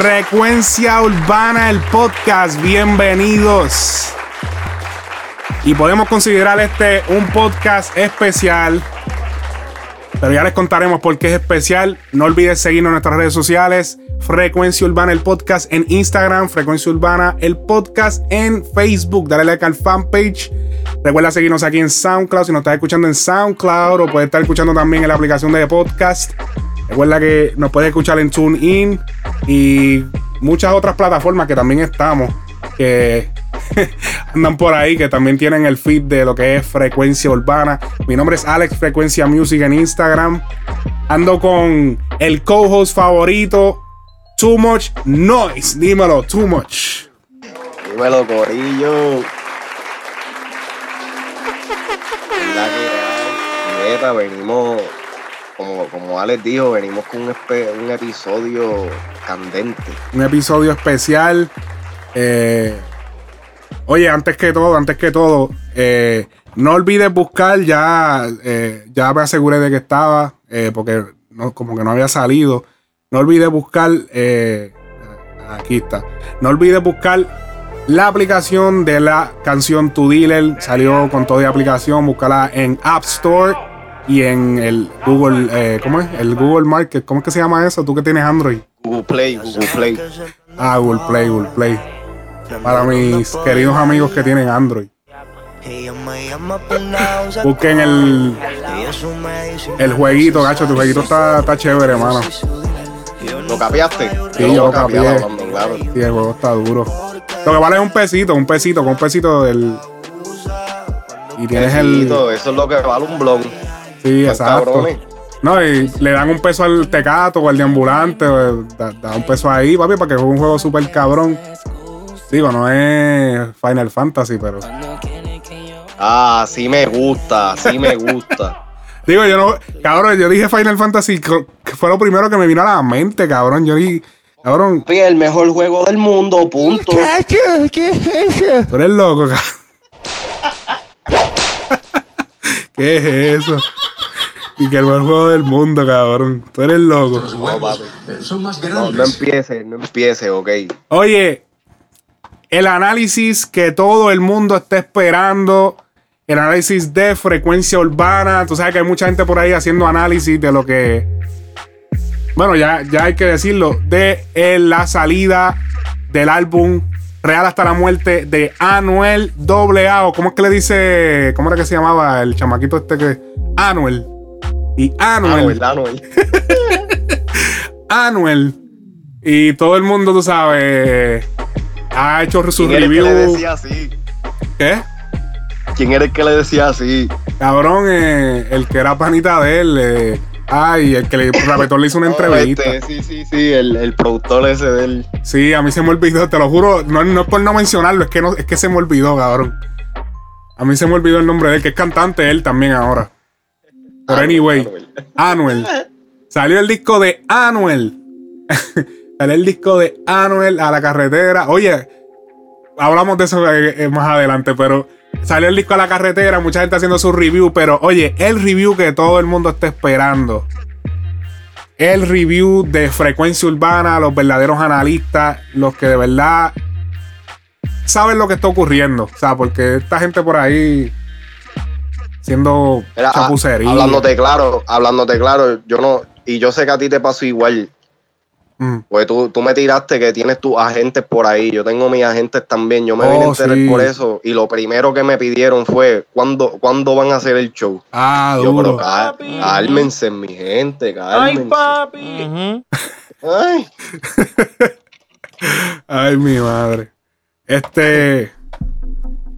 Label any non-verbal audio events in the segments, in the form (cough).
Frecuencia Urbana, el podcast. Bienvenidos. Y podemos considerar este un podcast especial. Pero ya les contaremos por qué es especial. No olvides seguirnos en nuestras redes sociales. Frecuencia Urbana, el podcast en Instagram. Frecuencia Urbana, el podcast en Facebook. Dale like al fanpage. Recuerda seguirnos aquí en SoundCloud. Si nos estás escuchando en SoundCloud o puedes estar escuchando también en la aplicación de podcast. Recuerda que nos puedes escuchar en TuneIn y muchas otras plataformas que también estamos, que (laughs) andan por ahí, que también tienen el feed de lo que es Frecuencia Urbana. Mi nombre es Alex Frecuencia Music en Instagram. Ando con el co-host favorito, Too Much Noise. Dímelo, Too Much. Dímelo, Corillo. (laughs) La que hay, neta, venimos, como, como Alex dijo, venimos con un, un episodio candente. un episodio especial. Eh, oye, antes que todo, antes que todo, eh, no olvides buscar, ya, eh, ya me aseguré de que estaba, porque como que no había salido. No olvides buscar, aquí está, no olvides buscar la aplicación de la canción Tu Dealer. Salió con toda la aplicación, búscala en App Store y en el Google, eh, ¿cómo es? El Google Market, ¿cómo es que se llama eso? Tú que tienes Android. Google Play, Google Play. Ah, Google Play, Google Play. Para mis queridos amigos que tienen Android. Busquen el, el jueguito, gacho. Tu jueguito está, está chévere, hermano. ¿Lo capiaste? Sí, yo lo capié, claro. Sí, el juego está duro. Lo que vale es un pesito, un pesito, con un pesito del. Y tienes el. Besito, Eso es lo que vale un blog. Sí, exacto. cabrones. No, y le dan un peso al tecato o al deambulante, o da, da un peso ahí, papi, para que juegue un juego súper cabrón. Digo, no es Final Fantasy, pero. Ah, sí me gusta, sí me gusta. (laughs) Digo, yo no. Cabrón, yo dije Final Fantasy, que fue lo primero que me vino a la mente, cabrón. Yo dije, cabrón, Papi, el mejor juego del mundo, punto. tú eres loco, cabrón. ¿Qué es eso? Y que el mejor juego del mundo, cabrón. Tú eres loco. No, papi. Son más No, grandes. no empiece, no empiece, ok. Oye, el análisis que todo el mundo está esperando, el análisis de frecuencia urbana. Tú sabes que hay mucha gente por ahí haciendo análisis de lo que. Bueno, ya, ya hay que decirlo, de eh, la salida del álbum Real hasta la muerte de Anuel AA. o ¿Cómo es que le dice? ¿Cómo era que se llamaba el chamaquito este que. Anuel. Y Anuel. Anuel, Anuel. (laughs) Anuel. Y todo el mundo, tú sabes, ha hecho su ¿Quién era el que review. le decía así? ¿Qué? ¿Quién era el que le decía así? Cabrón, eh, el que era panita de él. eh, ay, el que le, Rapetón le hizo una (laughs) entrevista. este, sí, sí, sí, el, el productor ese del. Sí, a mí se me olvidó, te lo juro. No, no es por no mencionarlo, es que, no, es que se me olvidó, cabrón. A mí se me olvidó el nombre de él, que es cantante él también ahora. Pero anyway, Anuel. Anuel. Salió el disco de Anuel. (laughs) Salió el disco de Anuel a la carretera. Oye, hablamos de eso eh, eh, más adelante, pero salió el disco a la carretera, mucha gente haciendo su review, pero oye, el review que todo el mundo está esperando. El review de frecuencia urbana, los verdaderos analistas, los que de verdad saben lo que está ocurriendo. O sea, porque esta gente por ahí haciendo Mira, ah, chapucería. hablándote claro, hablándote claro, yo no. Y yo sé que a ti te pasó igual. Mm. Pues tú, tú me tiraste que tienes tus agentes por ahí. Yo tengo mis agentes también. Yo me Oh, vine a enterar sí. por eso. Y lo primero que me pidieron fue: ¿cuándo, ¿cuándo van a hacer el show? Ah, Yo, duro. pero cá- cálmense, mi gente, cálmense. papi. Ay, (laughs) Ay, mi madre. Este.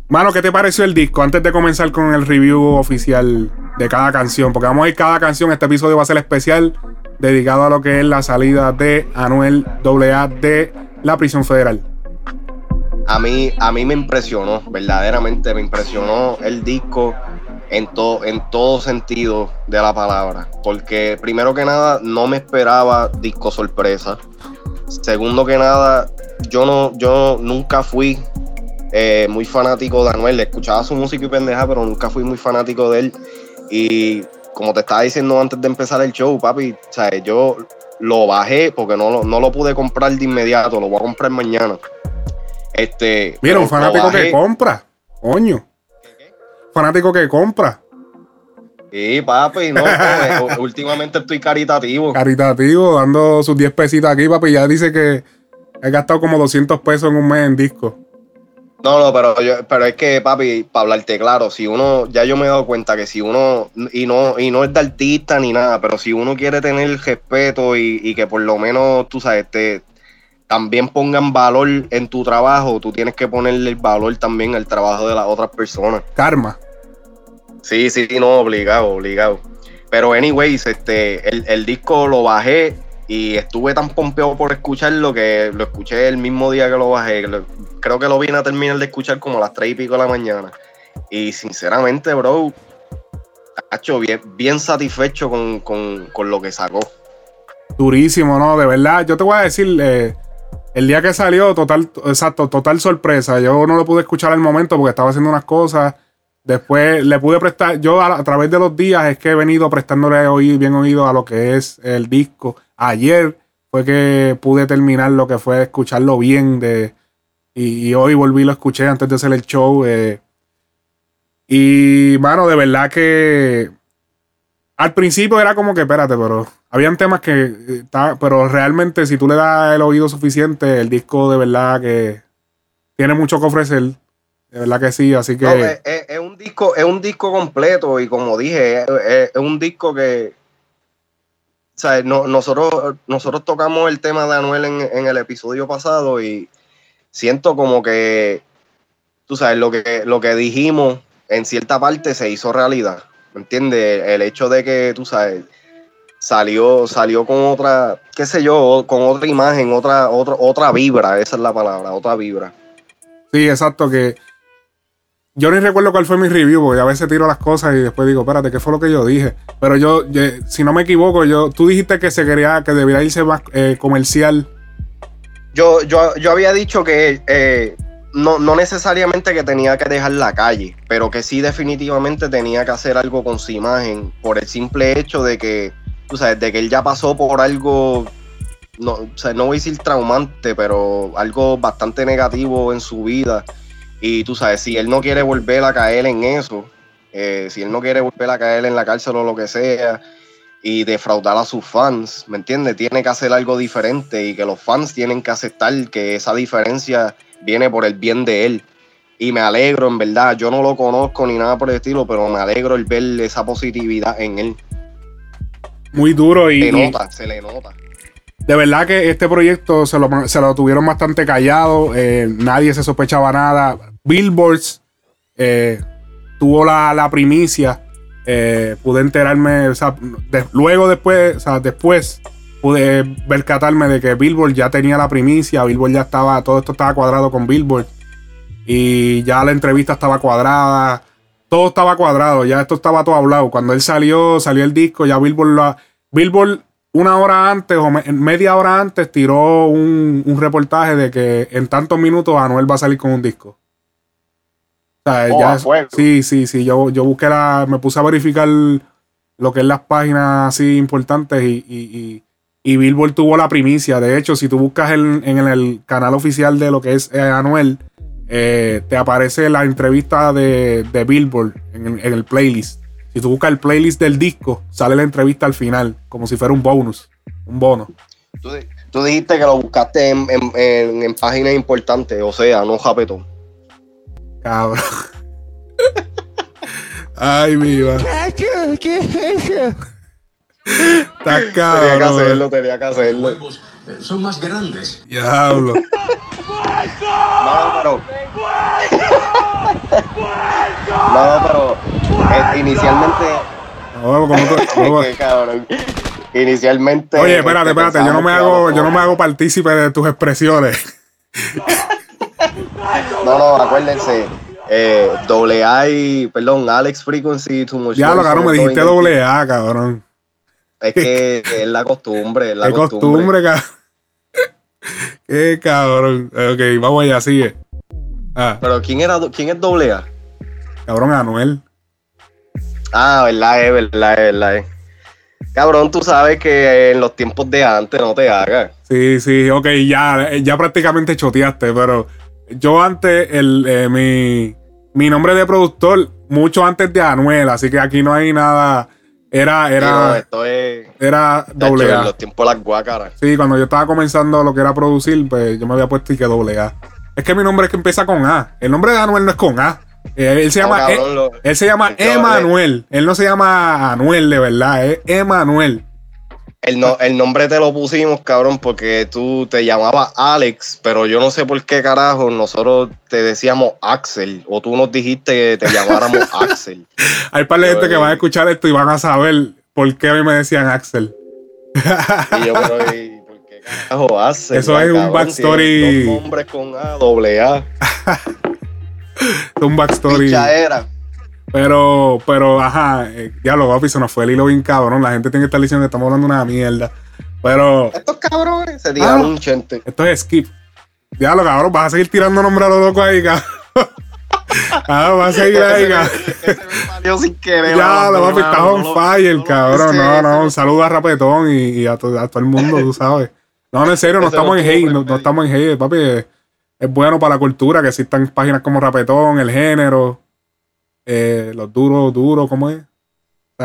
Mano, ¿qué te pareció el disco? Antes de comenzar con el review oficial de cada canción, porque vamos a ir cada canción. Este episodio va a ser especial, dedicado a lo que es la salida de Anuel AA de la prisión federal. A mí, a mí me impresionó, verdaderamente me impresionó el disco en, todo en todo sentido de la palabra. Porque primero que nada, no me esperaba disco sorpresa. Segundo que nada, yo no, yo nunca fui eh, muy fanático de Anuel. Escuchaba su música y pendeja, pero nunca fui muy fanático de él. Y como te estaba diciendo antes de empezar el show, papi, ¿sabes? yo lo bajé porque no, no lo pude comprar de inmediato, lo voy a comprar mañana. Este, Mira, un fanático que compra, coño. Fanático que compra. Sí, papi, no, (laughs) pues, últimamente estoy caritativo. Caritativo, dando sus 10 pesitas aquí, papi. Ya dice que he gastado como 200 pesos en un mes en disco. No, no, pero, pero es que, papi, para hablarte claro, si uno, ya yo me he dado cuenta que si uno, y no, y no es de artista ni nada, pero si uno quiere tener respeto y, que por lo menos, tú sabes, te, también pongan valor en tu trabajo, tú tienes que ponerle el valor también al trabajo de las otras personas. Karma. Sí, sí, no, obligado, obligado. Pero anyways, este, el, el disco lo bajé y estuve tan pompeado por escucharlo que lo escuché el mismo día que lo bajé. Creo que lo vine a terminar de escuchar como a las 3 y pico de la mañana. Y sinceramente, bro, hecho bien, bien satisfecho con, lo que sacó. Durísimo, ¿no? De verdad, yo te voy a decir, eh, el día que salió, total, exacto, total sorpresa. Yo no lo pude escuchar al momento porque estaba haciendo unas cosas. Después le pude prestar, yo a, través de los días es que he venido prestándole oído, bien oído a lo que es el disco ayer fue que pude terminar lo que fue escucharlo bien de, y, hoy volví lo escuché antes de hacer el show. Eh, y, bueno, de verdad que al principio era como que, espérate, pero habían temas que, eh, pero realmente si tú le das el oído suficiente, el disco de verdad que tiene mucho que ofrecer. De verdad que sí, así que... es, un disco, es un disco completo y como dije, es un disco que, nosotros, nosotros tocamos el tema de Anuel en, el episodio pasado y siento como que, tú sabes, lo que, lo que dijimos en cierta parte se hizo realidad. ¿Me entiendes? El hecho de que, tú sabes, salió, salió con otra, qué sé yo, con otra imagen, otra, otra, otra vibra, esa es la palabra, otra vibra. Sí, exacto, que yo ni recuerdo cuál fue mi review, porque a veces tiro las cosas y después digo, espérate, ¿qué fue lo que yo dije? Pero yo, si no me equivoco, yo, tú dijiste que se quería, que debería irse más eh, comercial. Yo, yo, yo había dicho que eh, no, no necesariamente que tenía que dejar la calle, pero que sí definitivamente tenía que hacer algo con su imagen, por el simple hecho de que, tú sabes, de que él ya pasó por algo no, o sea, no voy a decir traumante, pero algo bastante negativo en su vida. Y tú sabes, si él no quiere volver a caer en eso, eh, si él no quiere volver a caer en la cárcel o lo que sea, y defraudar a sus fans, ¿me entiendes? Tiene que hacer algo diferente y que los fans tienen que aceptar que esa diferencia viene por el bien de él. Y me alegro, en verdad, yo no lo conozco ni nada por el estilo, pero me alegro el ver esa positividad en él. Muy duro y... Se nota, se le nota. De verdad que este proyecto se lo, se lo tuvieron bastante callado, eh, nadie se sospechaba nada. Billboards eh, tuvo la, primicia. Eh, pude enterarme, luego después, después pude percatarme de que Billboard ya tenía la primicia, Billboard ya estaba, todo esto estaba cuadrado con Billboard y ya la entrevista estaba cuadrada, todo estaba cuadrado, ya esto estaba todo hablado. Cuando él salió, salió el disco, ya Billboard, Billboard una hora antes o media hora antes tiró un, un, reportaje de que en tantos minutos Anuel va a salir con un disco. Oh, sí, sí, sí. Yo, yo busqué la. Me puse a verificar lo que es las páginas así importantes y, y, y, Billboard tuvo la primicia. De hecho, si tú buscas en, el canal oficial de lo que es eh, Anuel, eh, te aparece la entrevista de, de Billboard en, en, el playlist. Si tú buscas el playlist del disco, sale la entrevista al final, como si fuera un bonus, un bono. Tú, dijiste que lo buscaste en, en páginas importantes, o sea, no japetón. Cabrón. (laughs) Ay, viva. ¿Qué es eso? Está cabrón. Tenía que hacerlo, tenía que hacerlo. Eh, son más grandes. Diablo. no, pero. no, pero. Eh, inicialmente. No, como tú- (laughs) Qué cabrón. Inicialmente. Oye, espérate, espérate. Yo no me hago, yo no me hago partícipe de tus expresiones. (laughs) No, no, acuérdense. Eh, doble A y, perdón, Alex Frequency, Too Much Ya lo cabrón, me dijiste doble A, cabrón. Es que es la costumbre, es la Qué costumbre, cabrón. (laughs) Qué cabrón. Ok, vamos allá, sigue. Ah, Pero ¿quién era quién es doble A? cabrón, Anuel. Ah, verdad, es verdad, es verdad. es. Cabrón, tú sabes que en los tiempos de antes no te hagas. Sí, sí, ok, ya, ya prácticamente choteaste, pero yo antes, el, eh, mi, mi nombre de productor, mucho antes de Anuel, así que aquí no hay nada. Era, era, esto es era doble en A. los tiempos de las guácaras. Sí, cuando yo estaba comenzando lo que era producir, pues yo me había puesto y que doble A. Es que mi nombre es que empieza con A. El nombre de Anuel no es con A. Eh, él se No, llama, cabrón, E- lo- él se llama Emanuel. Él no se llama Anuel de verdad, es Emanuel. El, no- el nombre te lo pusimos, cabrón, porque tú te llamabas Alex, pero yo no sé por qué carajo nosotros te decíamos Axel, o tú nos dijiste que te llamáramos (laughs) Axel. Hay par de gente que eh, van a escuchar esto y van a saber por qué a mí me decían Axel. Y yo, pero, ¿y por qué carajo Axel? Eso es un backstory. si Dos nombres con A, doble A. (laughs) Es un backstory. Pichadera. Pero, pero, ajá, eh, ya lo papi, se nos fue el hilo bien cabrón. La gente tiene que estar diciendo que estamos hablando una mierda. Pero Estos cabrones se tiraron Ah. un chente. esto es skip. Ya lo cabrón, vas a seguir tirando nombres a los locos ahí, cabrón. (laughs) Ah, vas a seguir ahí, cabrón. Ese me salió sin querer. Ya, lo papi, estás on fire, cabrón. No, no, un saludo a Rapetón y, y a, to- a todo el mundo, tú sabes. No, no, en serio, no estamos en hate, no, estamos en hate, papi. Es bueno para la cultura que existan páginas como Rapetón, el género, eh, los duros, duros, ¿cómo es?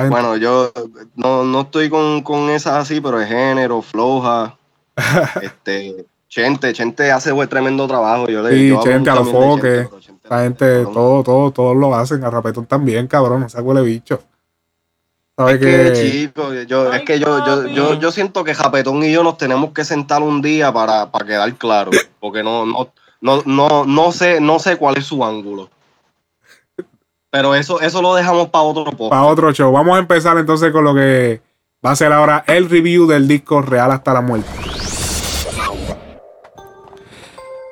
Bueno, yo no, no estoy con, con esas así, pero de género, floja. (laughs) este, Chente, Chente hace buen tremendo trabajo. Yo le Sí, yo Chente, a los foques. La gente, cabrón. todo, todo, todos lo hacen. A Rapetón también, cabrón. No se huele bicho. ¿Sabes Es que, chico, yo, es que yo, yo, yo, yo siento que Japetón y yo nos tenemos que sentar un día para, para quedar claro. Porque no, no, no, no, no sé, no sé cuál es su ángulo. Pero eso, eso lo dejamos para otro podcast. Para otro show. Vamos a empezar entonces con lo que va a ser ahora el review del disco Real hasta la muerte.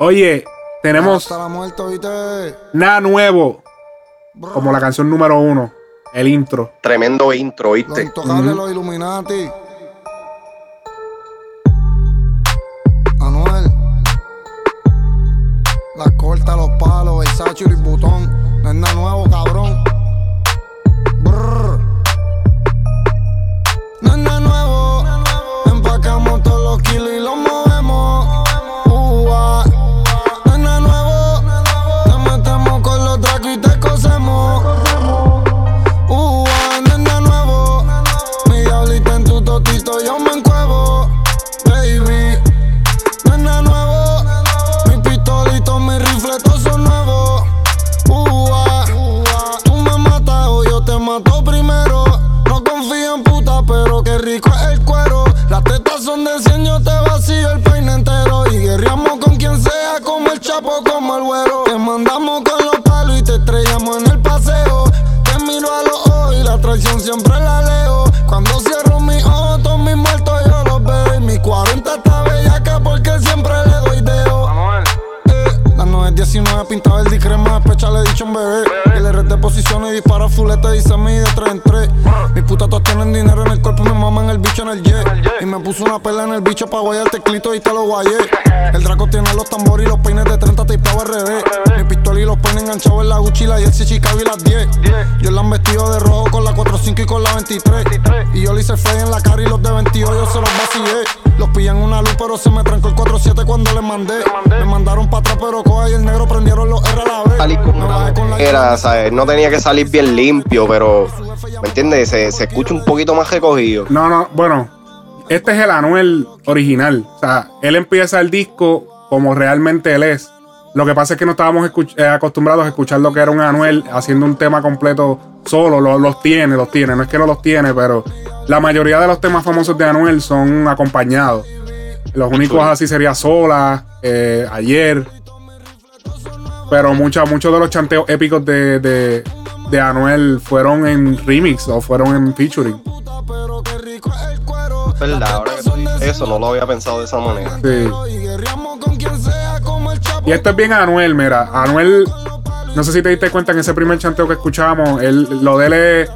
Oye, tenemos Hasta la muerte, ¿viste? nada nuevo. Como la canción número uno. El intro. Tremendo intro, Los ¿viste? intocables, los Illuminati. Anuel. Las cortas, los palos, Versace y Louis Vuitton. Nada nuevo, cabrón. crema despecha le dicho un bebé. Y le red de posiciones y dispara fulete, dice mí de 3 en 3. Mis putas todas tienen dinero en el cuerpo, me maman el bicho en el jet. Y me puso una perla en el bicho pa' guayar el teclito y te lo guayé. El Draco tiene los tambores y los peines de 30 tipado al revés. Mi pistola y los peines enganchados en la Gucci, la Jersey, Chicago y las 10. Yo la han vestido de rojo con la 45 y con la 23. Y yo le hice fey en la cara y los de 28 yo se los vacillé. Los pillan una luz, pero se me trancó el 47 cuando les mandé. Me mandaron para atrás, pero coja y el negro prendieron los R a la vez. Era, ¿sabes? No tenía que salir bien limpio, pero, ¿me entiendes? Se, se escucha un poquito más recogido. No, no, bueno. Este es el Anuel original. O sea, él empieza el disco como realmente él es. Lo que pasa es que no estábamos eh, acostumbrados a escuchar lo que era un Anuel haciendo un tema completo solo. Lo- los tiene, los tiene. No es que no los tiene, pero la mayoría de los temas famosos de Anuel son acompañados. Los únicos así sería Sola, eh, Ayer. Pero mucha- muchos de los chanteos épicos de, de, de Anuel fueron en remix o fueron en featuring. Es verdad, ahora que eso no lo había pensado de esa manera. Sí. Y esto es bien Anuel, mira. Anuel, no sé si te diste cuenta en ese primer chanteo que escuchábamos, él, lo de él es-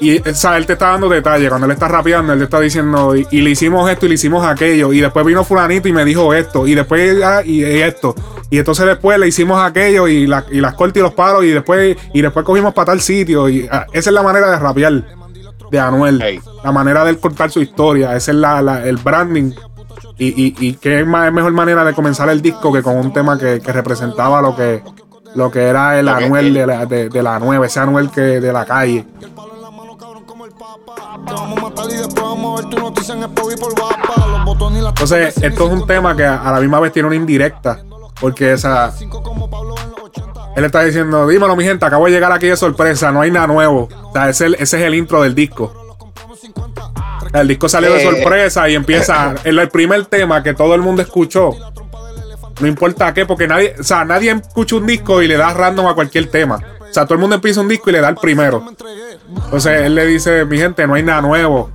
Y, o sea, él te está dando detalles. Cuando él está rapeando, él te está diciendo, y, y le hicimos esto y le hicimos aquello. Y después vino Fulanito y me dijo esto. Y después, ah, y, y esto. Y entonces después le hicimos aquello y, la- y las cortes y los palos. Y después, y después cogimos para tal sitio. Y ah, esa es la manera de rapear de Anuel. Hey. La manera de él contar su historia. Ese es la, la- el branding. Y, y, y qué más, mejor manera de comenzar el disco que con un tema que, que representaba lo que, lo que era el que Anuel de la, de, de la nueva, ese Anuel que de la calle. Entonces, esto es un tema que a la misma vez tiene una indirecta. Porque esa, Cinco como Pablo en los 80. él está diciendo, dímelo mi gente, acabo de llegar aquí de sorpresa, no hay nada nuevo. O sea, ese, es el- ese es el intro del disco. El disco salió de Eh, sorpresa y empieza (laughs) el, el primer tema que todo el mundo escuchó. No importa qué, porque nadie, o sea, nadie escucha un disco y le da random a cualquier tema. O sea, todo el mundo empieza un disco y le da el primero. Entonces él le dice, mi gente, no hay nada nuevo.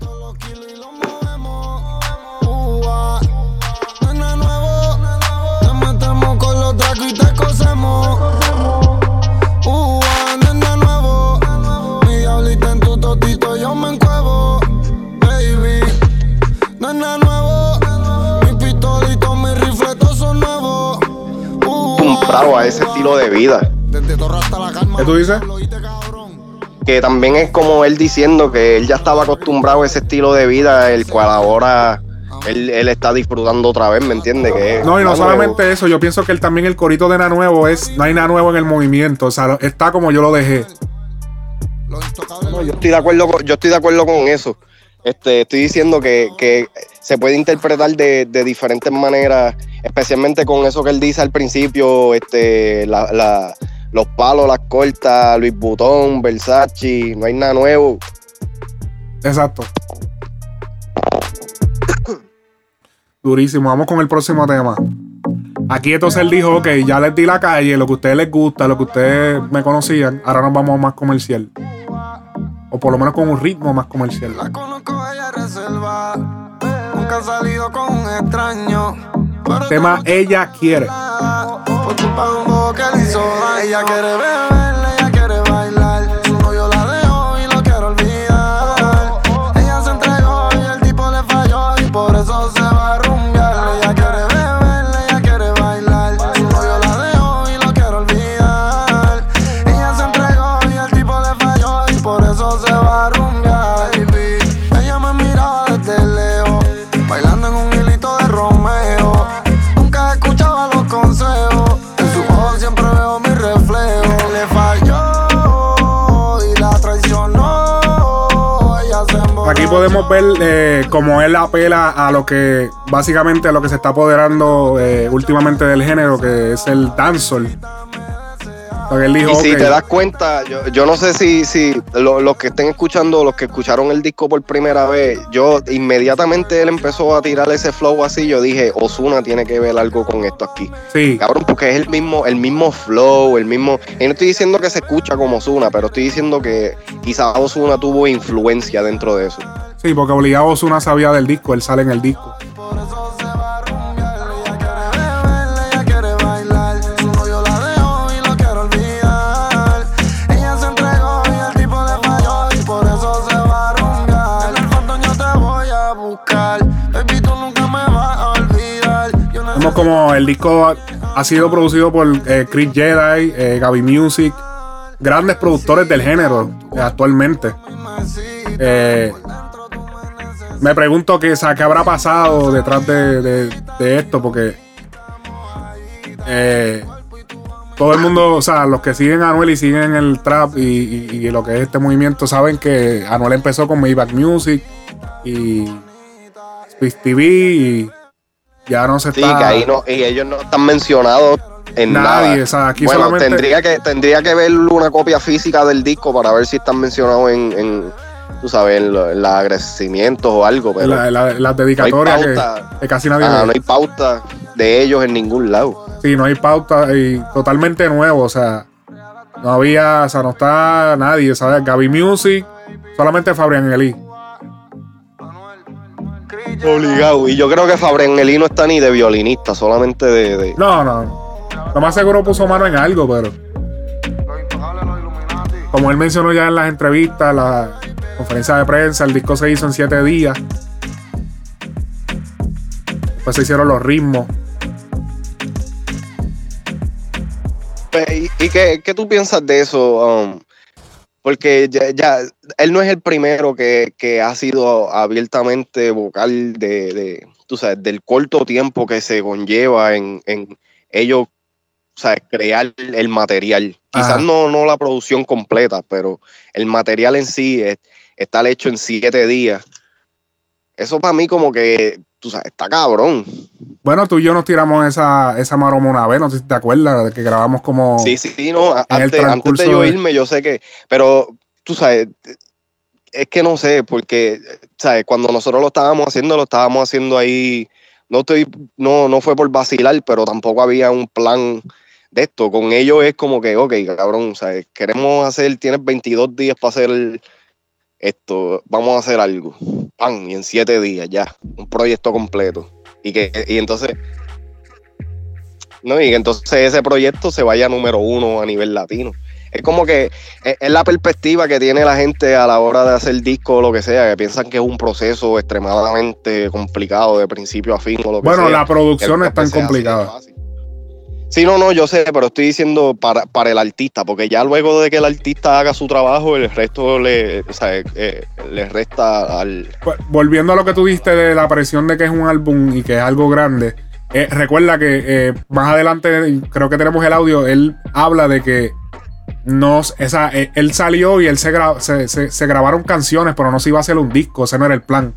A ese estilo de vida. Desde Torre hasta la calma. ¿Qué tú dices? lo oíste, cabrón. Que también es como él diciendo que él ya estaba acostumbrado a ese estilo de vida, el cual ahora él, él está disfrutando otra vez, ¿me entiendes? Que No, y no solamente eso, yo pienso que él también el corito de nada nuevo es, no hay nada nuevo en el movimiento. O sea, está como yo lo dejé. No, yo estoy de acuerdo con, yo estoy de acuerdo con eso. Este, estoy diciendo que, se puede interpretar de, diferentes maneras, especialmente con eso que él dice al principio, este, los palos, las cortas, Luis Butón, Versace, no hay nada nuevo. Exacto. Durísimo. Vamos con el próximo tema. Aquí entonces él dijo, ok, ya les di la calle, lo que a ustedes les gusta, lo que ustedes me conocían, ahora nos vamos más comercial. O por lo menos con un ritmo más comercial. La conozco, ella reserva. Nunca ha salido con un extraño. Pero Tema Ella Quiere. Por culpa de un que le hizo daño. Ella quiere beber, podemos ver eh, cómo él apela a lo que, básicamente, a lo que se está apoderando eh, últimamente del género, que es el dancehall. Y si te das cuenta, yo, yo no sé si, si lo- los que estén escuchando, los que escucharon el disco por primera vez, yo inmediatamente él empezó a tirar ese flow así, yo dije, Osuna tiene que ver algo con esto aquí. sí, Cabrón, porque es el mismo, el mismo flow, el mismo. Y no estoy diciendo que se escucha como Osuna, pero estoy diciendo que quizás Osuna tuvo influencia dentro de eso. sí, porque obligado Ozuna sabía del disco, él sale en el disco. Como el disco ha, sido producido por eh, Chris Jedi, eh, Gaby Music, grandes productores del género eh, actualmente. Eh, me pregunto qué, o sea, qué habrá pasado detrás de, esto, porque todo el mundo, o sea, los que siguen a Anuel y siguen el trap y, y- y lo que es este movimiento, saben que Anuel empezó con Maybach Music y Space TV y ya no se Sí, está... que ahí no, y ellos no están mencionados en Nadie, nada. o sea, aquí bueno, solamente- tendría que tendría que ver una copia física del disco para ver si están mencionados en, en tú sabes, en, lo- en los agradecimientos o algo, pero la- la- las dedicatorias que, pauta. que casi nadie ah, no hay pauta de ellos en ningún lado. Sí, no hay pauta y totalmente nuevo, o sea, No había, o sea, no está nadie, ¿sabes? Gaby Music, solamente Fabrián Eli. Obligado. Y yo creo que Fabrián Eli no está ni de violinista, solamente de. de- No, no. Lo más seguro puso mano en algo, pero. Como él mencionó ya en las entrevistas, la conferencia de prensa, el disco se hizo en siete días. Después se hicieron los ritmos. ¿Y, y qué, qué tú piensas de eso? Um, porque ya, ya- él no es el primero que, que ha sido abiertamente vocal de, de, tú sabes, del corto tiempo que se conlleva en, en ellos o sea, crear el material. Quizás no, no la producción completa, pero el material en sí es, está hecho en siete días. Eso para mí como que, tú sabes, está cabrón. Bueno, tú y yo nos tiramos esa, esa maroma una vez, no sé si te acuerdas, de que grabamos como. Sí, sí, no, antes, antes de yo irme, yo sé que, pero tú sabes, es que no sé, porque, sabes, cuando nosotros lo estábamos haciendo, lo estábamos haciendo ahí, no estoy, no, no fue por vacilar, pero tampoco había un plan de esto. Con ellos es como que, ok, cabrón, sabes, queremos hacer, tienes 22 días para hacer esto, vamos a hacer algo, pan, y en 7 días ya, un proyecto completo. Y que, y entonces, no, y que entonces ese proyecto se vaya número uno a nivel latino. Es como que es, es la perspectiva que tiene la gente a la hora de hacer disco o lo que sea, que piensan que es un proceso extremadamente complicado de principio a fin o lo que bueno, sea. la producción es tan complicada. Sí, no, no, yo sé, pero estoy diciendo para, para el artista, porque ya luego de que el artista haga su trabajo, el resto le, o sea, eh, le resta al... Pues, volviendo a lo que tú dijiste de la presión de que es un álbum y que es algo grande, eh, recuerda que eh, más adelante, creo que tenemos el audio, él habla de que no, esa, eh, él salió y él se, gra- se, se- se grabaron canciones, pero no se iba a hacer un disco, ese no era el plan.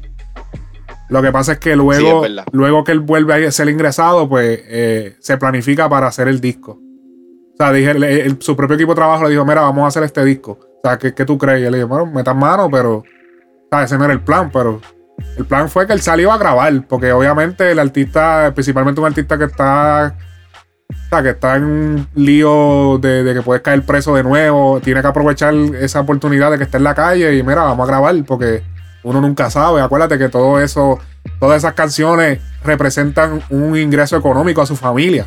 Lo que pasa es que luego, Sí, es verdad. luego que él vuelve a ser ingresado, pues eh, se planifica para hacer el disco. O sea, dije, el- su propio equipo de trabajo le dijo, mira, vamos a hacer este disco. O sea, ¿qué, qué tú crees? Y él le dijo, bueno, metan mano, pero... O sea, ese no era el plan, pero... El plan fue que él salió a grabar, porque obviamente el artista, principalmente un artista que está... O sea, que está en un lío de, de que puedes caer preso de nuevo, tiene que aprovechar esa oportunidad de que esté en la calle y mira, vamos a grabar, porque uno nunca sabe. Acuérdate que todo eso, todas esas canciones representan un ingreso económico a su familia.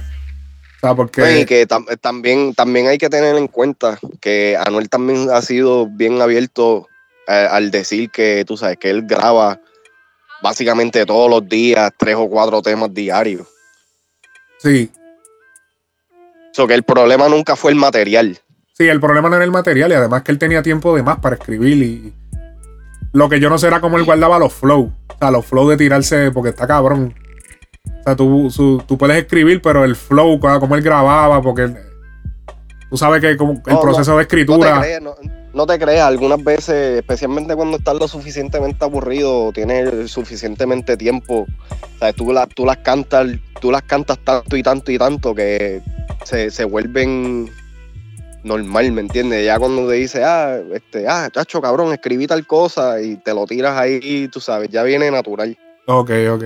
O sea, porque... Pues, Y que tam- también, también hay que tener en cuenta que Anuel también ha sido bien abierto eh, al decir que, tú sabes, que él graba básicamente todos los días tres o cuatro temas diarios. Sí, So que el problema nunca fue el material. Sí, el problema no era el material y además que él tenía tiempo de más para escribir y lo que yo no sé era cómo él guardaba los flows. O sea, los flows de tirarse, porque está cabrón. O sea, tú, su- tú puedes escribir, pero el flow, cómo él grababa, porque tú sabes que como el No, proceso de No te escritura... creas, no, no te creas, algunas veces, especialmente cuando estás lo suficientemente aburrido, tienes suficientemente tiempo, o sea, tú, la- tú las cantas, tú las cantas tanto y tanto y tanto que se, se vuelven normal, ¿me entiendes? Ya cuando te dice, ah, este, ah, chacho, cabrón, escribí tal cosa y te lo tiras ahí, tú sabes, ya viene natural. Ok, ok.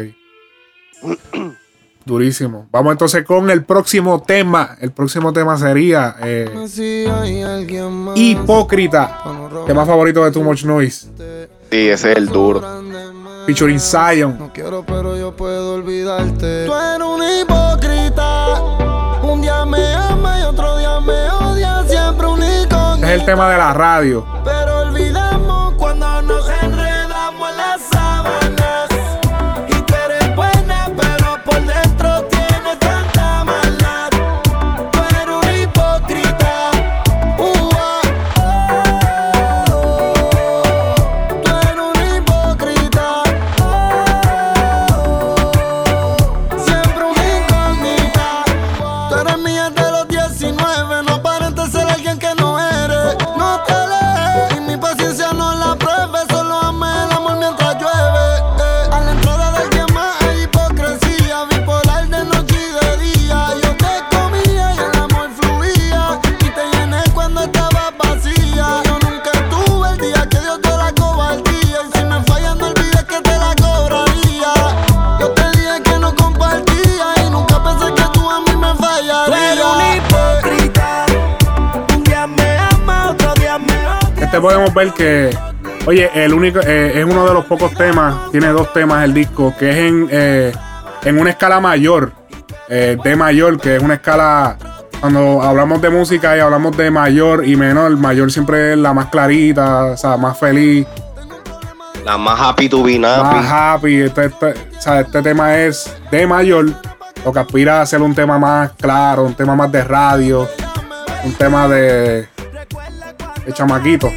(clears throat) Durísimo. Vamos entonces con el próximo tema. El próximo tema sería eh. Hipócrita. Tema favorito de Too Much Noise. Sí, ese es el duro. Featuring Zion. No quiero, pero yo puedo olvidarte. Tú eres un hipócrita. Un día me ama el tema de la radio. Ver que, oye, el único, eh, es uno de los pocos temas, tiene dos temas el disco, que es en, eh, en una escala mayor, eh, de mayor, que es una escala, cuando hablamos de música y hablamos de mayor y menor, mayor siempre es la más clarita, o sea, más feliz, La más happy to be más nappy. happy. Este, este- o sea, este tema es de mayor, lo que aspira a ser un tema más claro, un tema más de radio, un tema de, de chamaquito.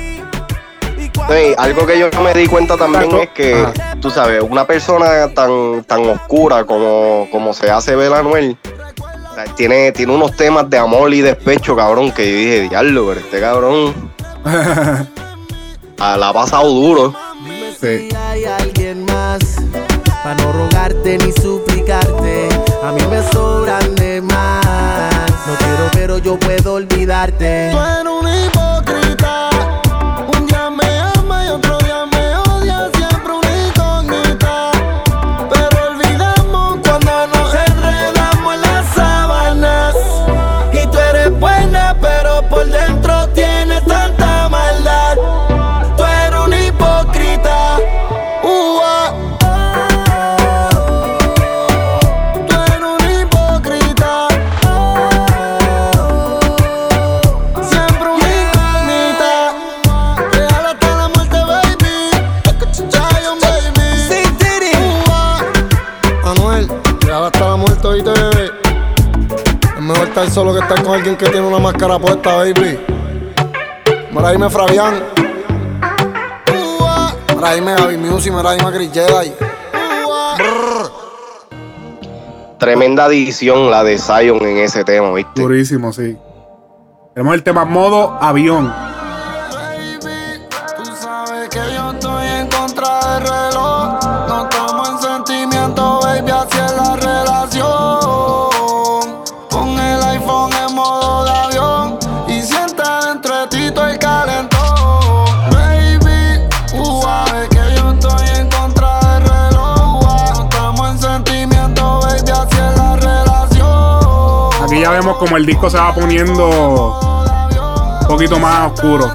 Algo que yo me di cuenta también es que, Ajá. tú sabes, una persona tan, tan oscura como, como se hace ver Anuel, tiene, tiene unos temas de amor y despecho, cabrón, que yo dije, diablo, pero este cabrón (laughs) ah, la ha pasado duro. Sí. Si hay alguien más, para no rogarte ni suplicarte, a mí me sobran de más. No quiero, pero yo puedo olvidarte. Estar solo que estar con alguien que tiene una máscara puesta, baby. Mira, dime Fabián. Dime Gaby Music, mira, dime Chris Jedi. Tremenda edición la de Zion en ese tema, ¿viste? Durísimo, sí. Tenemos el tema modo avión. Vemos como el disco se va poniendo un poquito más oscuro.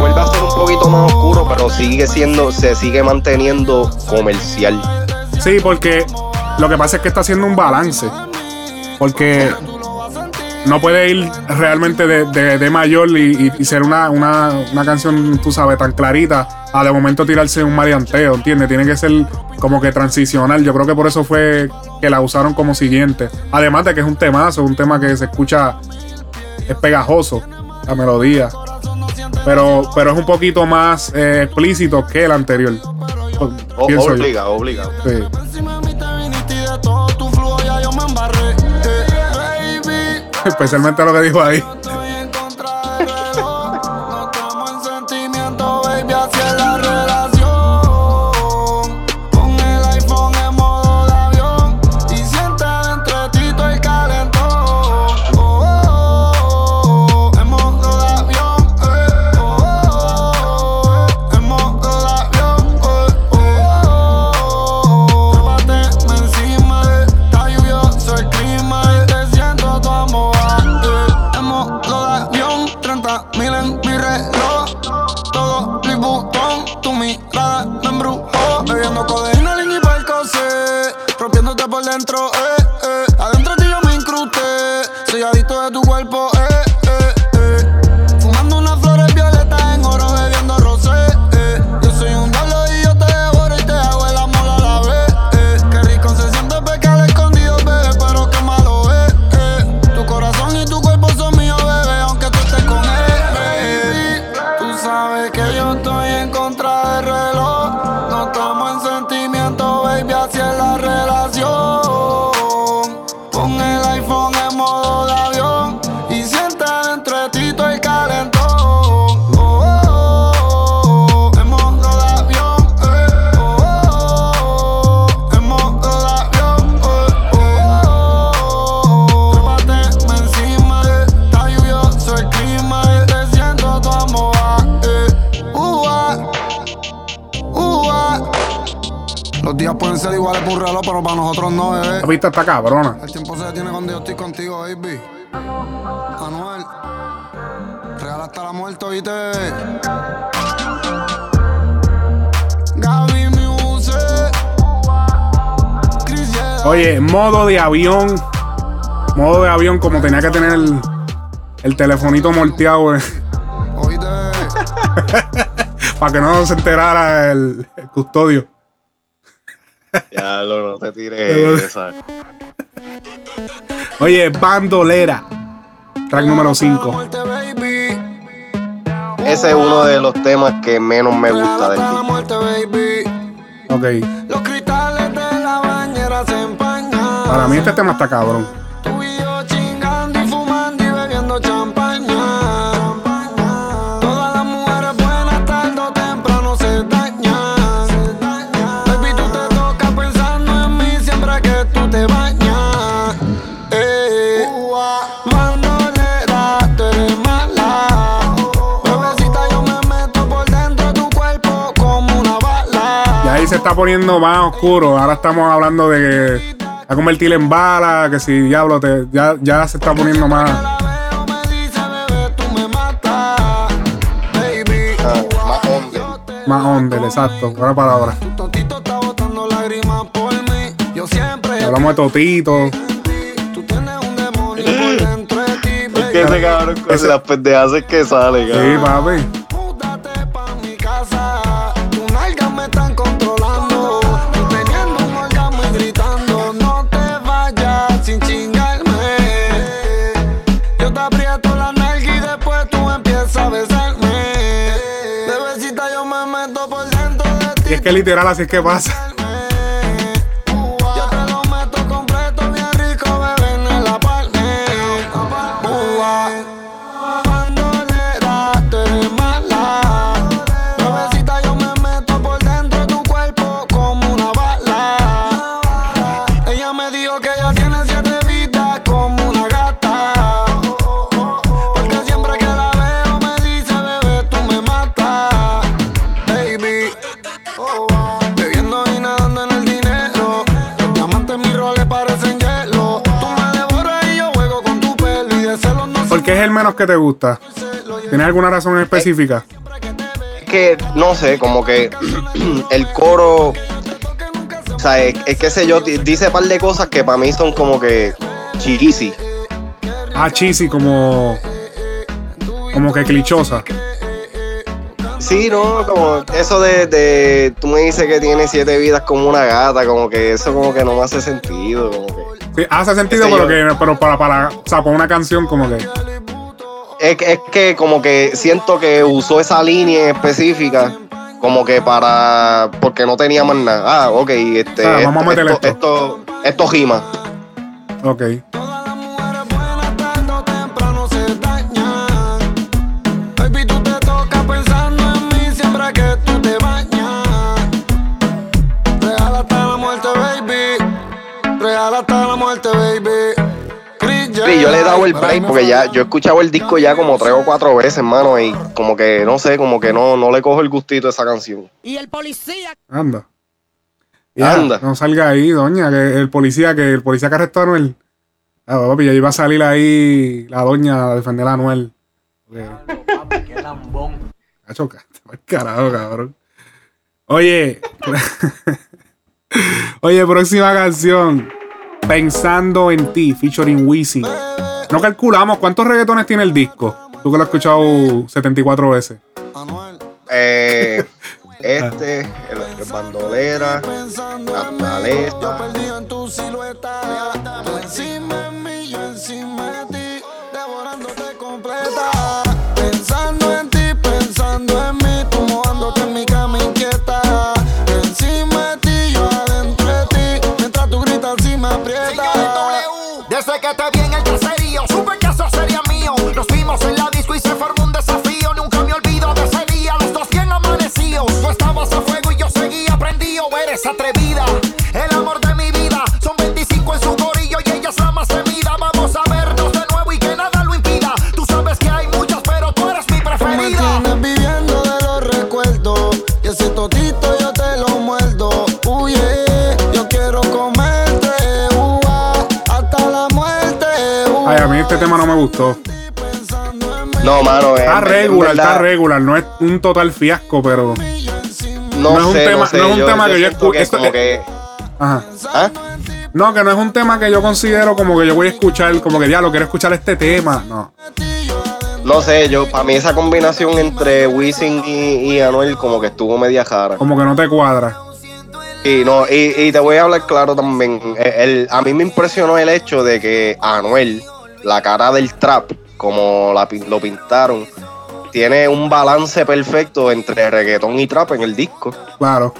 Vuelve a ser un poquito más oscuro, pero sigue siendo, se sigue manteniendo comercial. Sí, porque lo que pasa es que está haciendo un balance. Porque no puede ir realmente de, de- de mayor y, y- ser una, una, una canción, tú sabes, tan clarita, a de momento tirarse un marianteo, ¿entiendes? Tiene que ser como que transicional. Yo creo que por eso fue que la usaron como siguiente. Además de que es un temazo, un tema que se escucha, es pegajoso, la melodía. Pero, pero es un poquito más eh, explícito que el anterior. O- Pienso yo. obliga, obliga. Sí. (laughs) Especialmente lo que dijo ahí. Pista está cabrona. El tiempo se detiene cuando yo estoy contigo, baby. Anuel. Real hasta la muerte, oíste. Gaby Yeda. Oye, modo de avión. Modo de avión como tenía que tener el, el telefonito molteado eh, Oíste. (laughs) para que no se enterara el, el custodio. Oye, bandolera. Track número Hasta la 5. muerte, baby. Ese es uno de los temas que menos me gusta del muerte, baby. Ok. Los cristales de la bañera se empañan. Para mí este tema está cabrón. Está poniendo más oscuro. Ahora estamos hablando de que a convertir en bala, que si diablo te, ya, ya se está poniendo más. Más onda, exacto. Yo siempre Hablamos de Totito. Es que ese cabrón con las pendejas que sale, Sí, cabrón. papi. Que literal así que pasa. Menos que te gusta? ¿Tienes alguna razón específica? Es que, no sé, como que (clears throat) el coro. O sea, es, es que sé yo, di- dice un par de cosas que para mí son como que cheesy. Ah, cheesy, como. Como que clichosa. Sí, no, como eso de, de tú me dices que tiene siete vidas como una gata, como que eso como que no me hace sentido, como que Sí, hace sentido, pero, que, pero para, para. O sea, para una canción, como que. Es, que- es que como que siento que usó esa línea específica como que para porque no tenía más nada. Ah, ok, este Ah, vamos a meterle esto, esto, esto rima. Ok. Sí, yo le he dado el break porque ya yo he escuchado el disco ya como tres o cuatro veces, hermano, y como que no sé, como que no, no le cojo el gustito a esa canción. Y el policía Anda. Ya, Anda. No salga ahí, doña, que el policía, que el policía que arrestó a Anuel. Ah, papi, ya iba a salir ahí la doña a defender a Anuel. Porque- Qué lambón. Cacho, ca- te carajo, cabrón. Oye. (laughs) Oye, próxima canción. Pensando en ti, featuring Wisin. No calculamos cuántos reggaetones tiene el disco. Tú que lo has escuchado 74 veces. Eh, (laughs) este, el, el bandolera, La maleta. vacío. Tú estabas a fuego y yo seguía prendido. Eres atrevida, el amor de mi vida. Son 25 en su gorillo y ella es la más temida. Vamos a vernos de nuevo y que nada lo impida. Tú sabes que hay muchas, pero tú eres mi preferida. Tú me viviendo de los recuerdos. Y ese totito yo te lo muerdo. Uy, yeah, yo quiero comerte. Hasta la muerte. Ay, a mí este tema no me gustó. No, mano. Está en- regular, en está regular. No es un total fiasco, pero. No, no es un sé, tema- sé, no es un tema que yo siento escu- esto- como que. Ajá. ¿Ah? No, que no es un tema que yo considero como que yo voy a escuchar, como que ya lo quiero escuchar este tema. No. No sé, yo, para mí esa combinación entre Wisin y, y Anuel como que estuvo media jara. Como que no te cuadra. Y no, y, y te voy a hablar claro también. el- a mí me impresionó el hecho de que Anuel, la cara del trap, como la pin- lo pintaron, tiene un balance perfecto entre reggaetón y trap en el disco. Claro.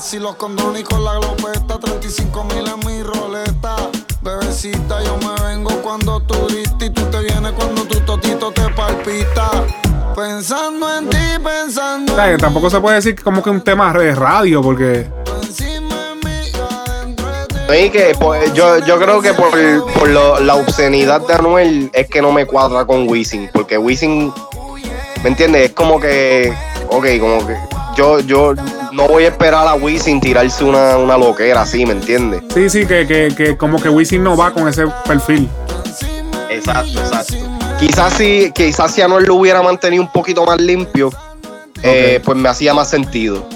Si los condones con la glopeta, 35 mil en mi roleta. Bebecita, yo me vengo cuando tú diste y tú te vienes cuando tu totito te palpita. Pensando en ti, pensando O sea, que tampoco se puede decir como que un tema de radio, porque. Que pues, yo, yo creo que por, por lo- la obscenidad de Anuel es que no me cuadra con Wisin, porque Wisin, ¿me entiendes? Es como que, ok, como que yo, yo no voy a esperar a Wisin tirarse una, una loquera así, ¿me entiendes? Sí, sí, que, que, que como que Wisin no va con ese perfil. Exacto, exacto. Quizás si, quizás si Anuel lo hubiera mantenido un poquito más limpio, eh, pues me hacía más sentido.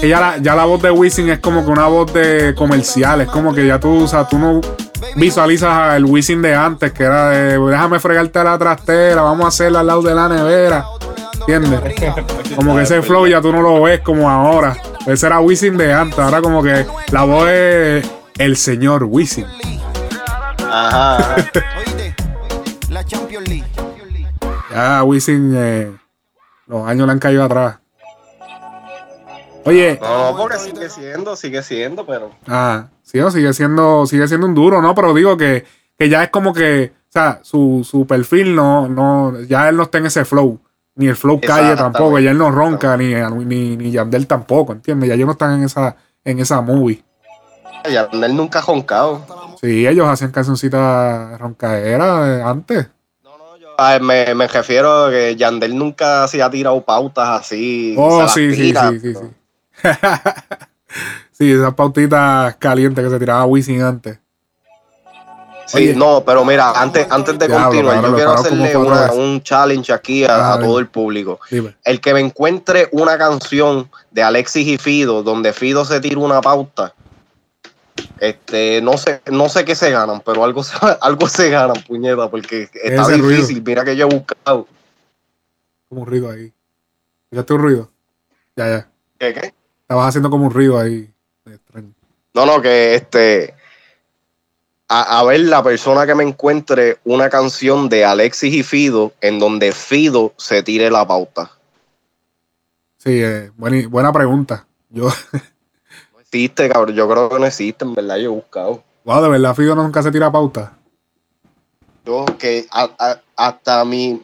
Que ya la, ya la voz de Wisin es como que una voz de comercial. Es como que ya tú, o sea, tú no visualizas el Wisin de antes, que era de déjame fregarte a la trastera, vamos a hacerla al lado de la nevera. ¿Entiendes? Como que ese flow ya tú no lo ves como ahora. Ese era Wisin de antes. Ahora como que la voz es el señor Wisin. Ajá. La Champions League. Ya Wisin eh, los años le han caído atrás. Oye, No, porque sigue siendo, sigue siendo, pero. Ah, sí, no, sigue siendo, sigue siendo un duro, ¿no? Pero digo que, que ya es como que, o sea, su, su perfil no, no, ya él no está en ese flow. Ni el flow calle tampoco, ya él no ronca, ni, ni, ni Yandel tampoco, ¿entiendes? Ya ellos no están en esa, en esa movie. Yandel nunca ha joncado. Sí, ellos hacían cancioncitas roncaderas antes. Ah, me, me refiero a que Yandel nunca se ha tirado pautas así. se Oh, las sí, sí, tira, sí, sí, pero- sí. (laughs) sí, esas pautitas calientes que se tiraba Wisin antes. Sí, Oye. no, pero mira, antes, antes de continuar, yo quiero hacerle una- un challenge aquí a, todo el público. Dime. El que me encuentre una canción de Alexis y Fido donde Fido se tira una pauta, este, no sé, no sé qué se ganan, pero algo se, (laughs) algo se ganan, puñeta, porque está Ese ruido. difícil. Mira que yo he buscado. Como un ruido ahí. ¿Escuchaste un ruido? Ya, ya. ¿Qué, qué? Estabas haciendo como un ruido ahí. No, no, que este. A, a ver, la persona que me encuentre una canción de Alexis y Fido en donde Fido se tire la pauta. Sí, eh, buena, buena pregunta. Yo, (laughs) No existe, cabrón. Yo creo que no existe, en verdad. Yo he buscado. wow, de verdad, Fido nunca se tira pauta. Yo que a- a- hasta mi.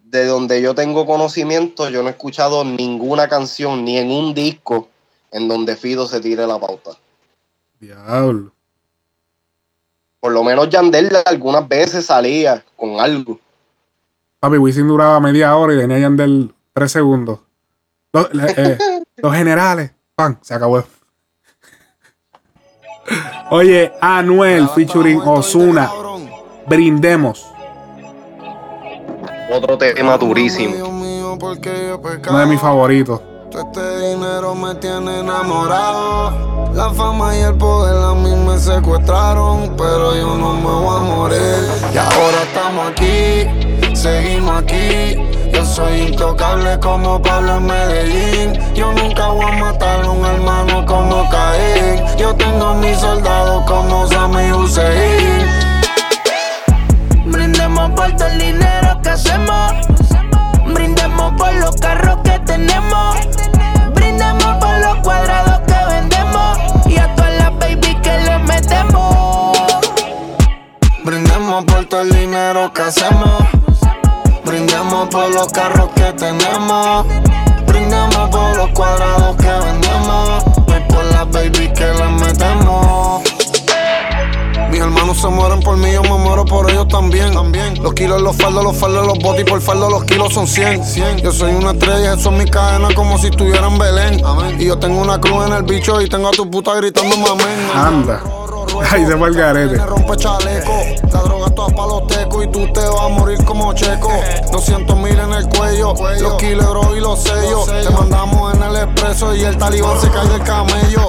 De donde yo tengo conocimiento, yo no he escuchado ninguna canción ni en un disco en donde Fido se tire la pauta. Diablo. Por lo menos Yandel algunas veces salía con algo. Papi, Wisin duraba media hora y tenía Yandel tres segundos. Los, eh, (laughs) los generales. Pan, se acabó. Oye, Anuel featuring Osuna. Brindemos. Otro tema durísimo. Uno de mis favoritos. Todo este dinero me tiene enamorado. La fama y el poder a mí me secuestraron, pero yo no me voy a morir. Y ahora estamos aquí, seguimos aquí. Yo soy intocable como Pablo en Medellín. Yo nunca voy a matar a un hermano como Caín. Yo tengo mis soldados como Sammy Hussein. Brindemos por todo el dinero que hacemos. Por los carros que tenemos. Brindemos por los cuadrados que vendemos. Y a todas las baby que le metemos. Brindemos por todo el dinero que hacemos. Brindemos por los carros que tenemos. Brindemos por los cuadrados que vendemos. Y por las baby que les metemos. Mis hermanos se mueren por mí, yo me muero por ellos también. también. Los kilos los faldos, los faldos, los botes y por faldo los kilos son 100. 100. Yo soy una estrella, eso es mi cadena como si estuviera en Belén. Y yo tengo una cruz en el bicho y tengo a tu puta gritando mamén. Anda. Ay, fue el garete. Me rompe chaleco, la droga toda pa' los tecos y tú te vas a morir como checo. 200 mil en el cuello, los kilos y los sellos. Te mandamos en el expreso y el talibán se cae del camello.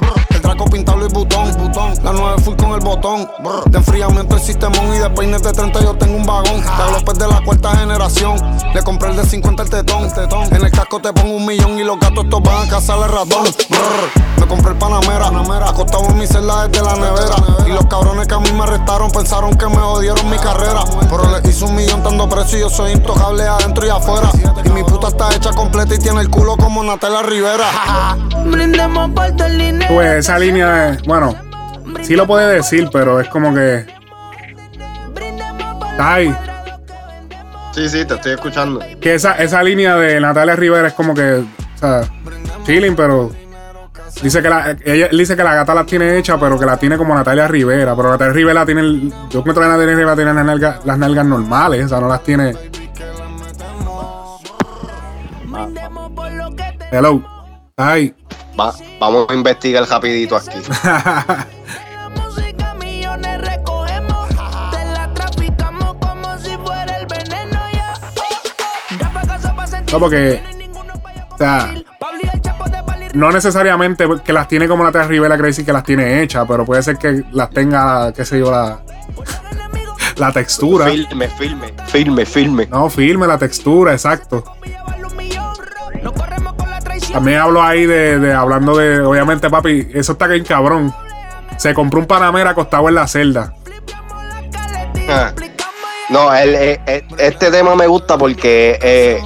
El pintado y botón, botón. La 9 full con el botón. De enfriamiento el sistemón y de peines de 30 yo tengo un vagón. De López de la cuarta generación. Le compré el de 50 el tetón, tetón. En el casco te pongo un millón y los gatos estos van a cazar el ratón. Brr. Me compré el Panamera, acostado en mi celda desde la nevera. Y los cabrones que a mí me arrestaron pensaron que me odiaron mi carrera. Pero le hice un millón dando precio y yo soy intocable adentro y afuera. Y mi puta está hecha completa y tiene el culo como Natalia Rivera. (laughs) Brindemos por. Pues esa línea de. Bueno, sí lo puede decir, pero es como que. Está ahí. Sí, sí, te estoy escuchando. Que esa, esa línea de Natalia Rivera es como que. O sea, chilling, pero. Dice que la, ella dice que la gata la tiene hecha, pero que la tiene como Natalia Rivera. Pero Natalia Rivera tiene. el- yo encuentro que Natalia Rivera tiene las nalgas, las nalgas normales. O sea, no las tiene. Tenemos. Hello. Ay. Va- vamos a investigar rapidito aquí. (laughs) No, porque. O sea, no necesariamente que las tiene como Natalia Rivera Crazy que las tiene hechas, pero puede ser que las tenga, qué sé yo, la, la textura. Filme, filme, filme, filme. No, firme la textura, exacto. la. También hablo ahí de, de- hablando de, obviamente, papi, eso está bien cabrón. Se compró un Panamera acostado en la celda. Ah. No, el- eh, eh, este tema me gusta porque eh,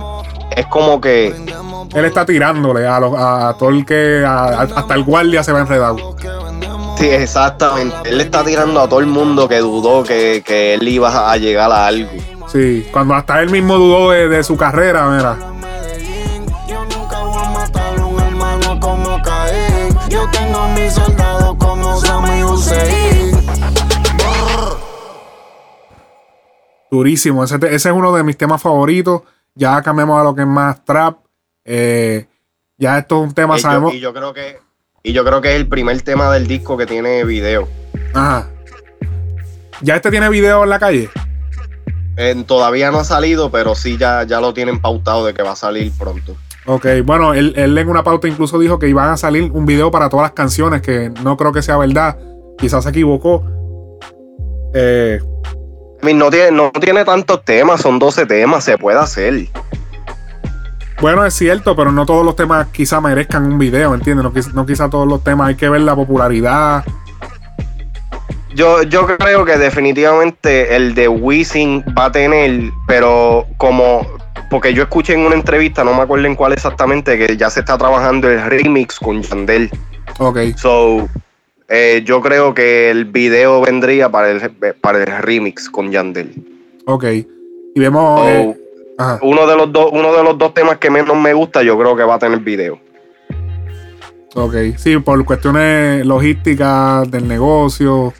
es como que Él está tirándole a, los- a, a todo el que, a- hasta el guardia se va enredado. Sí, exactamente. Él está tirando a todo el mundo que dudó que, que él iba a llegar a algo. Sí, cuando hasta él mismo dudó de, de su carrera, mira. Yo tengo mis soldados como Sammy Hussein. Durísimo. Ese, ese es uno de mis temas favoritos. Ya cambiamos a lo que es más trap. Eh, ya esto es un tema, Y yo, sabemos. y yo creo que y yo creo que es el primer tema del disco que tiene video. Ajá. Ya este tiene video en la calle. Eh, todavía no ha salido, pero sí ya, ya lo tienen pautado de que va a salir pronto. Ok, bueno, él, él en una pauta incluso dijo que iban a salir un video para todas las canciones, que no creo que sea verdad. Quizás se equivocó. Eh, no, tiene, no tiene tantos temas, son 12 temas, se puede hacer. Bueno, es cierto, pero no todos los temas quizás merezcan un video, ¿entiendes? No, no quizás todos los temas, hay que ver la popularidad. Yo, yo creo que definitivamente el de Wisin va a tener, pero como, porque yo escuché en una entrevista, no me acuerdo en cuál exactamente, que ya se está trabajando el remix con Yandel. Ok, So, eh, yo creo que el video vendría para el, para el remix con Yandel. ok. Y vemos. Eh, ajá. uno, de los dos, uno de los dos temas que menos me gusta, yo creo que va a tener video. Ok, sí, por cuestiones logísticas del negocio.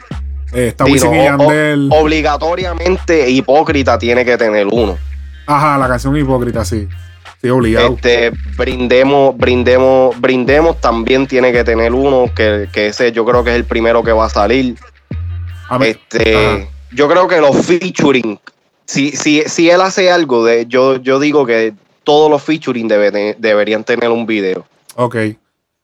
eh, está Sí, Wisin no, y o- Yandel. Obligatoriamente hipócrita tiene que tener uno. Ajá, la canción hipócrita, sí. Sí, obligado. Este, brindemos, brindemos, brindemos también tiene que tener uno, que, que ese yo creo que es el primero que va a salir. A Este, Ajá. yo creo que los featuring, si, si, si él hace algo, de, yo, yo digo que todos los featuring debe de- deberían tener un video. Ok.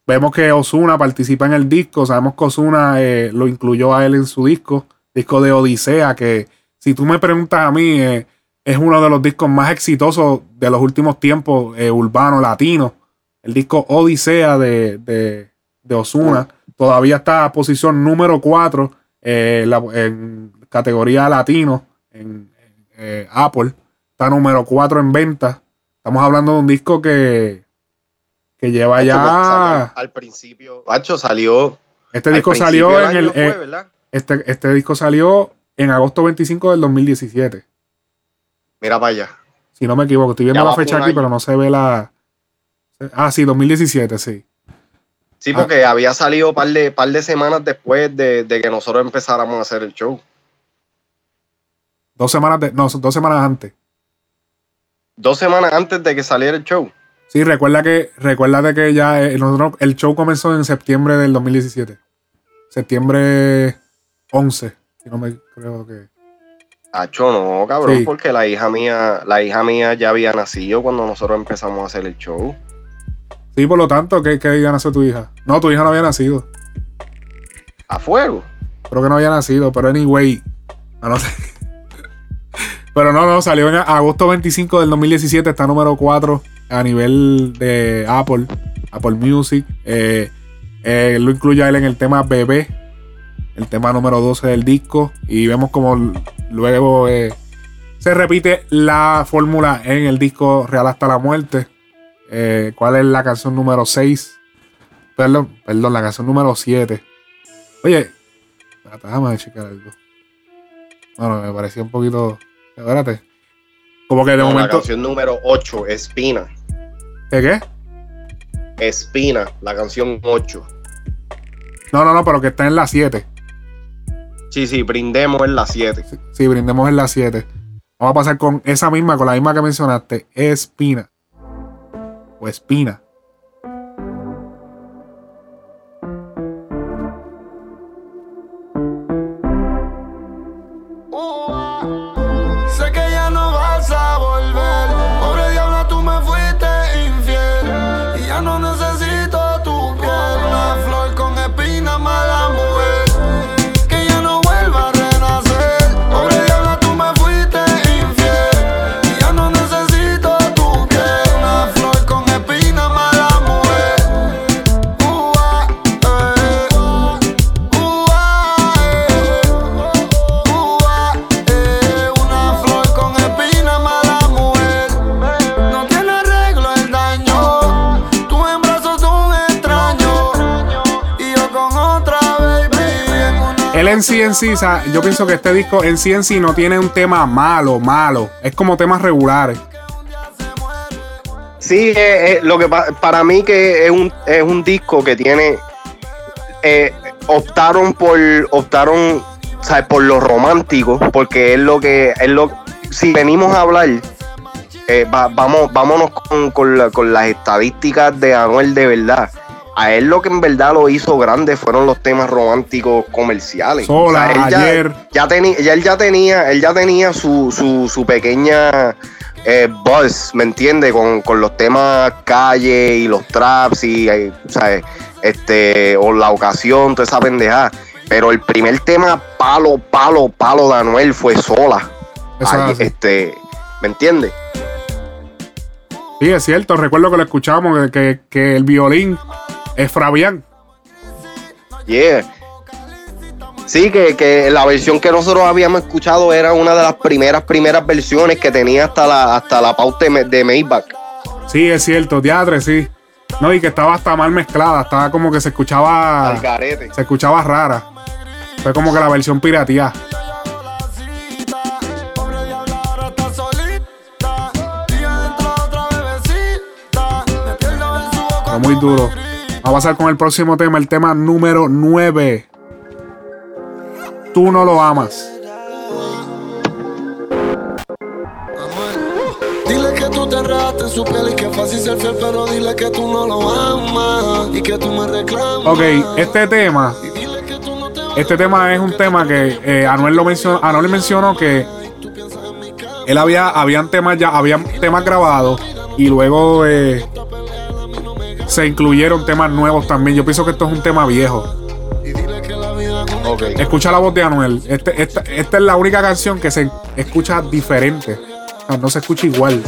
Vemos que Osuna participa en el disco. Sabemos que Osuna lo incluyó a él en su disco, disco de Odisea, que si tú me preguntas a mí, eh, es uno de los discos más exitosos de los últimos tiempos eh, urbano latino. El disco Odisea de, de, de Osuna todavía está a posición número 4 en categoría latino eh, Apple. Está número 4 en venta. Estamos hablando de un disco que, que lleva ya. al principio, Hacho salió. Este disco salió en el. fue, eh, este, este disco salió en agosto 25 del 2017. Mira para allá. Si no me equivoco, estoy viendo Ya la fecha aquí, año. pero no se ve la. Ah, sí, 2017, sí. Sí, Ah. porque había salido un par de, par de semanas después de, de que nosotros empezáramos a hacer el show. Dos semanas de, no, dos semanas antes. dos semanas antes de que saliera el show. Sí, recuerda que, recuérdate que ya eh, nosotros- el show comenzó en septiembre del 2017. Septiembre 11. Si no me creo que. Acho, no, cabrón, Sí. porque la hija mía, la hija mía ya había nacido cuando nosotros empezamos a hacer el show. Sí, por lo tanto, ¿qué, qué día nació tu hija? No, tu hija no había nacido. A fuego. Creo que no había nacido, pero anyway. a no ser- pero no, no, salió en agosto 25 del 2017. Está número 4 a nivel de Apple, Apple Music. Eh, eh, lo incluye a él en el tema Bebé, el tema número 12 del disco. Y vemos como luego eh, se repite la fórmula en el disco Real hasta la muerte. ¿Cuál es la canción número 6? Perdón, perdón, la canción número 7. Oye, déjame checar algo. No, no, me parecía un poquito. Espérate. Como que de No, la momento. canción número 8, Espina. ¿Qué qué? Espina, la canción 8. No, no, no, pero que está en la 7. Sí, sí, brindemos en la 7. Sí, brindemos en la 7. Vamos a pasar con esa misma, con la misma que mencionaste. Espina. O espina. En yo pienso que este disco en sí en no tiene un tema malo, malo. Es como temas regulares. Sí, eh, eh, lo que pa- para mí que es un, es un disco que tiene. eh, optaron por. Optaron. ¿sabes? Por lo romántico. Porque es lo que. Es lo, si venimos a hablar. va- vamos, vámonos con, con con las estadísticas de Anuel de verdad. A él lo que en verdad lo hizo grande fueron los temas románticos comerciales. Sola, él ayer. ya tenía, ya él ya tenía, él ya tenía su, su, su pequeña eh, buzz, ¿me entiende? Con, con los temas calle y los traps y, eh, ¿sabes? Este, o la ocasión, toda esa pendejada. Pero el primer tema, palo, palo, palo de Anuel fue sola. Ay, este, ¿me entiendes? Sí, es cierto. Recuerdo que lo escuchamos, que- que el violín es Fabián. Yeah. Sí, que, que la versión que nosotros habíamos escuchado era una de las primeras, primeras versiones que tenía hasta la, hasta la pauta de, Maybach. Sí, es cierto, teatro, sí. No, y que estaba hasta mal mezclada, estaba como que se escuchaba. Se escuchaba rara. Fue como que la versión boca. Fue muy duro. Vamos a pasar con el próximo tema, el tema número 9. Tú no lo amas. Dile que tú te enredaste en su piel y que es fácil ser fiel, pero dile que tú no lo amas y que tú me reclamas. Ok, este tema, este tema es un tema que eh, Anuel lo mencionó, Anuel mencionó que él había, habían temas ya, habían temas grabados y luego eh, se incluyeron temas nuevos también. Yo pienso que esto es un tema viejo. Y dile que la vida es un Ok. Escucha la voz de Anuel. Este- esta, esta es la única canción que se escucha diferente. O sea, no se escucha igual.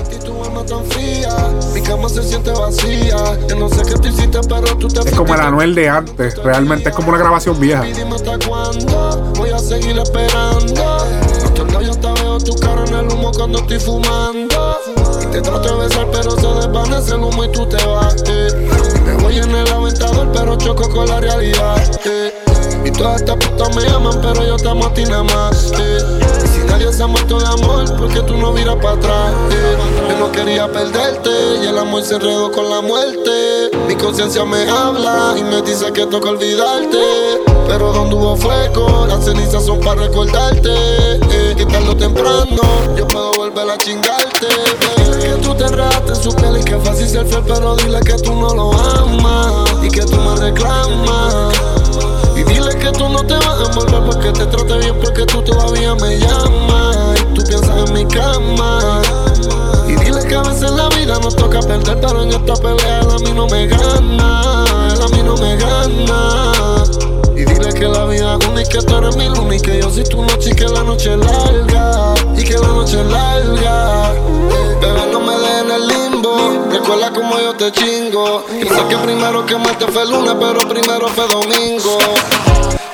Es como el. Anuel de antes. Realmente es como una grabación vieja. Y dime hasta cuándo voy a seguir esperando. No te olvides, yo te veo tu cara en el humo cuando estoy fumando. Y te trato de besar, pero se desvanece el humo y tú te vas. Y voy en el aventador, pero choco con la realidad. eh. Y todas estas putas me aman, pero yo te amo a ti nada más. eh. Y si nadie se ha muerto de amor, porque tú no miras para atrás. eh. Yo no quería perderte y el amor se enredó con la muerte. Mi conciencia me habla y me dice que toca olvidarte. Pero donde hubo fuego, las cenizas son para recordarte. Eh, que tarde temprano yo puedo volver a chingarte. Que tú te rates en su piel y que fácil ser fiel, pero dile que tú no lo amas y que tú me reclamas. Y dile que tú no te vas a envolver porque te trate bien, porque tú todavía me llamas. Y tú piensas en mi cama. Y dile que a veces la vida nos toca perder, pero en esta pelea él a mí no me gana. Él a mí no me gana. Y dile que la vida es que tú eres mi luna y que yo soy tu noche y que la noche es larga. Y que la noche es larga. Bebé, no me dejes en el limbo. Recuerda como yo te chingo. Y que primero que muerte fue lunes, pero primero fue domingo.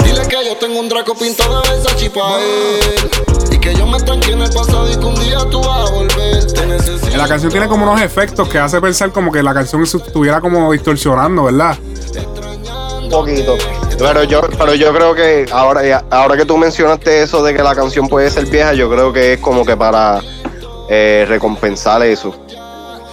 Dile que yo tengo un draco pintado de Versace pa' él. Y que yo me tranqué en el pasado y que un día tú vas a volver. Te necesito. La canción tiene como unos efectos que hace pensar como que la canción estuviera como distorsionando, ¿verdad? Poquito. Pero yo, pero yo creo que ahora, ahora que tú mencionaste eso de que la canción puede ser vieja, yo creo que es como que para eh, recompensar eso.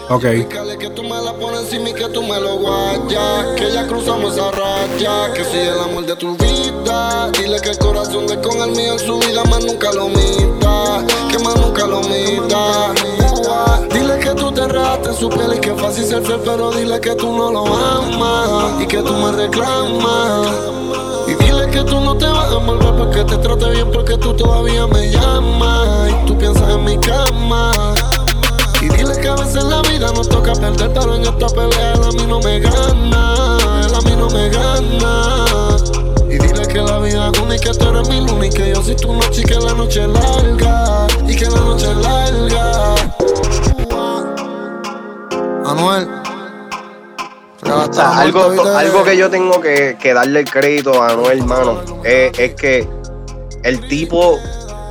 Ok. Que tú me la pones y que tú me lo guayas. Que ya cruzamos esa raya. Que soy el amor de tu vida. Dile que el corazón de con el mío en su vida más nunca lo mita. Que más nunca lo mita. Dile que tú te rates en su piel y que fácil ser fiel, pero dile que tú no lo amas y que tú me reclamas. Y dile que tú no te vas a envolver porque te trate bien, porque tú todavía me llamas y tú piensas en mi cama. Y dile que a veces la vida nos toca perder, pero en esta pelea él a mí no me gana. Él a mí no me gana. Y dile que la vida es que tú eres mi luna y que yo soy tu noche y que la noche es larga. Y que la noche es larga. Anuel. O sea, algo, algo que yo tengo que, que darle el crédito a Anuel, hermano, es, es que el tipo,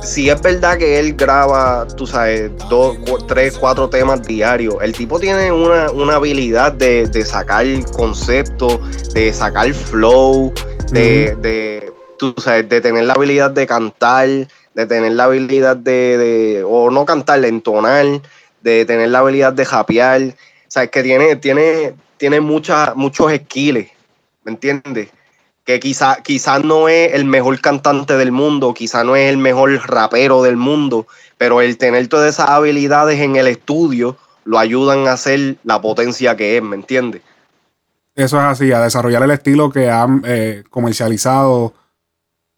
si es verdad que él graba, tú sabes, dos, cu- tres, cuatro temas diarios, el tipo tiene una, una habilidad de, de sacar conceptos, de sacar flow, de, de, tú sabes, de tener la habilidad de cantar, de tener la habilidad de, de o no cantar, de entonar, de tener la habilidad de japear. O sea, es que tiene, tiene, tiene mucha, muchos skills, ¿me entiendes? Que quizás quizá no es el mejor cantante del mundo, quizá no es el mejor rapero del mundo, pero el tener todas esas habilidades en el estudio lo ayudan a ser la potencia que es, ¿me entiendes? Eso es así, a desarrollar el estilo que han eh, comercializado.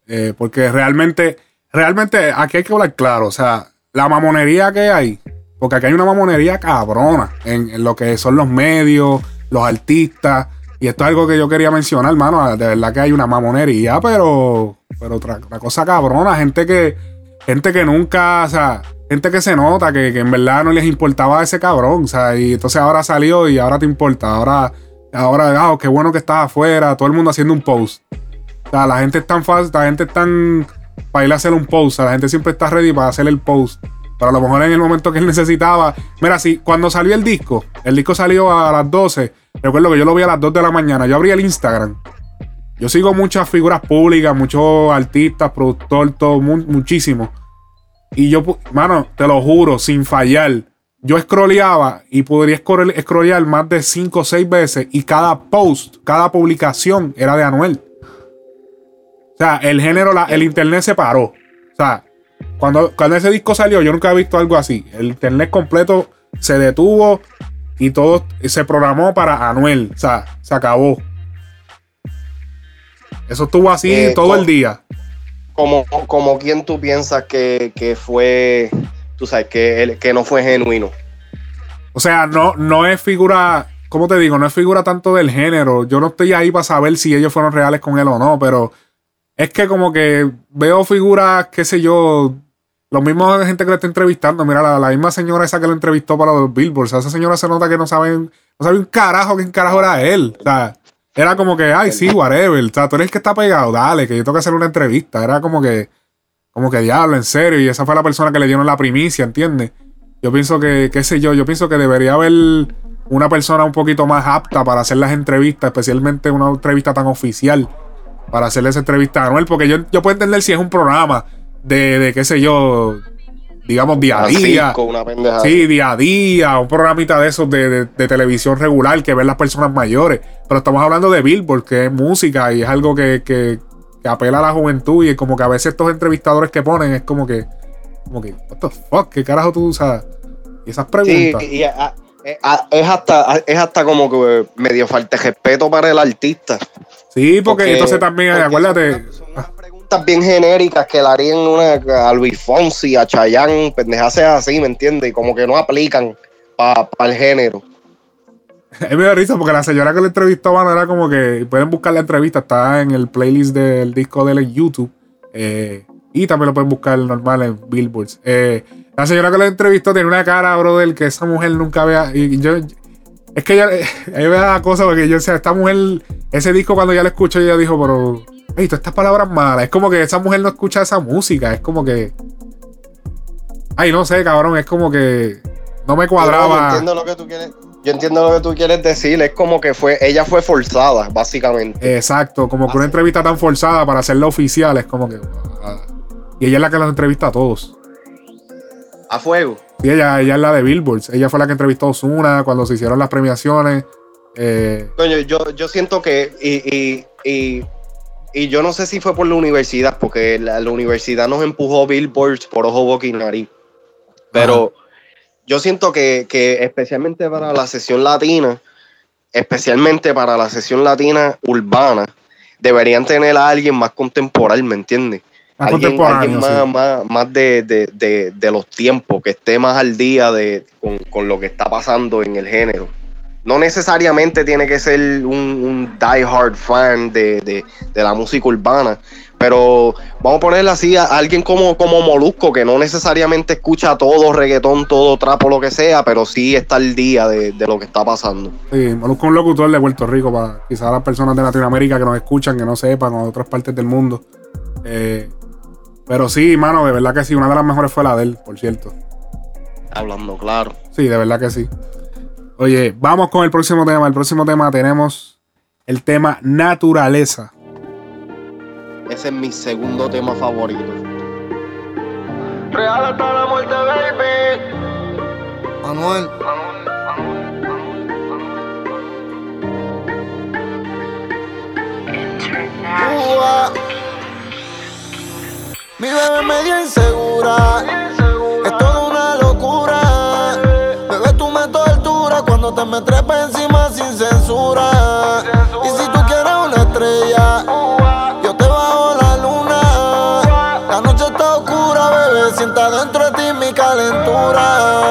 eh, porque realmente, realmente aquí hay que hablar claro. O sea, la mamonería que hay, porque aquí hay una mamonería cabrona en, lo que son los medios, los artistas. Y esto es algo que yo quería mencionar, hermano. De verdad que hay una mamonería, pero, pero otra, cosa cabrona. Gente que, gente que nunca, o sea, gente que se nota que, en verdad no les importaba ese cabrón. O sea, y entonces ahora salió y ahora te importa. Ahora, ahora, ah, qué bueno que estás afuera. Todo el mundo haciendo un post. O sea, la gente es tan fácil, la gente es tan para ir a hacer un post. O sea, la gente siempre está ready para hacer el post. Pero a lo mejor en el momento que él necesitaba. Mira, si cuando salió el disco, el disco salió a las 12. Recuerdo que yo lo vi a las 2 de la mañana. Yo abrí el Instagram. Yo sigo muchas figuras públicas, muchos artistas, productores, todo, mu- muchísimo. Y yo, mano, te lo juro, sin fallar. Yo scrolleaba y podría scroll- scrollear más de 5 o 6 veces. Y cada post, cada publicación era de Anuel. O sea, el género, el internet se paró. O sea, cuando, cuando ese disco salió, yo nunca he visto algo así. El internet completo se detuvo y todo se programó para Anuel. O sea, se acabó. Eso estuvo así Eh, todo el día. Como, como quien tú piensas que, que fue, tú sabes, que, él- que no fue genuino. O sea, no, no es figura, ¿cómo te digo? No es figura tanto del género. Yo no estoy ahí para saber si ellos fueron reales con él o no, pero es que como que veo figuras, qué sé yo, los mismos gente que le está entrevistando. Mira, la, la misma señora esa que lo entrevistó para los billboards. esa señora se nota que no saben, no sabe un carajo quién carajo era él. O sea, era como que, ay, sí, whatever. O sea, tú eres el que está pegado, dale, que yo tengo que hacer una entrevista. Era como que, como que diablo, en serio. Y esa fue la persona que le dieron la primicia, ¿entiendes? Yo pienso que, qué sé yo, yo pienso que debería haber una persona un poquito más apta para hacer las entrevistas, especialmente una entrevista tan oficial, para hacerle esa entrevista a Anuel, porque yo, yo puedo entender si es un programa de, de qué sé yo, digamos, día a día. una. Sí, día a día, un programita de esos de, de- de televisión regular que ven las personas mayores. Pero estamos hablando de Billboard, que es música y es algo que, que, que apela a la juventud y como que a veces estos entrevistadores que ponen es como que, como que, what the fuck, qué carajo tú usas. Y esas Sí, preguntas. y a- eh, a- es hasta, es hasta como que medio falta de respeto para el artista. Sí, porque, entonces también, porque acuérdate. son unas- son bien genéricas que le harían una, a Luis Fonsi, a Chayanne, pendejas así, ¿me entiendes? Como que no aplican para el género. Es (laughs) me da risa porque la señora que lo entrevistó, mano, era como que pueden buscar la entrevista, está en el playlist del disco de él en YouTube. eh, y también lo pueden buscar normal en Billboards. Eh, la señora que lo entrevistó tiene una cara, brother, que esa mujer nunca vea. Y yo, es que ella, (laughs) ella me da cosa porque yo, o sea, esta mujer, ese disco cuando ya lo escucho, ella dijo, pero, hey, todas estas palabras malas. Es como que esa mujer no escucha esa música. Es como que. Ay, no sé, cabrón, es como que no me Yo cuadraba. entiendo lo que tú quieres. Yo entiendo lo que tú quieres decir. Es como que fue, ella fue forzada, básicamente. Exacto, como que una entrevista tan forzada para hacerla oficial es como que. ah. Y ella es la que los entrevista a todos. A fuego. Y ella, ella es la de Billboards. Ella fue la que entrevistó a Ozuna cuando se hicieron las premiaciones. Eh, Coño, yo, yo siento que. Y, y, y, y yo no sé si fue por la universidad, porque la, la universidad nos empujó billboards por ojo, boca y nariz. Pero yo siento que, que especialmente para la sesión latina, especialmente para la sesión latina urbana, deberían tener a alguien más contemporáneo, ¿me entiendes? más alguien, alguien sí. más, más, más de, de- de- de los tiempos, que esté más al día de, con, con lo que está pasando en el género. No necesariamente tiene que ser un, un die-hard fan de, de- de la música urbana, pero vamos a ponerle así a alguien como, como Molusco, que no necesariamente escucha todo reggaetón, todo trapo, lo que sea, pero sí está al día de, de lo que está pasando. Sí, Molusco es un locutor de Puerto Rico para quizás las personas de Latinoamérica que nos escuchan, que no sepan, o de otras partes del mundo. Eh, pero sí, mano, de verdad que sí. Una de las mejores fue la de él, por cierto. Hablando claro. Sí, de verdad que sí. Oye, vamos con el próximo tema. El próximo tema tenemos el tema naturaleza. Ese es mi segundo tema favorito. Real hasta la muerte, baby. Anuel. Ua. Mi bebé medio insegura. Es cuando te me trepas encima sin censura. Y si tú quieres una estrella, yo te bajo la luna. La noche está oscura, bebé. Sienta dentro de ti mi calentura.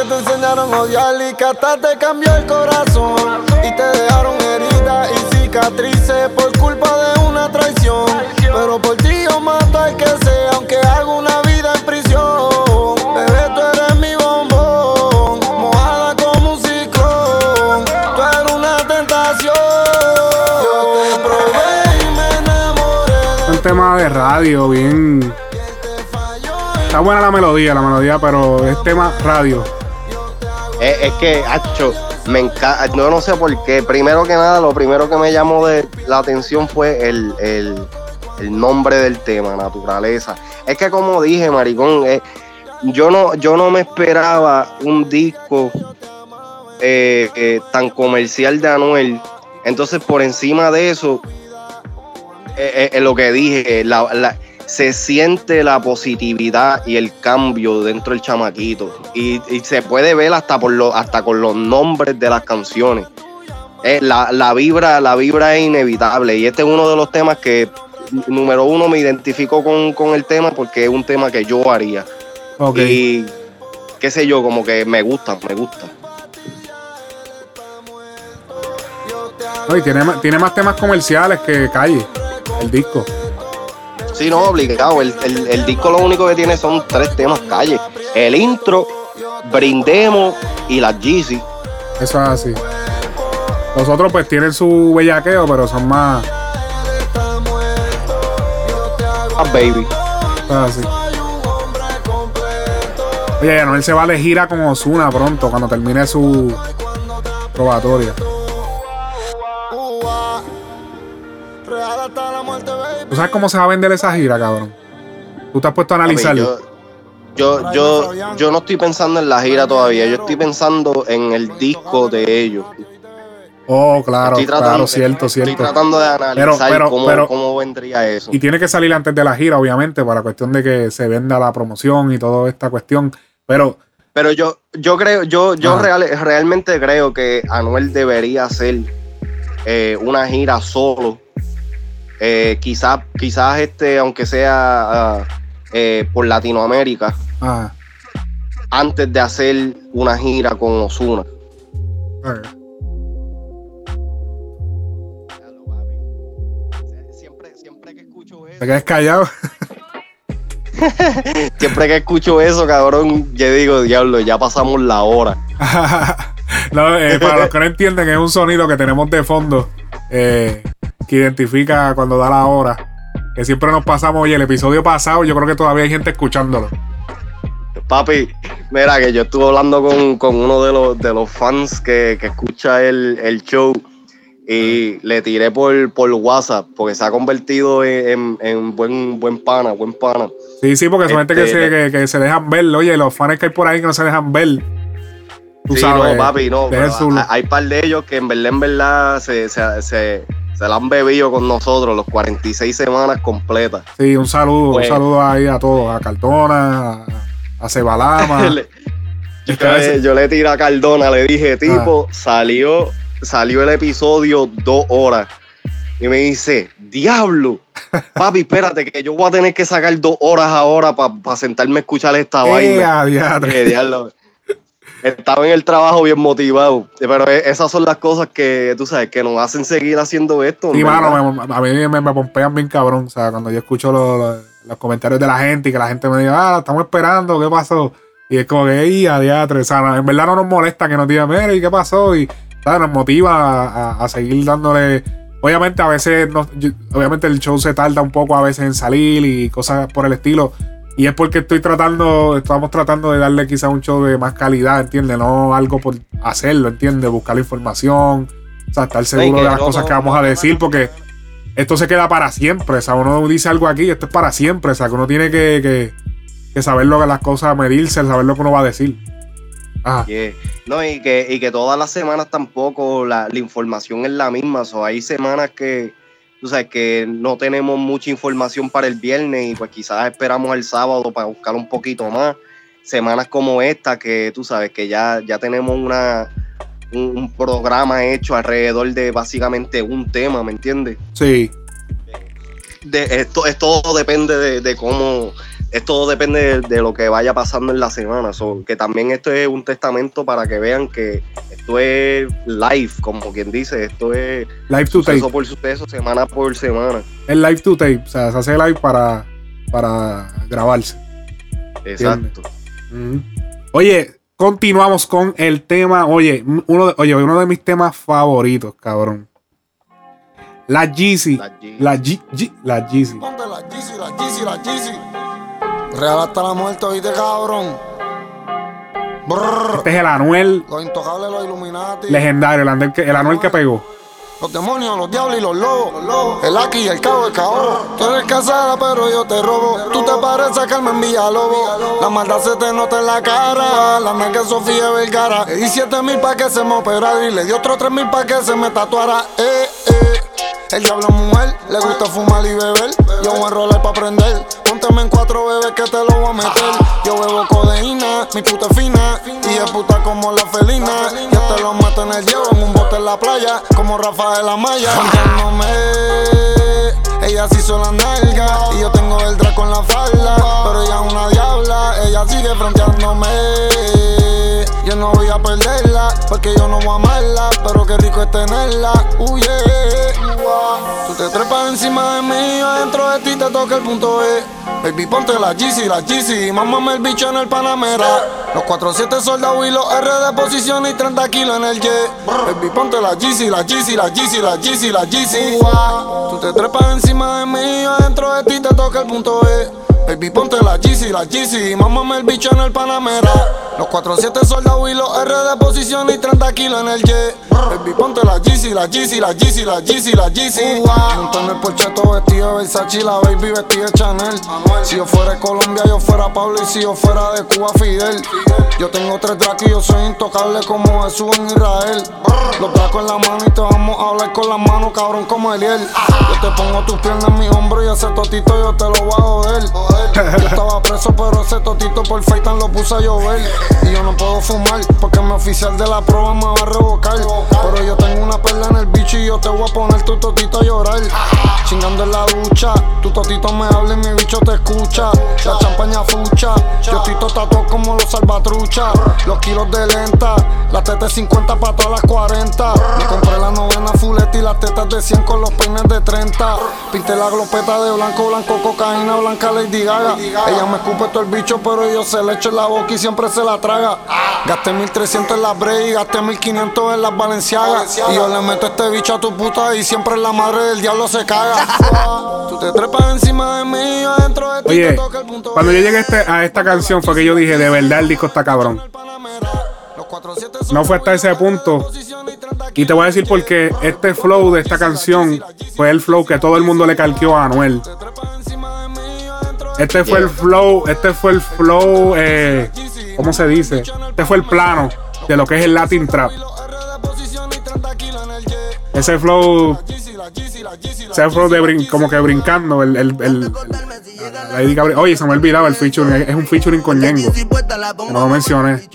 Que te enseñaron a odiar y que hasta te cambió el corazón. Y te dejaron heridas y cicatrices por culpa de una traición. Pero por ti yo mato al que sea, aunque haga una vida en prisión. Bebé, tú eres mi bombón, mojada como un ciclón. Tú eres una tentación. Yo te probé y me enamoré Un tema de radio, bien. Está buena la melodía, la melodía, pero es tema radio. Es, es que, hacho, me encanta. Yo no sé por qué. Primero que nada, lo primero que me llamó de la atención fue el, el- el nombre del tema, naturaleza. Es que como dije, maricón, eh, yo no, yo no me esperaba un disco eh, eh, tan comercial de Anuel. Entonces, por encima de eso, eh, lo que dije, la- se siente la positividad y el cambio dentro del chamaquito. Y, y se puede ver hasta, por lo, hasta con los nombres de las canciones. Eh, la, la vibra, la vibra es inevitable. Y este es uno de los temas que, número uno, me identifico con, con el tema porque es un tema que yo haría. Y qué sé yo, como que me gusta, me gusta. Yo No, y tiene, tiene más temas comerciales que calle, el disco. Sí, no, obligado. El, el- el disco lo único que tiene son tres temas calle. El intro, Brindemos y las Yeezy. Eso es así. Los otros pues tienen su bellaqueo, pero son más. Ah, baby. eso es así. Oye, Anuel se va de gira con Osuna pronto, cuando termine su probatoria. ¿Tú sabes cómo se va a vender esa gira, cabrón? ¿Tú te has puesto a analizarlo? Yo, yo, yo, yo no estoy pensando en la gira todavía. Yo estoy pensando en el disco de ellos. Oh, claro, Estoy tratando, claro, cierto, estoy cierto. tratando de analizar Pero- pero- cómo, pero- cómo vendría eso. Y tiene que salir antes de la gira, obviamente, para cuestión de que se venda la promoción y toda esta cuestión. Pero Pero yo, yo creo, yo, yo Ah. real- realmente creo que Anuel debería hacer eh, una gira solo. Eh, quizás, quizás este, aunque sea ah, eh, por Latinoamérica, ah, antes de hacer una gira con Osuna. Siempre, siempre que escucho eso, te quedas callado. (laughs) siempre que escucho eso, cabrón, yo digo, diablo, ya pasamos la hora. (laughs) No, eh, para los que no entienden, es un sonido que tenemos de fondo eh, que identifica cuando da la hora. Que siempre nos pasamos. Oye, el episodio pasado, yo creo que todavía hay gente escuchándolo. Papi, mira que yo estuve hablando con, con uno de los, de los fans que, que escucha el, el show y le tiré por, por WhatsApp porque se ha convertido en, en- en buen, buen pana, buen pana. Sí, sí, porque son gente que Este, se, que, que se dejan ver. Oye, los fans que hay por ahí que no se dejan ver. Tú Sí, sabes. no, papi, no. hay- par de ellos que en verdad, en verdad, se, se, se, se la han bebido con nosotros los 46 semanas completas. Sí, un saludo, Pues- un saludo ahí a todos, a Cardona, a, Cebalama. (laughs) Le- yo, Este, ese- le, yo le tiré a Cardona, le dije, tipo, salió, salió el episodio dos horas. Y me dice, diablo, papi, espérate, que yo voy a tener que sacar dos horas ahora para sentarme a escuchar esta (laughs) ¡Eh, vaina. a diatre! Dije, diablo. Estaba en el trabajo bien motivado. Pero e- esas son las cosas que, tú sabes, que nos hacen seguir haciendo esto. Sí, mano, me- a mí me, me pompean bien cabrón. O sea, cuando yo escucho lo- lo- los comentarios de la gente y que la gente me diga, ah, estamos esperando, ¿qué pasó? Y es como que, ¡ey, a diatre! O sea, en verdad no nos molesta que nos digan, mira, ¿y qué pasó? Y ¿sabes? nos motiva a, a- a seguir dándole. Obviamente, a veces, no- yo- obviamente, el show se tarda un poco a veces en salir y cosas por el estilo. Y es porque estoy tratando, estamos tratando de darle quizá un show de más calidad, ¿entiendes? No algo por hacerlo, ¿entiendes? Buscar la información, o sea, estar seguro de las no- cosas que vamos a decir, porque esto se queda para siempre. O sea, uno dice algo aquí, esto es para siempre. O sea, que uno tiene que, que, que saber lo que las cosas, medirse, saber lo que uno va a decir. Ajá. Yeah. No, y que, y que todas las semanas tampoco la, la información es la misma. So, hay semanas que, tú sabes, que no tenemos mucha información para el viernes y pues quizás esperamos el sábado para buscar un poquito más. Semanas como esta que tú sabes que ya, ya tenemos una, un, un programa hecho alrededor de básicamente un tema, ¿me entiendes? Sí. de esto, esto todo depende de, de cómo, esto depende de, de lo que vaya pasando en la semana. So, que también esto es un testamento para que vean que esto es live, como quien dice, esto es Live to tape. suceso por suceso, semana por semana. Es live to tape. O sea, se hace live para, para grabarse. Exacto. Oye, continuamos con el tema. Oye, uno de, oye, uno de mis temas favoritos, cabrón. La Yeezy. La G. La G- la. Ponte la Yeezy, Real hasta la muerte, oíste, cabrón. Brrr. Este es el Anuel Los intocables, los Illuminati. legendario, el, Anuel que, el Anuel que pegó. Los demonios, los diablos y los lobos. El aquí y el cabo, el cabo. Tú eres casada, pero yo te robo. Tú te pareces a Carmen Villalobos. La maldad se te nota en la cara. La nalga Sofía Vergara. Le di 7 mil pa' que se me operara. Y le di otro 3 mil pa' que se me tatuara. Eh, eh. El diablo es mujer, le gusta fumar y beber. Yo voy a enrolar pa' prender. Pónteme en cuatro bebés que te lo voy a meter. Yo bebo codeína, mi puta es fina. Y es puta como la felina. Ya te lo meto en el hielo, en un bote en la playa. Como Rafael Amaya. Fronteándome. Ella sí hizo la nalga. Y yo tengo el draco en la falda. Pero ella es una diabla. Ella sigue fronteándome. Yo no voy a perderla, porque yo no voy a amarla, pero qué rico es tenerla. Uh, yeah. Tú te trepas encima de mí, yo dentro de ti te toca el punto E. Baby, ponte la GC, la GC, mámame el bicho en el Panamera. Los 47 soldados y los R de posición y 30 kilos en el jet. Baby, ponte la GC, la GC, la GC, la GC, la GC. Tú te trepas encima de mí, yo dentro de ti te toca el punto E. Baby, ponte la GC, la GC, mámame el bicho en el Panamera. Los 47 soldados y los R de posición y 30 kilos en el jet. Baby, ponte la GC, la GC, la GC, la GC, la GC. Monto en el porcheto vestido de Versace, la baby vestida de Chanel. Si yo fuera de Colombia, yo fuera Pablo y si yo fuera de Cuba, Fidel. Yo tengo tres dracos y yo soy intocable como Jesús en Israel. Los dracos en la mano y te vamos a hablar con las manos, cabrón, como Eliel. Yo te pongo tus piernas en mi hombro y ese totito yo te lo voy a joder. Yo estaba preso, pero ese totito por FaceTime lo puse a llover. Y yo no puedo fumar, porque mi oficial de la prueba me va a revocar. Pero yo tengo una perla en el bicho y yo te voy a poner tu totito a llorar. Chingando en la ducha, tu totito me habla y mi bicho te escucha. La champaña fucha, yo estoy tatuado como los salvatruchas. Los kilos de lenta, las tetas 50 para todas las 40. Me compré la novena fuleta y las tetas de 100 con los peines de 30. Pinté la glopeta de blanco, blanco, cocaína, blanca Lady Gaga. Ella me escupe todo el bicho, pero yo se le echo en la boca y siempre se la traga. Gasté 1300 en las Bray y gasté 1500 en las Valenciagas. Y yo le meto este bicho a tu puta y siempre la madre del diablo se caga. (laughs) Tú te trepas encima de mí, yo dentro de ti Oye, te toca el punto cuando yo llegué a, este- a esta canción fue que yo dije, de verdad el disco está cabrón. No fue hasta ese punto. Y te voy a decir por qué este flow de esta canción fue el flow que todo el mundo le calqueó a Anuel. Este fue el flow, este fue el flow, eh, ¿cómo se dice? Este fue el plano de lo que es el Latin Trap. Ese flow, ese flow de como que brincando, el, el, Oye, se me ha olvidado el featuring, es un featuring con Ñengo. Que no lo mencioné.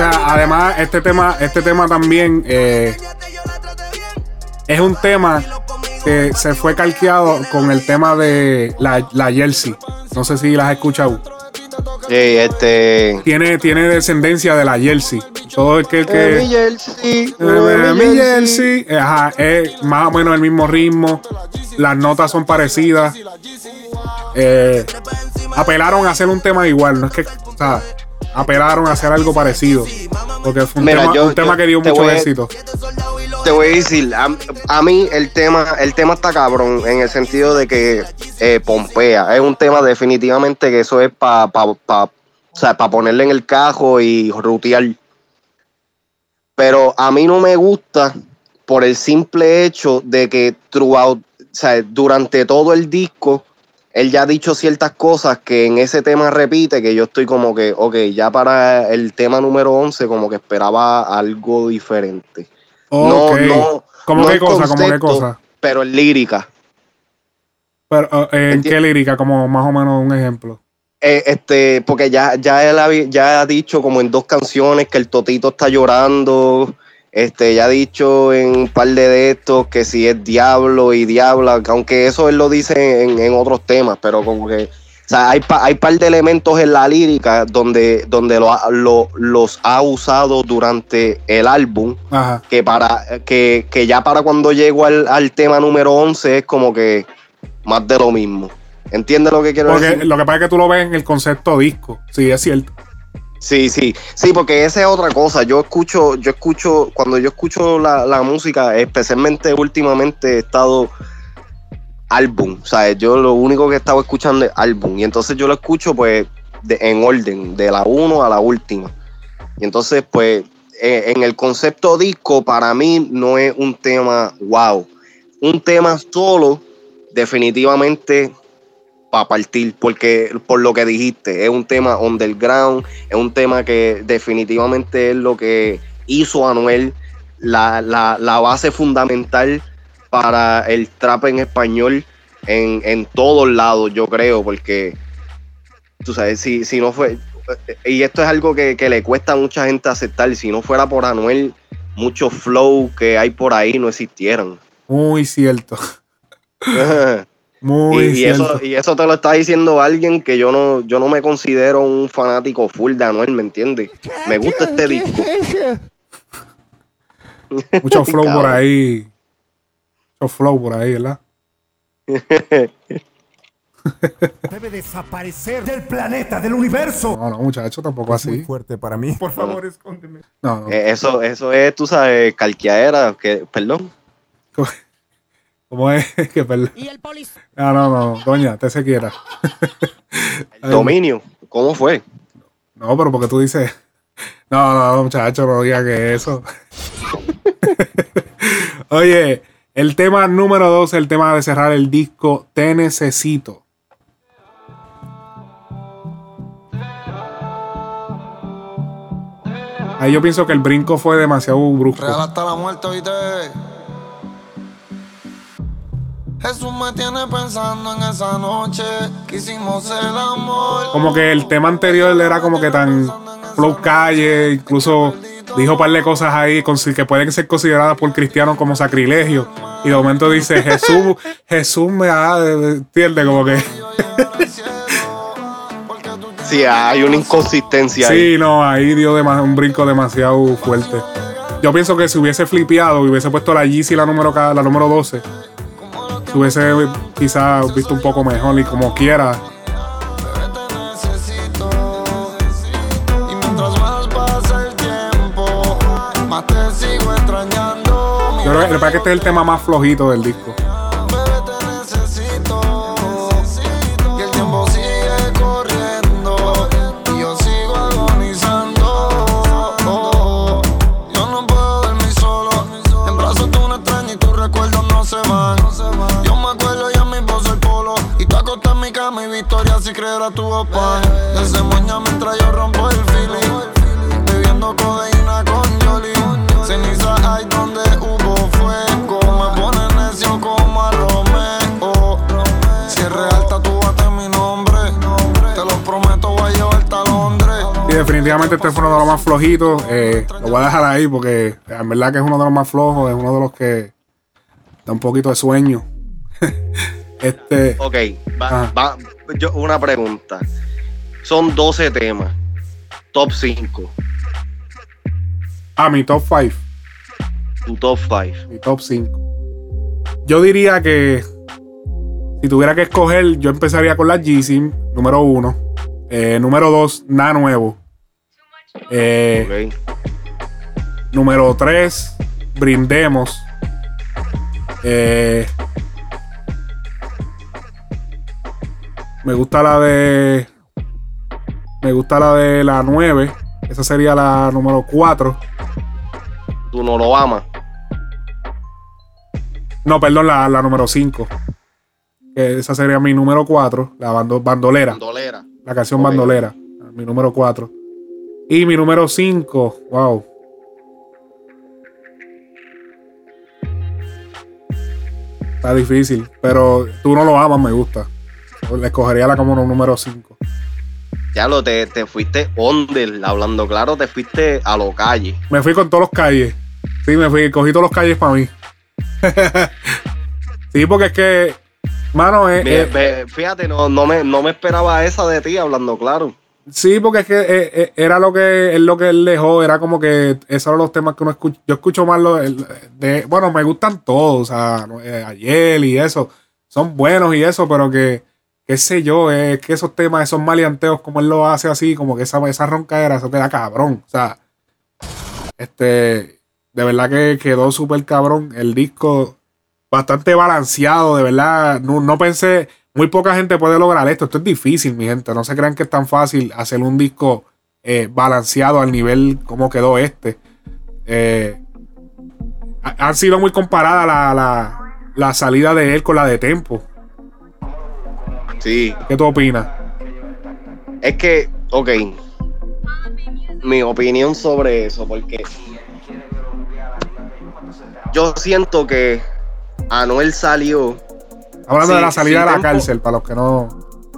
Sea, además, este tema, este tema también eh, es un tema que se fue calqueado con el tema de la, la Jersey. No sé si las has escuchado. Sí, este. Tiene, tiene descendencia de la Jersey. Todo el que. el que Eh, mi Jersey, Eh, mi Jersey. Ajá, es más o menos el mismo ritmo. Las notas son parecidas. Eh, apelaron a hacer un tema igual, no es que, o sea, apelaron a hacer algo parecido. Porque fue un Mira, tema, yo- un tema yo que dio mucho voy éxito. Te voy a decir, a, a mí el tema, el tema está cabrón, en el sentido de que eh, pompea. Es un tema definitivamente que eso es para pa, pa- o sea, pa ponerle en el cajo y rutear. Pero a mí no me gusta por el simple hecho de que throughout, o sea, durante todo el disco, él ya ha dicho ciertas cosas que en ese tema repite, que yo estoy como que, ok, ya para el tema número 11 como que esperaba algo diferente. Ok. No, no. ¿Cómo no qué cosa? ¿Cómo qué concepto, cosa? Pero en lírica. Pero, eh, ¿En qué lírica? Como más o menos un ejemplo. Eh, este, porque ya, ya él había- ya ha dicho como en dos canciones que el Totito está llorando. Este, ya ha dicho en un par de estos que si es diablo y diabla, aunque eso él lo dice en, en otros temas, pero como que, o sea, hay, pa- hay par de elementos en la lírica donde, donde lo lo- los ha usado durante el álbum Ajá. que para que, que ya para cuando llego al, al tema número 11 es como que más de lo mismo. ¿Entiendes lo que quiero Porque decir? lo que pasa es que tú lo ves en el concepto disco. Sí, es cierto. Sí, sí, sí, porque esa es otra cosa. Yo escucho, yo escucho, cuando yo escucho la, la música, especialmente últimamente he estado álbum, o sea, yo lo único que he estado escuchando es álbum, y entonces yo lo escucho pues de- en orden, de la 1 a la última. Y entonces pues eh, en el concepto disco para mí no es un tema wow. Un tema solo definitivamente para partir, porque por lo que dijiste, es un tema underground, es un tema que definitivamente es lo que hizo Anuel la, la, la base fundamental para el trap en español en, en todos lados, yo creo, porque tú sabes, si, si no fue, y esto es algo que, que le cuesta a mucha gente aceptar, si no fuera por Anuel, muchos flow que hay por ahí no existieran. Muy cierto. (laughs) Muy y, eso, y eso te lo está diciendo alguien que yo no, yo no me considero un fanático full de Anuel, ¿me entiendes? Me gusta este disco. Mucho (laughs) flow por ahí. Mucho flow por ahí, ¿verdad? (laughs) Debe desaparecer del planeta, del universo. No, no, muchacho, tampoco Es muy así. fuerte para mí. Por favor, escóndeme. No, no. Eh, Eso, eso es, tú sabes, calqueadera, que, perdón. (laughs) ¿Cómo (laughs) es? que perdón. No, no, no, doña, te se quiera. El (laughs) dominio, ¿cómo fue? No, pero porque tú dices. No, no, no, muchacho, no diga que eso. (laughs) Oye, el tema número dos, el tema de cerrar el disco, Te Necesito. Ahí yo pienso que el brinco fue demasiado brusco. Real hasta la muerte, oíste. Jesús me tiene pensando en esa noche que hicimos el amor. Como que el tema anterior era como que tan flow calle, incluso dijo un par de cosas ahí que pueden ser consideradas por cristianos como sacrilegio. Y de momento dice, Jesús, Jesús me ha, entiende, como que... Sí, hay una inconsistencia ahí. Sí, no, ahí dio un brinco demasiado fuerte. Yo pienso que si hubiese flipeado y hubiese puesto la Yeezy la número, la número 12, se hubiese quizás visto un poco mejor y como quiera. Yo creo es que este es el tema más flojito del disco. A tu papá. Desde moña mientras yo rompo el feeling. Bebiendo codeína con Yoli. Ceniza hay donde hubo fuego. Me pone necio como a Romeo. Si es real, tatúate mi nombre. Te lo prometo, voy a llevarte a Londres. Y definitivamente este fue uno de los más flojitos. Eh, lo voy a dejar ahí porque en verdad que es uno de los más flojos, es uno de los que da un poquito de sueño. (laughs) este, Ok, va- va- yo- una pregunta. Son 12 temas. Top 5. ah, mi top 5, Tu top 5. mi top 5. Yo diría que si tuviera que escoger, yo empezaría con la Yeezy, número 1. número 2, nada nuevo. Eh, Número 3, brindemos. Eh, me gusta la de. Me gusta la de la 9. Esa sería la número 4. Tú no lo amas. No, perdón, la, la número 5. Esa sería mi número 4. La bando- bandolera. Bandolera. La canción bandolera. Mi número 4. Y mi número 5. Wow. Está difícil. Pero tú no lo amas, me gusta. Le escogería la como número 5. Ya lo te, te fuiste under, hablando claro, te fuiste a lo calle. Me fui con todos los calles. Sí, me fui. Cogí todos los calles para mí. (laughs) sí, porque es que. Mano, es. Es- ve- fíjate, no, no, me, no me esperaba esa de ti, hablando claro. Sí, porque es que eh, eh, era lo que es lo que él dejó, era como que esos eran los temas que uno escucha. Yo escucho más los de, bueno, me gustan todos, o sea, eh, ayer y eso, son buenos y eso, pero que, qué sé yo, es que esos temas, esos maleanteos, como él lo hace así, como que esa, esa roncaera, eso queda cabrón, o sea, este, de verdad que quedó súper cabrón, el disco bastante balanceado, de verdad, no, no pensé, muy poca gente puede lograr esto. Esto es difícil, mi gente. No se crean que es tan fácil hacer un disco eh, balanceado al nivel como quedó este. Eh, ha- han sido muy comparadas la, la salida de él con la de Tempo. Sí. ¿Qué tú opinas? Es que, ok. Mi opinión sobre eso, porque yo siento que Anuel salió. Hablando de la salida de la Tempo- cárcel, para los que no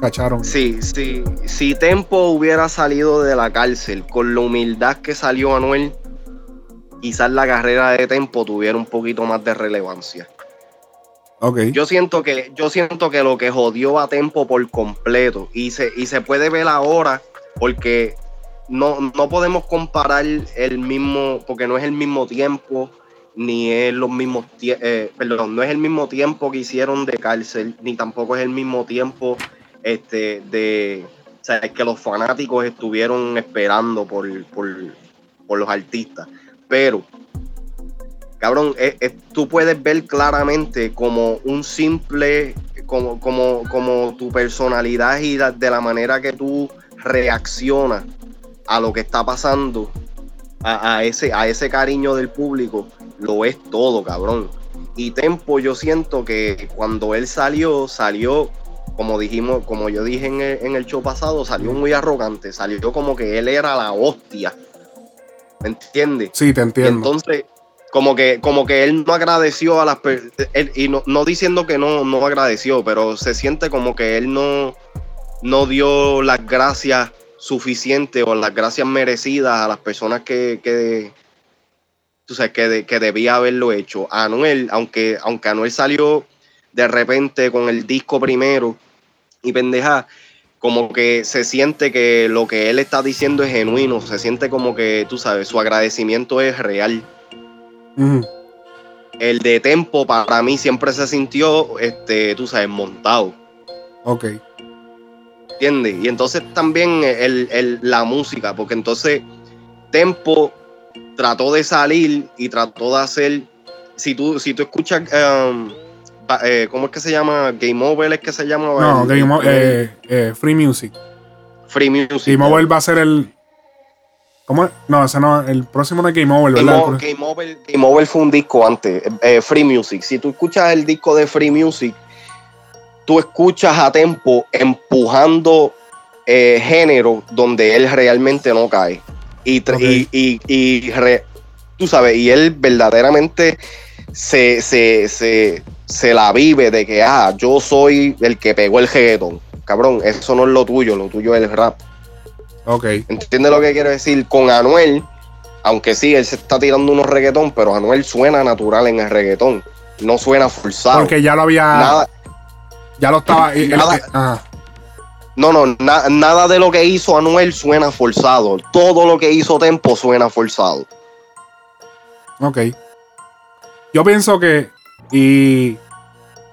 cacharon. Sí, sí. Si Tempo hubiera salido de la cárcel con la humildad que salió Anuel, quizás la carrera de Tempo tuviera un poquito más de relevancia. Yo siento que, yo siento que lo que jodió a Tempo por completo, y se, y se puede ver ahora, porque no, no podemos comparar el mismo, porque no es el mismo tiempo, ni es los mismos eh, perdón, no es el mismo tiempo que hicieron de cárcel, ni tampoco es el mismo tiempo este, de o que los fanáticos estuvieron esperando por, por, por los artistas. Pero cabrón, eh, eh, tú puedes ver claramente como un simple, como, como, como tu personalidad y la- de la manera que tú reaccionas a lo que está pasando, a, a ese, a ese cariño del público, lo es todo, cabrón. Y Tempo, yo siento que cuando él salió, salió, como dijimos, como yo dije en el, en el show pasado, salió muy arrogante, salió como que él era la hostia. ¿Me entiendes? Sí, te Y entiendo. entonces, como que, como que él no agradeció a las personas, y no, no diciendo que no, no agradeció, pero se siente como que él no, no dio las gracias suficientes o las gracias merecidas a las personas que, que, tú sabes, que, de- que debía haberlo hecho. Anuel, aunque, aunque Anuel salió de repente con el disco primero y pendeja, como que se siente que lo que él está diciendo es genuino, se siente como que, tú sabes, su agradecimiento es real. El de Tempo para mí siempre se sintió, este, tú sabes, montado, Ok. ¿entiendes? Y entonces también el, el- la música, porque entonces Tempo trató de salir y trató de hacer, si tú, si tú escuchas, um, eh, ¿cómo es que se llama? Game Over es que se llama. No, El- Game O- el- eh, eh, Free Music. Free Music. Game Over va a ser el. No, ese no. El próximo no es Game Over, Game, ¿verdad? O- Game Over, Game Over fue un disco antes, eh, Free Music. Si tú escuchas el disco de Free Music, tú escuchas a Tempo empujando eh, género donde él realmente no cae. Y, tra- Ok. y, y- y re- tú sabes, y él verdaderamente se, se, se, se la vive de que, ah, yo soy el que pegó el reggaeton. Cabrón, eso no es lo tuyo, lo tuyo es el rap. Ok. ¿Entiendes lo que quiero decir? Con Anuel, aunque sí, él se está tirando unos reggaetón, pero Anuel suena natural en el reggaetón. No suena forzado. Porque ya lo había. Nada, Ya lo estaba. Nada. ajá. no, no, na- nada de lo que hizo Anuel suena forzado. Todo lo que hizo Tempo suena forzado. Ok. Yo pienso que. Y.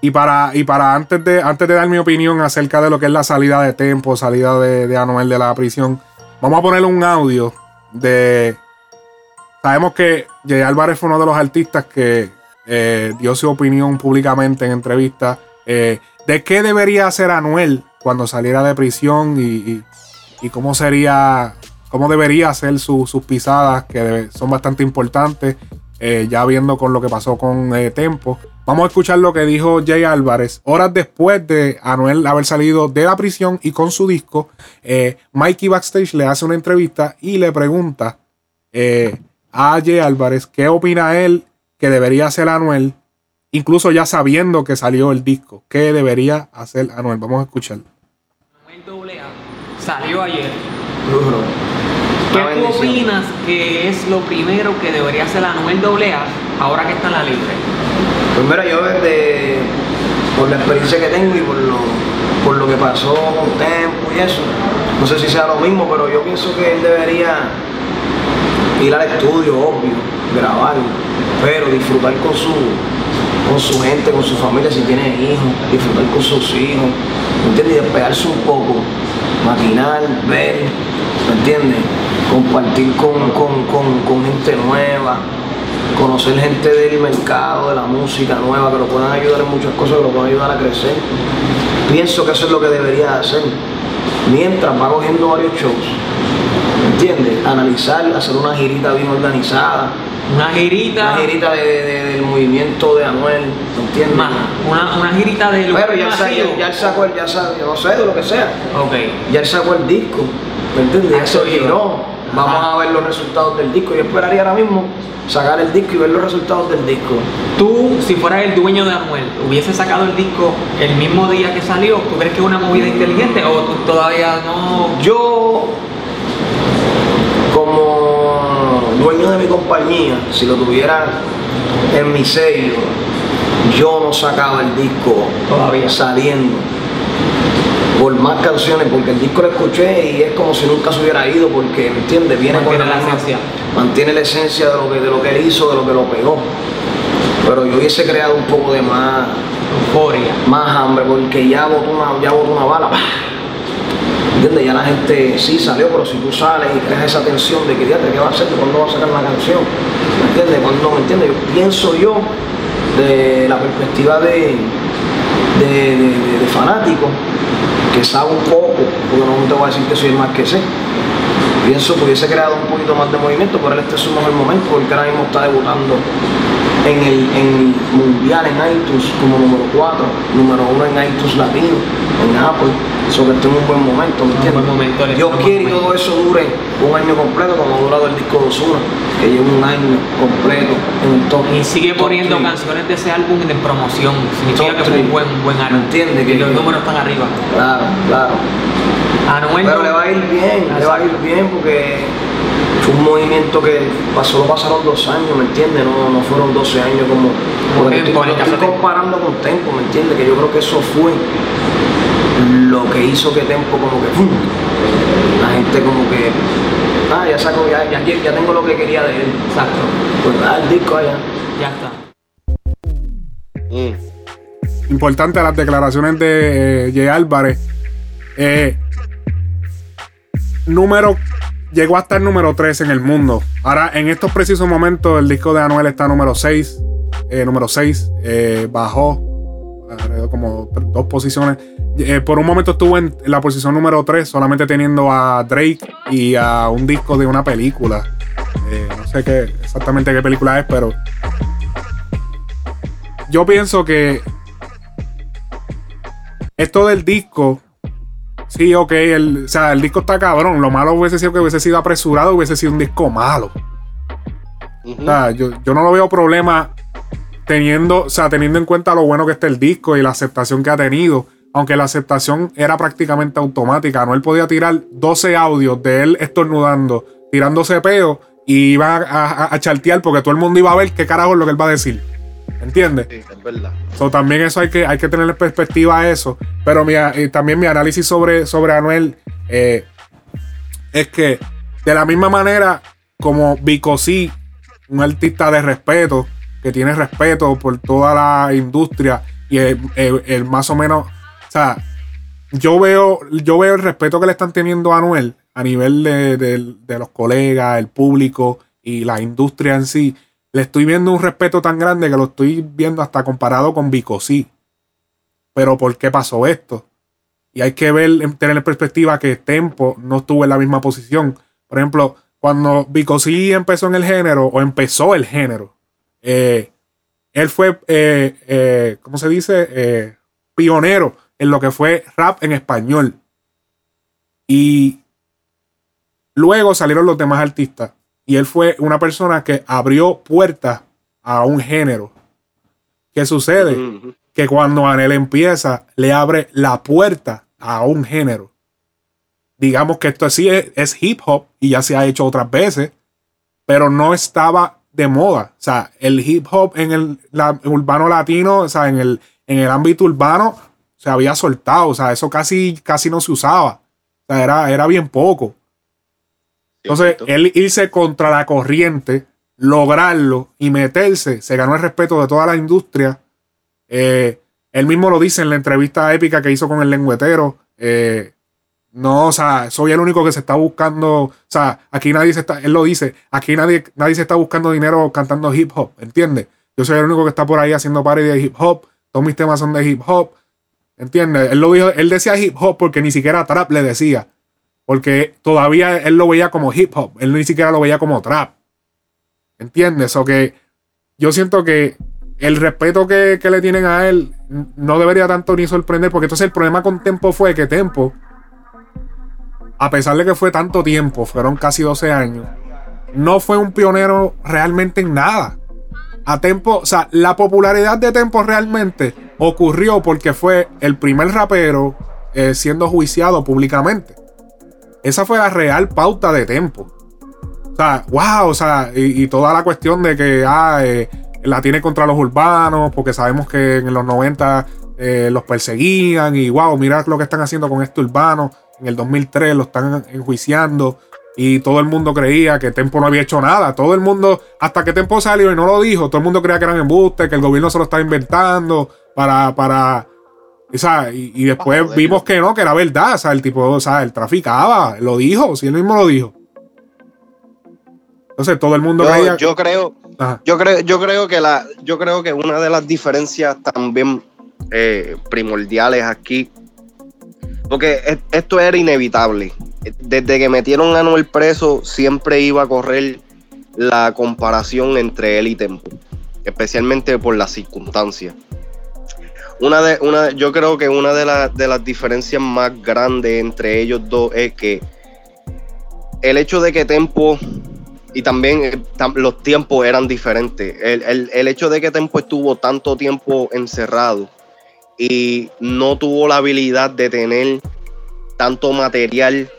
Y para, y para antes de antes de dar mi opinión acerca de lo que es la salida de Tempo, salida de, Anuel de la prisión, vamos a ponerle un audio de. Sabemos que Jay Álvarez fue uno de los artistas que eh, dio su opinión públicamente en entrevistas eh, de qué debería hacer Anuel cuando saliera de prisión y, y- cómo sería, cómo debería hacer su- sus pisadas, que son bastante importantes, eh, ya viendo con lo que pasó con eh, Tempo. Vamos a escuchar lo que dijo Jay Álvarez horas después de Anuel haber salido de la prisión y con su disco. eh, Mikey Backstage le hace una entrevista y le pregunta eh, a Jay Álvarez qué opina él que debería hacer Anuel, incluso ya sabiendo que salió el disco. ¿Qué debería hacer Anuel? Vamos a escuchar. Anuel AA salió ayer. ¿Qué tú opinas que es lo primero que debería hacer Anuel AA ahora que está en la libre? Pues mira, yo desde, por la experiencia que tengo y por lo, por lo que pasó con Tempo y eso, no sé si sea lo mismo, pero yo pienso que él debería ir al estudio, obvio, grabar, pero disfrutar con su, con su gente, con su familia, si tiene hijos, disfrutar con sus hijos, ¿me entiendes? Y despegarse un poco, maquinar, ver, ¿me entiendes? Compartir con, con, con, con gente nueva, conocer gente del mercado, de la música nueva, que lo puedan ayudar en muchas cosas, que lo puedan ayudar a crecer. Pienso que eso es lo que debería hacer. Mientras va cogiendo varios shows, ¿me entiendes? Analizar, hacer una girita bien organizada. Una girita. Una girita de- de- del movimiento de Anuel, ¿me entiendes? Más, una, una girita de Pero ya, él ya, ya él sacó el, ya yo no sé, de lo que sea. Ok. Ya él sacó el disco, ¿me entiendes? Ya Eso se giró. Vamos a ver los resultados del disco. Yo esperaría ahora mismo sacar el disco y ver los resultados del disco. Tú, si fueras el dueño de Anuel, hubiese sacado el disco el mismo día que salió, ¿tú crees que es una movida inteligente o tú todavía no? Yo, como dueño de mi compañía, si lo tuviera en mi sello, yo no sacaba el disco Todavía. saliendo por más canciones, porque el disco lo escuché y es como si nunca se hubiera ido, porque, ¿me entiendes? Viene Mantiene con la esencia. Mantiene la esencia de lo, que, de lo que él hizo, de lo que lo pegó. Pero yo hubiese creado un poco de más, Euforia. más hambre, porque ya botó una, ya botó una bala. ¿Entiendes? Ya la gente sí salió, pero si tú sales y creas esa tensión de que, "Diatre, ¿qué va a hacer? ¿Cuándo va a sacar la canción? ¿Me entiendes? ¿Cuándo? ¿Me entiendes? Yo pienso yo, de la perspectiva de, de, de- de- de fanático, que sabe un poco, porque no te voy a decir que soy el más que sé. Pienso que hubiese creado un poquito más de movimiento, pero este es su mejor momento, porque ahora mismo está debutando en el, en el mundial en iTunes como número 4, número 1 en iTunes Latino, en Apple. Eso que está en un buen momento, ¿me entiendes? buen momento, le Dios en quiere buen todo eso dure un año completo, como ha durado el disco de Ozuna, que lleva un año completo en el top. Y sigue top poniendo three. canciones de ese álbum de promoción. Significa Top que fue un three. buen, buen álbum. ¿Me entiendes? Y Que- los números están arriba. Claro, claro. Anuel Pero no- le va a ir bien, le va a ir bien porque fue un movimiento que pasó, pasaron dos años, ¿me entiendes? No, no fueron 12 años como... Como porque estoy, comparando con Tempo, ¿me entiendes? Que yo creo que eso fue lo que hizo que Tempo como que... La gente como que... Ah, ya saco, ya, ya, ya tengo lo que quería de él. Exacto. Pues ah, el disco allá. Ya está. Mm. Importante las declaraciones de eh, Jay Álvarez. Eh, número. Llegó hasta el número 3 en el mundo. Ahora, en estos precisos momentos, el disco de Anuel está número 6. eh, número 6. eh, bajó como dos posiciones. Eh, por un momento estuvo en la posición número 3, solamente teniendo a Drake y a un disco de una película. Eh, no sé qué, exactamente qué película es, pero. Yo pienso que esto del disco, sí, ok, el, o sea, el disco está cabrón. Lo malo hubiese sido que hubiese sido apresurado, hubiese sido un disco malo. O sea, yo, yo no lo veo problema teniendo, o sea, teniendo en cuenta lo bueno que está el disco y la aceptación que ha tenido. Aunque la aceptación era prácticamente automática. No él podía tirar 12 audios de él estornudando, tirándose peo y iba a, a- a chartear porque todo el mundo iba a ver qué carajo es lo que él va a decir. ¿Entiendes? Sí, es verdad. So, también eso hay que, hay que tener en perspectiva a eso. Pero mi, eh, también mi análisis sobre, sobre Anuel eh, es que de la misma manera como Vico sí, un artista de respeto, que tiene respeto por toda la industria y el, el- el más o menos, o sea, yo veo, yo veo el respeto que le están teniendo a Anuel a nivel de, de- de los colegas, el público y la industria en sí. Le estoy viendo un respeto tan grande que lo estoy viendo hasta comparado con Vico sí. Pero ¿por qué pasó esto? Y hay que ver, tener en perspectiva que Tempo no estuvo en la misma posición. Por ejemplo, cuando Vico sí empezó en el género, o empezó el género, eh, él fue, eh, eh, ¿cómo se dice? Pionero en lo que fue rap en español. Y luego salieron los demás artistas. Y él fue una persona que abrió puertas a un género. ¿Qué sucede? Que cuando Anel empieza, le abre la puerta a un género. Digamos que esto sí es, es hip hop y ya se ha hecho otras veces, pero no estaba de moda. O sea, el hip hop en el la- urbano latino, o sea, en el, en el ámbito urbano, se había soltado. O sea, eso casi, casi no se usaba. O sea, era, era bien poco. Entonces, él irse contra la corriente, lograrlo y meterse, se ganó el respeto de toda la industria. Eh, él mismo lo dice en la entrevista épica que hizo con el lengüetero. eh, no, o sea, soy el único que se está buscando. O sea, aquí nadie se está. Él lo dice, aquí nadie, nadie se está buscando dinero cantando hip hop, ¿entiendes? Yo soy el único que está por ahí haciendo party de hip hop. Todos mis temas son de hip hop. ¿Entiendes? Él lo dijo, él decía hip hop porque ni siquiera trap le decía. Porque todavía él lo veía como hip hop. Él ni siquiera lo veía como trap. ¿Entiendes? O que yo siento que el respeto que, que le tienen a él no debería tanto ni sorprender, porque entonces el problema con Tempo fue que Tempo, a pesar de que fue tanto tiempo, fueron casi 12 años, no fue un pionero realmente en nada. A Tempo, o sea, la popularidad de Tempo realmente ocurrió porque fue el primer rapero eh, siendo juiciado públicamente. Esa fue la real pauta de Tempo. O sea, wow, o sea, y, toda la cuestión de que ah, eh, la tiene contra los urbanos, porque sabemos que en los 90 eh, los perseguían y wow, mira lo que están haciendo con este urbano. En el 2003 lo están enjuiciando y todo el mundo creía que Tempo no había hecho nada. Todo el mundo, hasta que Tempo salió y no lo dijo, todo el mundo creía que eran embustes, que el gobierno se lo estaba inventando para, para, o sea, y, y después vimos que no, que era verdad. O sea, el tipo, o sea, él traficaba, lo dijo, si él mismo lo dijo. Entonces todo el mundo Yo, yo creo, Ajá. yo creo, yo creo que la, yo creo que una de las diferencias también eh, primordiales aquí, porque es- esto era inevitable. Desde que metieron a Anuel preso, siempre iba a correr la comparación entre él y Tempo, especialmente por las circunstancias. Una de, una, yo creo que una de, las de las diferencias más grandes entre ellos dos es que el hecho de que Tempo y también eh, los tiempos eran diferentes. El, el- el hecho de que Tempo estuvo tanto tiempo encerrado y no tuvo la habilidad de tener tanto material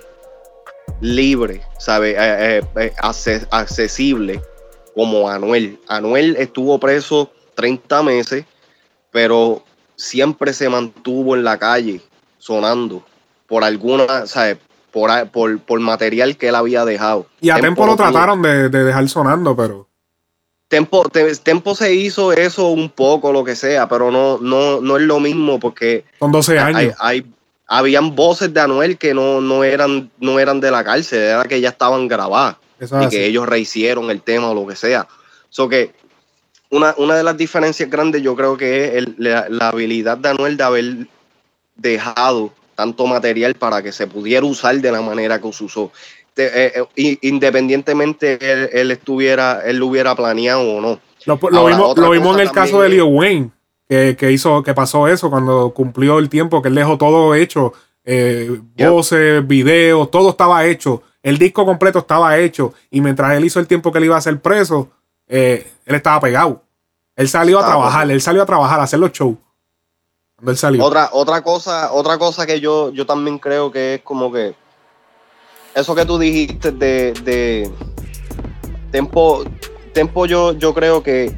libre, ¿sabe? Eh, eh, acce- accesible como Anuel. Anuel estuvo preso 30 meses, pero siempre se mantuvo en la calle sonando por alguna, ¿sabe? Por, por, por material que él había dejado. Y a Tempo lo no tuvo- trataron de, de dejar sonando, pero. Tempo, te- Tempo se hizo eso un poco, lo que sea, pero no, no, no es lo mismo porque Son 12 hay, años. hay- habían voces de Anuel que no, no, eran, no eran de la cárcel, era que ya estaban grabadas Eso y así. que ellos rehicieron el tema o lo que sea. So que una, una de las diferencias grandes yo creo que es el- la, la habilidad de Anuel de haber dejado tanto material para que se pudiera usar de la manera que se usó. Te- eh, eh, independientemente él, él estuviera, él lo hubiera planeado o no. Lo, lo Ahora, vimos, lo vimos en el caso de Leo Wayne, que, que hizo, que pasó eso cuando cumplió el tiempo, que él dejó todo hecho. eh, voces, videos, todo estaba hecho. El disco completo estaba hecho. Y mientras él hizo el tiempo que él iba a ser preso, eh, él estaba pegado. Él salió a trabajar, pegado. él salió a trabajar, a hacer los shows. Cuando él salió. Otra, otra cosa, otra cosa que yo, yo también creo que es como que eso que tú dijiste de, de Tempo, Tempo yo, yo creo que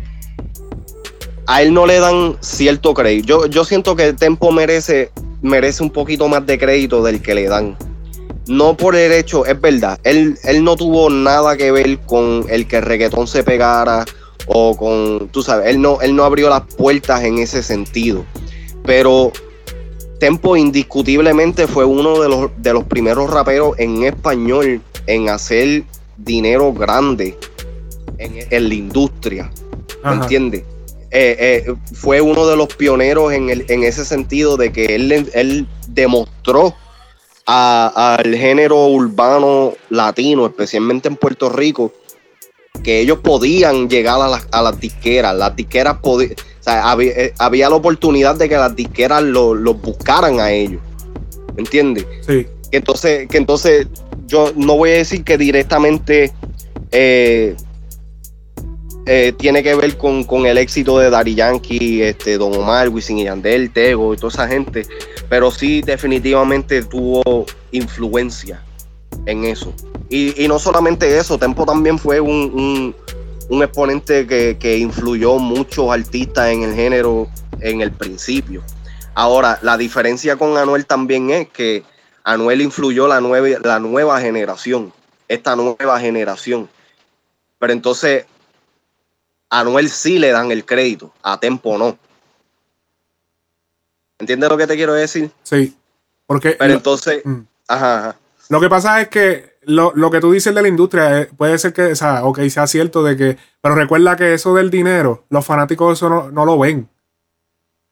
a él no le dan cierto crédito. Yo, yo siento que Tempo merece, merece un poquito más de crédito del que le dan. No por el hecho, es verdad, él, él no tuvo nada que ver con el que el reggaetón se pegara o con, tú sabes, él no, él no abrió las puertas en ese sentido. Pero Tempo indiscutiblemente fue uno de los, de los primeros raperos en español en hacer dinero grande en, en la industria. ¿Me entiendes? Eh, eh, fue uno de los pioneros en, el- en ese sentido de que él, él demostró al género urbano latino, especialmente en Puerto Rico, que ellos podían llegar a las, a las disqueras. Las disqueras podían. O sea, había, eh, había la oportunidad de que las disqueras lo- los buscaran a ellos. ¿Me entiendes? Sí. Que entonces, que entonces yo no voy a decir que directamente eh, eh, tiene que ver con, con el éxito de Daddy Yankee, este, Don Omar, Wisin y Yandel, Tego y toda esa gente, pero sí definitivamente tuvo influencia en eso. Y, no solamente eso, Tempo también fue un, un- exponente que, que influyó muchos artistas en el género en el principio. Ahora, la diferencia con Anuel también es que Anuel influyó la, nueve- la nueva generación, esta nueva generación. Pero entonces, a Anuel sí le dan el crédito, a Tempo no. ¿Entiendes lo que te quiero decir? Sí. Porque Pero lo- entonces, Mm. ajá, ajá. Lo que pasa es que lo, lo que tú dices de la industria eh, puede ser que, o sea, ok, sea cierto de que, pero recuerda que eso del dinero, los fanáticos eso no, no lo ven.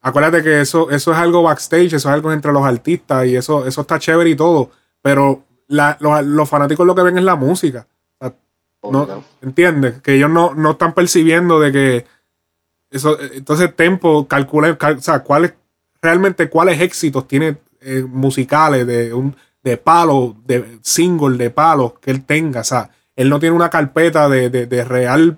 Acuérdate que eso, eso es algo backstage, eso es algo entre los artistas y eso, eso está chévere y todo, pero la- los, los fanáticos lo que ven es la música. No, ¿Entiendes? Que ellos no, no están percibiendo de que Eso, eh, entonces Tempo calcula, cal- o sea, cuáles, realmente cuáles éxitos tiene eh, musicales de un de palo, de single de palos que él tenga. O sea, él no tiene una carpeta de, de, de real,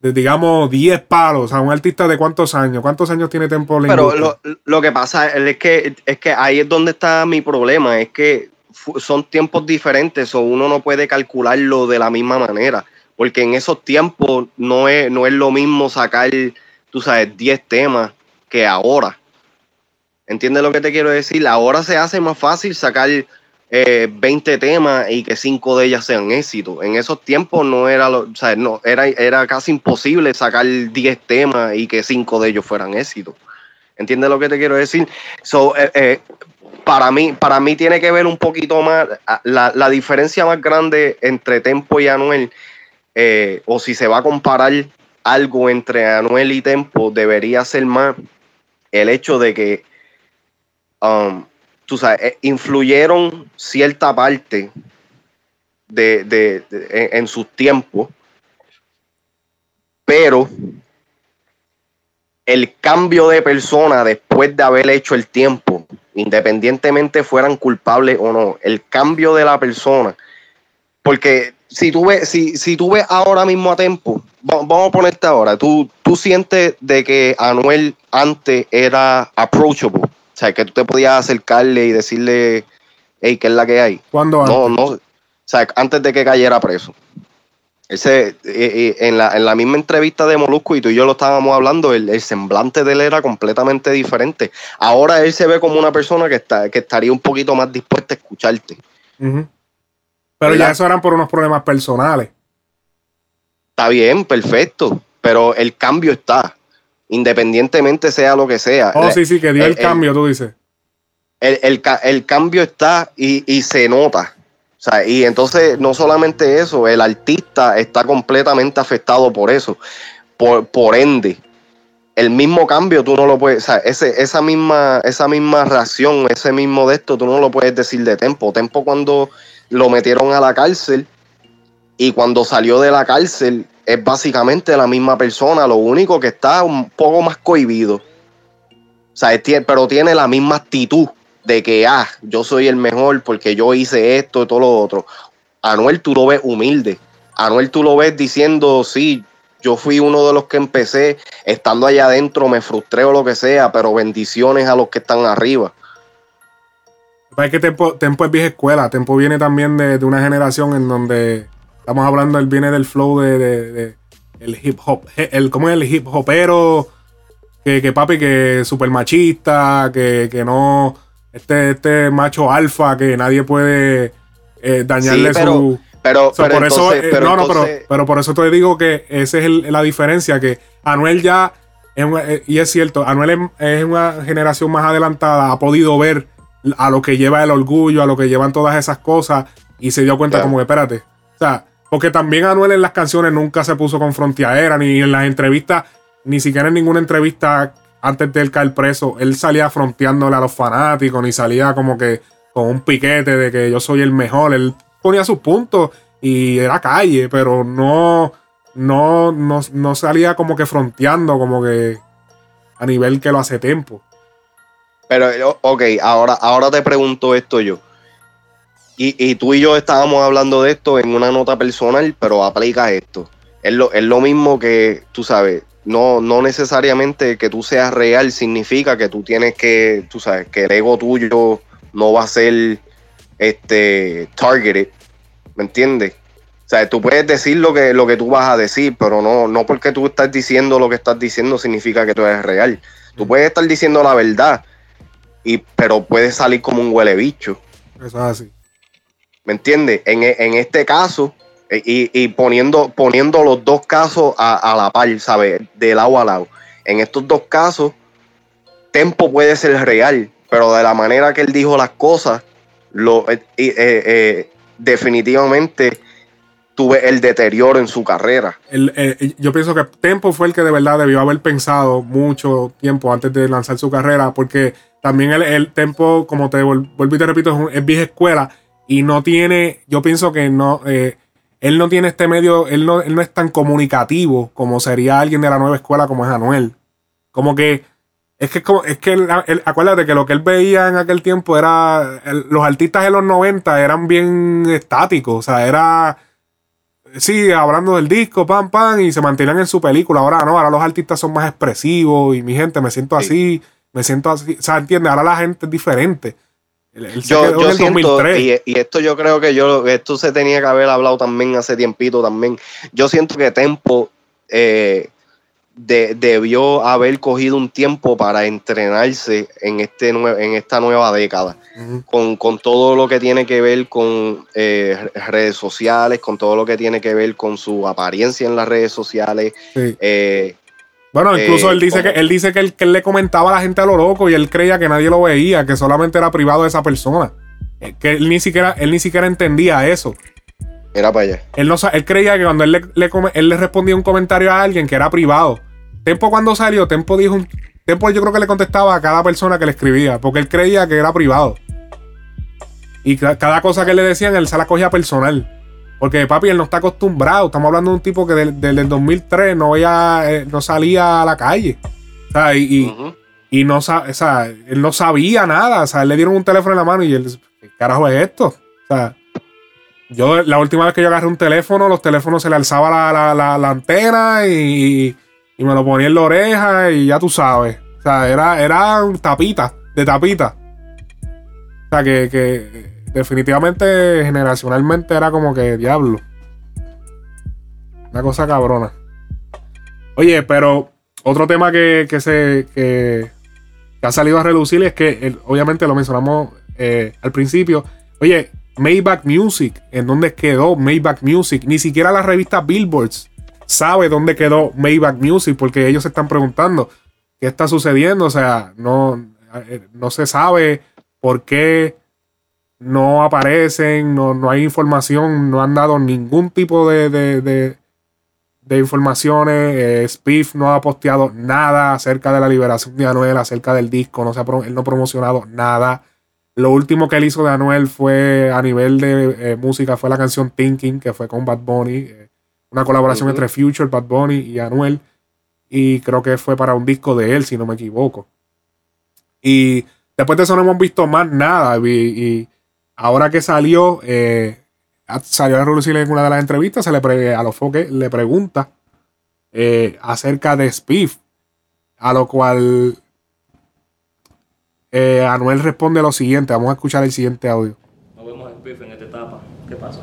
de digamos 10 palos. O sea, un artista de cuántos años. ¿Cuántos años tiene Tempo? Pero lo, lo que pasa es que, es que ahí es donde está mi problema, es que son tiempos diferentes o uno no puede calcularlo de la misma manera, porque en esos tiempos no es, no es lo mismo sacar, tú sabes, 10 temas que ahora. ¿Entiendes lo que te quiero decir? Ahora se hace más fácil sacar eh, 20 temas y que 5 de ellas sean éxitos. En esos tiempos no era, lo, o sea, no, era, era casi imposible sacar 10 temas y que 5 de ellos fueran éxitos. ¿Entiendes lo que te quiero decir? So, eh, eh, para, mí, para mí tiene que ver un poquito más, la, la diferencia más grande entre Tempo y Anuel, eh, o si se va a comparar algo entre Anuel y Tempo, debería ser más el hecho de que, um, tú sabes, eh, influyeron cierta parte de, de- en sus tiempos, pero el cambio de persona después de haber hecho el tiempo, independientemente fueran culpables o no, el cambio de la persona, porque si tú ves, si, si tú ves ahora mismo a tiempo, vamos a ponerte ahora, tú, tú sientes de que Anuel antes era approachable, o sea, que tú te podías acercarle y decirle, hey, ¿qué es la que hay? ¿Cuándo No, no, o sea, antes de que cayera preso. Ese, eh, eh, en, la, en la misma entrevista de Molusco y tú y yo lo estábamos hablando, el, el semblante de él era completamente diferente. Ahora él se ve como una persona que, está, que estaría un poquito más dispuesta a escucharte. Pero ¿Verdad? ya eso eran por unos problemas personales. Está bien, perfecto, pero el cambio está, independientemente sea lo que sea. Oh, La- sí, sí, que dio el, el- cambio, tú dices. el, el el cambio está y, y se nota. O sea, y entonces no solamente eso, el artista está completamente afectado por eso. Por, por ende, el mismo cambio tú no lo puedes, o sea, ese, esa, misma, esa misma reacción, ese mismo de esto, tú no lo puedes decir de Tempo. Tempo cuando lo metieron a la cárcel y cuando salió de la cárcel es básicamente la misma persona, lo único que está un poco más cohibido. O sea, pero tiene la misma actitud de que, ah, yo soy el mejor porque yo hice esto y todo lo otro. Anuel tú lo ves humilde. Anuel tú lo ves diciendo, sí, yo fui uno de los que empecé, estando allá adentro me frustré o lo que sea, pero bendiciones a los que están arriba. Es que Tempo, Tempo es vieja escuela. Tempo viene también de, de una generación en donde estamos hablando, él viene del flow de, de- el hip hop. El, ¿Cómo es el hip hopero? Que, que papi, que super machista, que, que no. Este, este macho alfa que nadie puede eh, dañarle Sí, pero- su. pero- O sea, pero por eso, eh, pero no, no, pero, pero por eso te digo que esa es el- la diferencia, que Anuel ya, es una- eh, y es cierto, Anuel es, una generación más adelantada, ha podido ver a lo que lleva el orgullo, a lo que llevan todas esas cosas, y se dio cuenta como que, espérate, o sea, porque también Anuel en las canciones nunca se puso con fronteadera, ni en las entrevistas, ni siquiera en ninguna entrevista antes de él caer preso, él salía fronteándole a los fanáticos, ni salía como que con un piquete de que yo soy el mejor, él ponía sus puntos y era calle, pero no, no, no, no salía como que fronteando, como que a nivel que lo hace tiempo. Pero, eh, ok, ahora, ahora te pregunto esto yo. Y, y tú y yo estábamos hablando de esto en una nota personal, pero aplica esto. Es lo, es lo mismo que, tú sabes, no, no necesariamente que tú seas real significa que tú tienes que, tú sabes, que el ego tuyo no va a ser este targeted. ¿Me entiendes? O sea, tú puedes decir lo que, lo que tú vas a decir, pero no, no porque tú estás diciendo lo que estás diciendo significa que tú eres real. Tú puedes estar diciendo la verdad, y, pero puedes salir como un huele bicho. Eso es así. ¿Me entiendes? En, en este caso, y, y poniendo, poniendo los dos casos a, la par, ¿sabes? De lado a lado. En estos dos casos, Tempo puede ser real, pero de la manera que él dijo las cosas, lo, eh, eh, eh, definitivamente tuve el deterioro en su carrera. Eh, yo pienso que Tempo fue el que de verdad debió haber pensado mucho tiempo antes de lanzar su carrera, porque también el, Tempo, como te vuelvo y te repito, es, un- vieja escuela y no tiene, yo pienso que no, eh, él no tiene este medio, él no, él no es tan comunicativo como sería alguien de la nueva escuela como es Anuel. Como que. Es que, es como- es que él- él- acuérdate que lo que él veía en aquel tiempo era. el- los artistas de los 90 eran bien estáticos. O sea, era. Sí, hablando del disco, pam, pam, y se mantenían en su película. Ahora no, ahora los artistas son más expresivos y mi gente, me siento así, me siento así. O sea, entiende, ahora la gente es diferente. Yo, yo siento, 2003. y, y esto yo creo que yo esto se tenía que haber hablado también hace tiempito también. Yo siento que Tempo eh, de- debió haber cogido un tiempo para entrenarse en, este en esta nueva década. Con, con todo lo que tiene que ver con eh, redes sociales, con todo lo que tiene que ver con su apariencia en las redes sociales. Sí. eh, Bueno, incluso Eh, él dice que él dice que él, que él le comentaba a la gente a lo loco y él creía que nadie lo veía, que solamente era privado de esa persona. Que él ni siquiera, él ni siquiera entendía eso. Mira para allá. Él, no, él creía que cuando él le, le él le respondía un comentario a alguien que era privado. Tempo cuando salió, Tempo dijo un. Tempo yo creo que le contestaba a cada persona que le escribía, porque él creía que era privado. Y ca- cada cosa que le decían, él se la cogía personal. Porque papi, él no está acostumbrado. Estamos hablando de un tipo que del- desde el 2003 no, veía, eh, no salía a la calle. O sea, y, y- no, sa- o sea, él no sabía nada. O sea, él le dieron un teléfono en la mano y él, ¿qué carajo es esto? O sea, yo la última vez que yo agarré un teléfono, los teléfonos se le alzaba la, la- la- la antena y, y me lo ponía en la oreja y ya tú sabes. O sea, era, era tapita, de tapita. O sea, que, que definitivamente generacionalmente era como que diablo. Una cosa cabrona. Oye, pero otro tema que, que se que, ha salido a reducir es que el- obviamente lo mencionamos eh, al principio. Oye, Maybach Music, ¿en dónde quedó Maybach Music? Ni siquiera la revista Billboards sabe dónde quedó Maybach Music porque ellos se están preguntando qué está sucediendo. O sea, no, eh, no se sabe por qué no aparecen, no, no hay información, no han dado ningún tipo de, de, de- de informaciones. Eh, Spiff no ha posteado nada acerca de la liberación de Anuel, acerca del disco, no se ha él no ha promocionado nada. Lo último que él hizo de Anuel fue a nivel de eh, música, fue la canción Thinking, que fue con Bad Bunny, eh, una colaboración entre Future, Bad Bunny y Anuel. Y creo que fue para un disco de él, si no me equivoco. Y después de eso no hemos visto más nada. Y, y ahora que salió, eh, a- salió a relucir en una de las entrevistas, se le pre- a los foques le pregunta eh, acerca de Spiff. A lo cual eh, Anuel responde lo siguiente. Vamos a escuchar el siguiente audio. No vemos el PIF en esta etapa. ¿Qué pasa?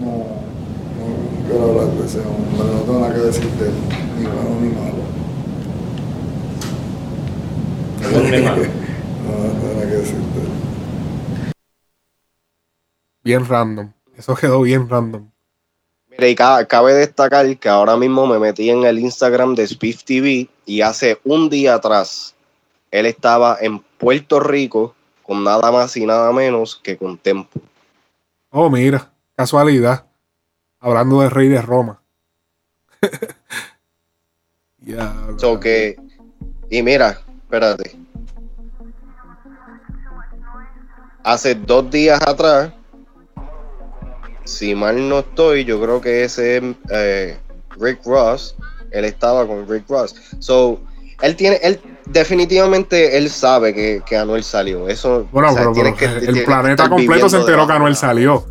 No, no quiero hablar de ese hombre, no tengo nada que decir de él, ni bueno ni (laughs) malo. No, no tengo nada que decir de él. Bien random. Eso quedó bien random. Mira, y ca- cabe destacar que ahora mismo me metí en el Instagram de Spiff TV y hace un día atrás él estaba en Puerto Rico con nada más y nada menos que con Tempo. Oh, mira, casualidad. Hablando del rey de Roma. (laughs) Ya, So que, y mira, espérate. Hace dos días atrás, si mal no estoy, yo creo que ese es eh, Rick Ross. Él estaba con Rick Ross. So, él tiene, él definitivamente él sabe que, que Anuel salió. Eso, Bueno, o sea, pero, tiene pero que- el planeta completo se enteró que Anuel salió.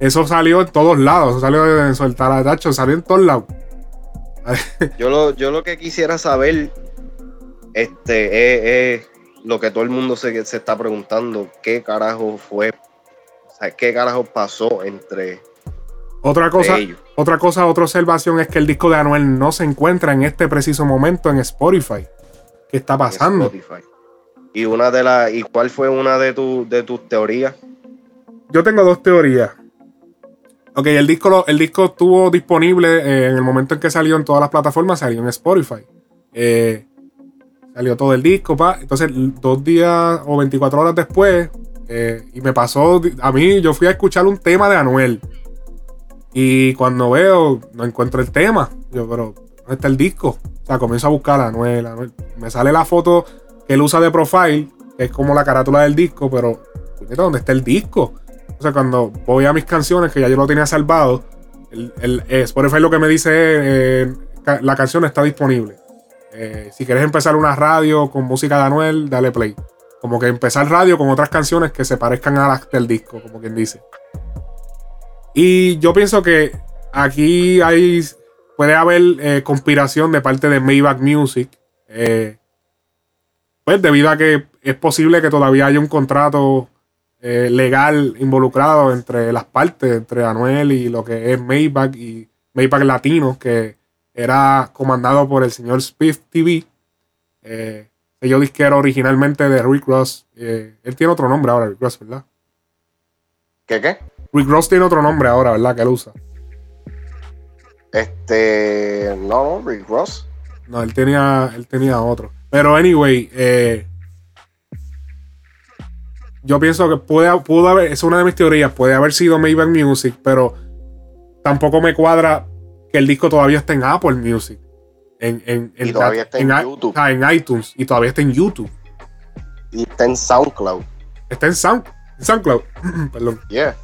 Eso salió en todos lados. Eso salió de soltar a Tacho, salió en todos lados. (laughs) Yo lo, yo lo que quisiera saber este, es, es lo que todo el mundo se, se está preguntando. ¿Qué carajo fue? O sea, ¿qué carajo pasó entre Otra cosa, ellos? otra cosa, otra observación es que el disco de Anuel no se encuentra en este preciso momento en Spotify. ¿Qué está pasando? Spotify? Y una de las, ¿y cuál fue una de, tu, de tus teorías? Yo tengo dos teorías. Ok, el disco, el disco estuvo disponible eh, en el momento en que salió en todas las plataformas, salió en Spotify. Eh, salió todo el disco, pa. Entonces, dos días o 24 horas después, eh, y me pasó, a mí, yo fui a escuchar un tema de Anuel. Y cuando veo, no encuentro el tema. Yo, pero, ¿dónde está el disco? O sea, comienzo a buscar a Anuel, Anuel. Me sale la foto que él usa de profile, que es como la carátula del disco, pero, ¿dónde está el disco? O sea, cuando voy a mis canciones, que ya yo lo tenía salvado, el, el, eh, Spotify lo que me dice es, eh, la canción está disponible. eh, si quieres empezar una radio con música de Anuel, dale play. Como que empezar radio con otras canciones que se parezcan a las del disco, como quien dice. Y yo pienso que aquí hay, puede haber eh, conspiración de parte de Maybach Music. eh, pues debido a que es posible que todavía haya un contrato eh, legal involucrado entre las partes, entre Anuel y lo que es Maybach y Maybach Latino, que era comandado por el señor Spiff TV, sello disquero originalmente de Rick Ross. Eh, él tiene otro nombre ahora, Rick Ross, ¿verdad? ¿Qué qué? Rick Ross tiene otro nombre ahora, ¿verdad? Que él usa. Este. No, Rick Ross. No, él tenía, él tenía otro. Pero anyway, eh, yo pienso que puede, pudo haber, es una de mis teorías, puede haber sido Maybach Music, pero tampoco me cuadra que el disco todavía esté en Apple Music. En, en, Y todavía está en YouTube. ah, en iTunes y todavía está en YouTube. Y está en SoundCloud. Está en Sound, en SoundCloud. (clears throat) Perdón. Yeah.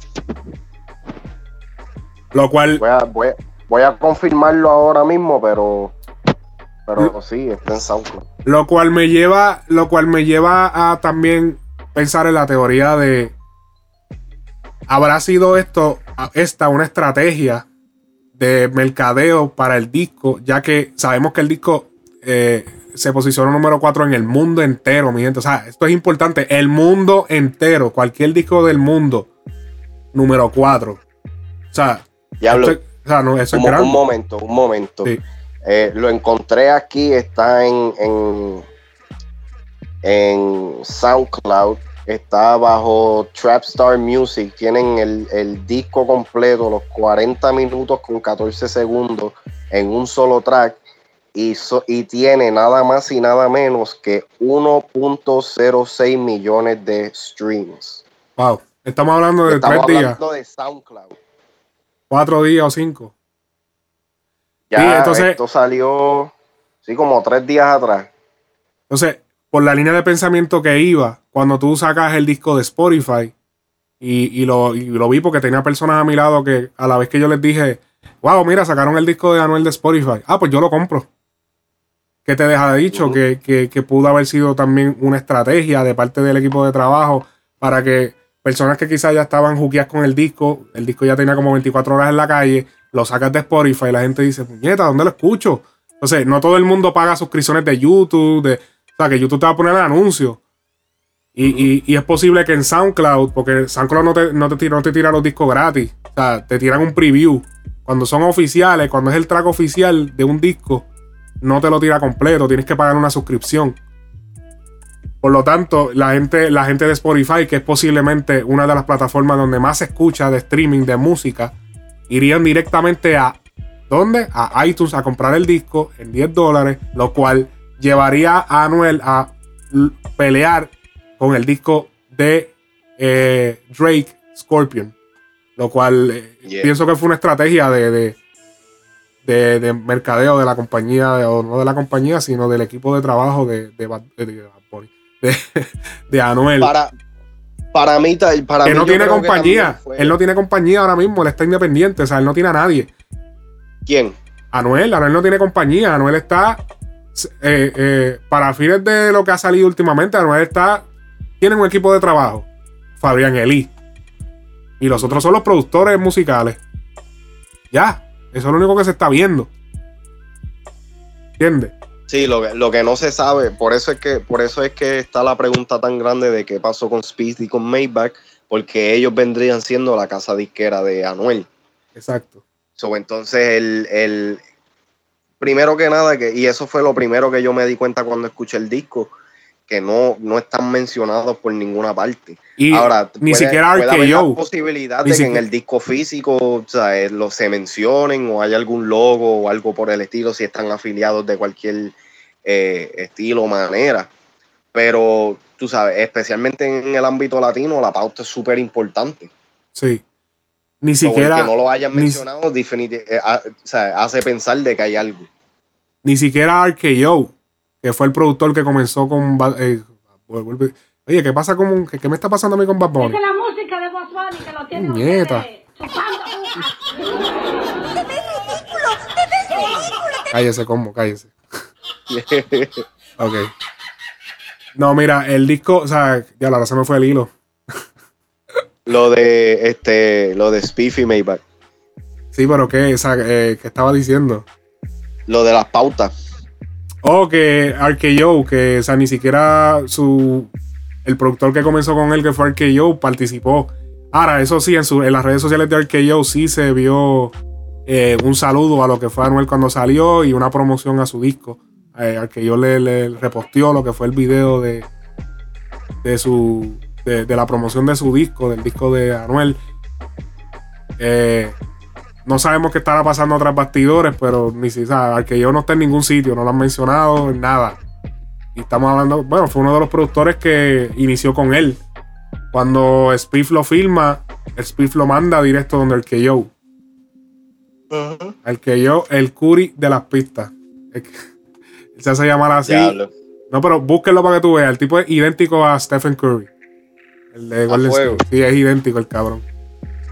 Lo cual, Voy a, voy, a- voy a confirmarlo ahora mismo, pero. Pero sí, está en SoundCloud. Lo cual me lleva, lo cual me lleva a también pensar en la teoría de habrá sido esto, esta una estrategia de mercadeo para el disco, ya que sabemos que el disco eh, se posicionó número 4 en el mundo entero, mi gente. O sea, esto es importante. El mundo entero, cualquier disco del mundo, número 4. O sea, Diablo. esto es- o sea, no, eso es Un, grande. un momento, un momento. Sí. Eh, lo encontré aquí, está en, en, en SoundCloud, está bajo Trapstar Music, tienen el, el disco completo, los 40 minutos con 14 segundos en un solo track y, so- y tiene nada más y nada menos que 1.06 millones de streams. Wow. Estamos hablando de Estamos tres días, hablando de SoundCloud. cuatro días o cinco. Ya Sí, entonces- esto salió, sí, como tres días atrás. Entonces, por la línea de pensamiento que iba, cuando tú sacas el disco de Spotify, y, y lo, y lo vi porque tenía personas a mi lado que a la vez que yo les dije, wow, mira, sacaron el disco de Anuel de Spotify. Ah, pues yo lo compro. ¿Qué te deja de dicho? que, que, que pudo haber sido también una estrategia de parte del equipo de trabajo para que personas que quizás ya estaban juqueadas con el disco, el disco ya tenía como 24 horas en la calle, lo sacas de Spotify y la gente dice, puñeta, ¿dónde lo escucho? Entonces, no todo el mundo paga suscripciones de YouTube, de, o sea, que YouTube te va a poner el anuncio. Y, es posible que en SoundCloud, porque SoundCloud no te, no, te no te tira los discos gratis, o sea, te tiran un preview. Cuando son oficiales, cuando es el track oficial de un disco, no te lo tira completo, tienes que pagar una suscripción. Por lo tanto, la gente, la gente de Spotify, que es posiblemente una de las plataformas donde más se escucha de streaming de música, irían directamente a ¿dónde? A iTunes a comprar el disco en 10 dólares, lo cual llevaría a Anuel a pelear con el disco de eh, Drake Scorpion. Lo cual eh, Yeah. pienso que fue una estrategia de, de, de- de mercadeo de la compañía, o no de la compañía, sino del equipo de trabajo de, de, (laughs) Anuel. Para, para mí, para que mí no tiene compañía. Él no tiene compañía ahora mismo, él está independiente, o sea, él no tiene a nadie. ¿Quién? Anuel, Anuel no tiene compañía, Anuel está eh, eh, para fines de lo que ha salido últimamente, Anuel está tiene un equipo de trabajo, Fabián Elí. Y los otros son los productores musicales. Ya, eso es lo único que se está viendo. ¿Entiendes? Sí, lo que, lo que no se sabe, por eso es que, por eso es que está la pregunta tan grande de qué pasó con Speed y con Maybach, porque ellos vendrían siendo la casa disquera de Anuel. Exacto. So, entonces, el, el- primero que nada, que, y eso fue lo primero que yo me di cuenta cuando escuché el disco, que no, no están mencionados por ninguna parte. Y Ahora, ni puede- siquiera puede haber la posibilidad Ni de que en el disco físico o sea, eh, lo se mencionen o hay algún logo o algo por el estilo, si están afiliados de cualquier eh, estilo o manera. Pero tú sabes, especialmente en el ámbito latino, la pauta es súper importante. Sí. Ni el siquiera. que no lo hayan mencionado, eh, ah, o sea, hace pensar de que hay algo. Ni siquiera RKO, que fue el productor que comenzó con. Eh, Oye, ¿qué pasa con. ¿Qué, qué me está pasando a mí con Bad Bunny? la música de Boss Bunny que lo tiene Nieta. Cállese, como, cállese. Ok. No, mira, el disco, o sea, ya la razón me fue el hilo. Lo de este, lo de Spiffy Maybach. Sí, pero ¿qué? O sea, eh, ¿qué estaba diciendo? Lo de las pautas. Oh, que RKO, que, o sea, ni siquiera su. El productor que comenzó con él, que fue RKO, participó. Ahora, eso sí, en, las redes sociales de RKO sí se vio eh, un saludo a lo que fue Anuel cuando salió y una promoción a su disco. Eh, le, le reposteó lo que fue el video de, de su. De, de la promoción de su disco, del disco de Anuel. Eh, no sabemos qué estará pasando tras bastidores, pero ni si sabe, que yo no está en ningún sitio, no lo han mencionado, nada. Y estamos hablando, bueno, fue uno de los productores que inició con él. Cuando Spiff lo filma, Spiff lo manda directo donde el que yo. El que yo, el Curry de las pistas. Que- (laughs) se hace llamar así. Diablo. No, pero búsquenlo para que tú veas. El tipo es idéntico a Stephen Curry. El de Golden fuego. State. Sí, es idéntico el cabrón.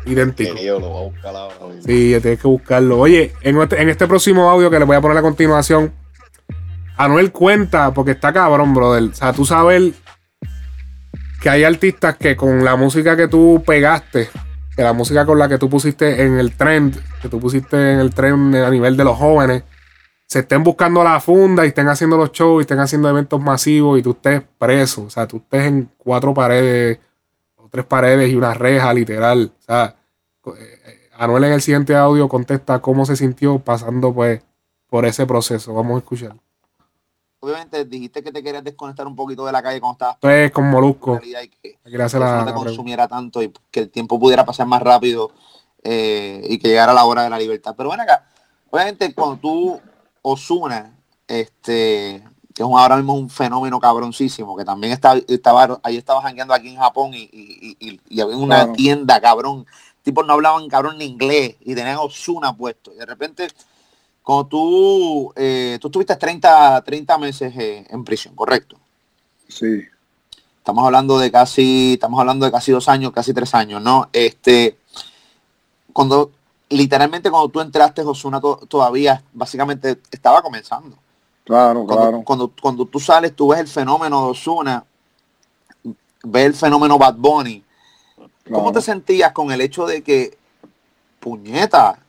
Idéntico. Que yo lo voy a buscar ahora mismo. Sí, tienes que buscarlo. Oye, en este, en este próximo audio que le voy a poner a continuación, Anuel cuenta, porque está cabrón, brother. O sea, tú sabes que hay artistas que con la música que tú pegaste, que la música con la que tú pusiste en el trend, que tú pusiste en el trend a nivel de los jóvenes, se estén buscando la funda y estén haciendo los shows y estén haciendo eventos masivos y tú estés preso. O sea, tú estés en cuatro paredes o tres paredes y una reja, literal. O sea, Anuel en el siguiente audio contesta cómo se sintió pasando pues por ese proceso. Vamos a escuchar. Obviamente dijiste que te querías desconectar un poquito de la calle cuando estabas Esto es con Molusco. y que la- no te consumiera tanto y que el tiempo pudiera pasar más rápido eh, y que llegara la hora de la libertad. Pero bueno, acá, obviamente cuando tú Osuna, este, que es un, ahora mismo un fenómeno cabroncísimo, que también está, estaba, ahí estaba jangueando aquí en Japón y, y- y- y había una Claro. tienda, cabrón. Tipos no hablaban cabrón ni inglés y tenían Osuna puesto. Y de repente, cuando tú, eh, tú estuviste 30, 30 meses eh, en prisión, ¿correcto? Sí. Estamos hablando de casi, estamos hablando de casi dos años, casi tres años, ¿no? Este, cuando, literalmente cuando tú entraste, Osuna todavía básicamente estaba comenzando. Claro, Cuando, claro. cuando, cuando tú sales, tú ves el fenómeno de Osuna, ves el fenómeno Bad Bunny. ¿Cómo te sentías con el hecho de que, puñeta,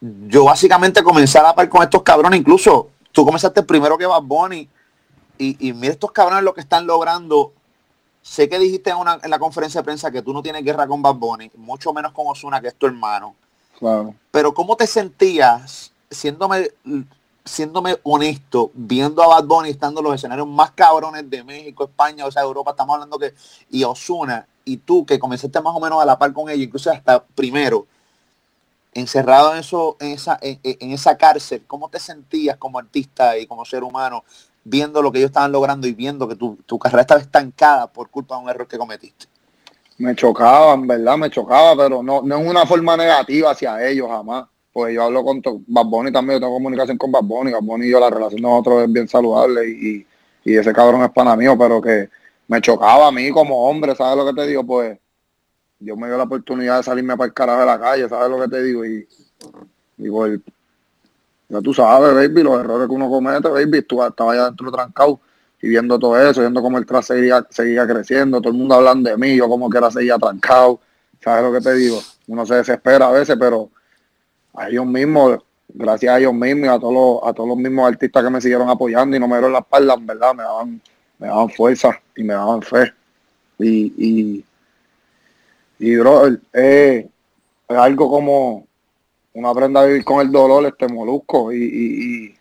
yo básicamente comencé a la par con estos cabrones, incluso tú comenzaste primero que Bad Bunny y, y mira estos cabrones lo que están logrando. Sé que dijiste en, una, en la conferencia de prensa que tú no tienes guerra con Bad Bunny, mucho menos con Osuna, que es tu hermano. Claro. Pero ¿cómo te sentías, siéndome, siéndome honesto, viendo a Bad Bunny estando en los escenarios más cabrones de México, España, o sea, Europa, estamos hablando que, y Osuna, y tú que comenzaste más o menos a la par con ellos, incluso hasta primero, encerrado en eso, en esa, en, en esa cárcel, ¿cómo te sentías como artista y como ser humano viendo lo que ellos estaban logrando y viendo que tu, tu carrera estaba estancada por culpa de un error que cometiste? Me chocaba, en verdad, me chocaba, pero no, no en una forma negativa hacia ellos jamás. Pues yo hablo con Bad Bunny también, yo tengo comunicación con Bad Bunny, Bad y yo, la relación de nosotros es bien saludable y, y ese cabrón es pana mío, pero que me chocaba a mí como hombre, ¿sabes lo que te digo? Pues Dios me dio la oportunidad de salirme para el carajo de la calle, ¿sabes lo que te digo? Y digo, el- ya tú sabes, baby, los errores que uno comete, baby, tú estaba allá dentro trancado y viendo todo eso, viendo cómo el tras seguía, seguía creciendo, todo el mundo hablando de mí, yo como que era seguía trancado, ¿sabes lo que te digo? Uno se desespera a veces, pero a ellos mismos, gracias a ellos mismos y a todos los, a todos los mismos artistas que me siguieron apoyando y no me dieron la espalda, en verdad, me daban, me daban fuerza y me daban fe. Y, y, y bro, eh, es algo como uno aprende a vivir con el dolor, este molusco, y, y, y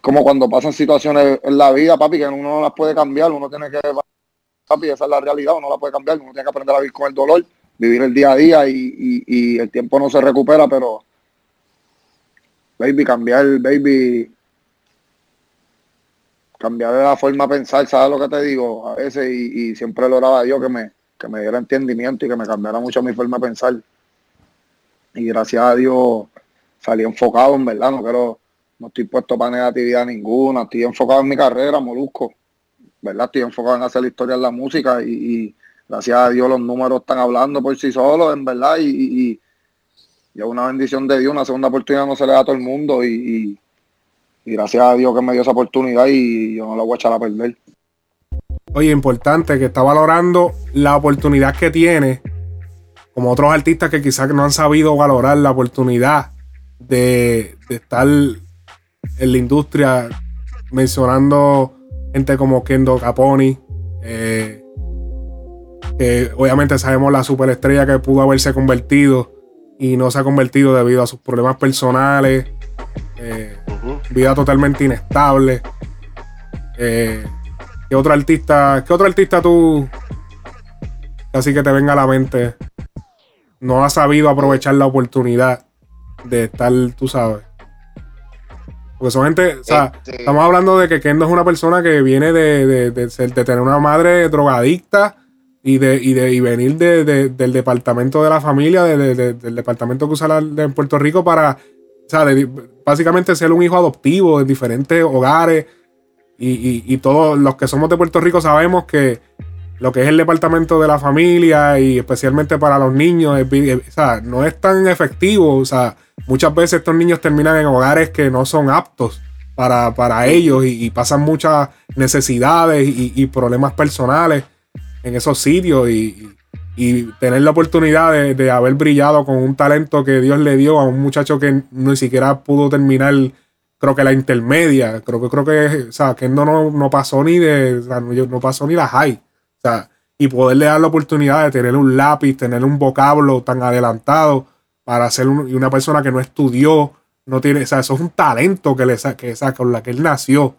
como cuando pasan situaciones en la vida, papi, que uno no las puede cambiar, uno tiene que, papi, esa es la realidad, uno no la puede cambiar, uno tiene que aprender a vivir con el dolor, vivir el día a día y, el tiempo no se recupera, pero, baby, cambiar, baby, cambiar la forma de pensar, ¿sabes lo que te digo? A veces, y, siempre le oraba a Dios que me, que me diera entendimiento y que me cambiara mucho mi forma de pensar. Y gracias a Dios salí enfocado, en verdad, no quiero, no estoy puesto para negatividad ninguna, estoy enfocado en mi carrera, Molusco, ¿verdad? Estoy enfocado en hacer la historia en la música y gracias a Dios los números están hablando por sí solos, en verdad, y, y, es una bendición de Dios, una segunda oportunidad no se le da a todo el mundo y, y, Y gracias a Dios que me dio esa oportunidad y yo no la voy a echar a perder. Oye, importante que está valorando la oportunidad que tiene, como otros artistas que quizás no han sabido valorar la oportunidad de, de estar en la industria, mencionando gente como Kendo Caponi, eh, que obviamente sabemos la superestrella que pudo haberse convertido y no se ha convertido debido a sus problemas personales, eh, vida totalmente inestable. Eh, ¿Qué otro artista, qué otro artista tú, así que te venga a la mente, no ha sabido aprovechar la oportunidad de estar, tú sabes? Porque son gente, o sea, Este- estamos hablando de que Kendo es una persona que viene de, de- de ser- de tener una madre drogadicta y de, y de y venir de- de- del departamento de la familia, de- de- de- del departamento que usa la, de Puerto Rico para, o sea, básicamente ser un hijo adoptivo en diferentes hogares. Y, y- todos los que somos de Puerto Rico sabemos que lo que es el departamento de la familia y especialmente para los niños, o sea, no es tan efectivo. O sea, muchas veces estos niños terminan en hogares que no son aptos para, para ellos y, pasan muchas necesidades y problemas personales en esos sitios y, y tener la oportunidad de, de haber brillado con un talento que Dios le dio a un muchacho que ni siquiera pudo terminar, creo que la intermedia, creo que creo que, o sea, que no, no, no pasó ni de, o sea, no, pasó ni la high. O sea, y poderle dar la oportunidad de tener un lápiz, tener un vocablo tan adelantado para ser un- una persona que no estudió, no tiene, o sea, eso es un talento que le que, sa- con la que él nació.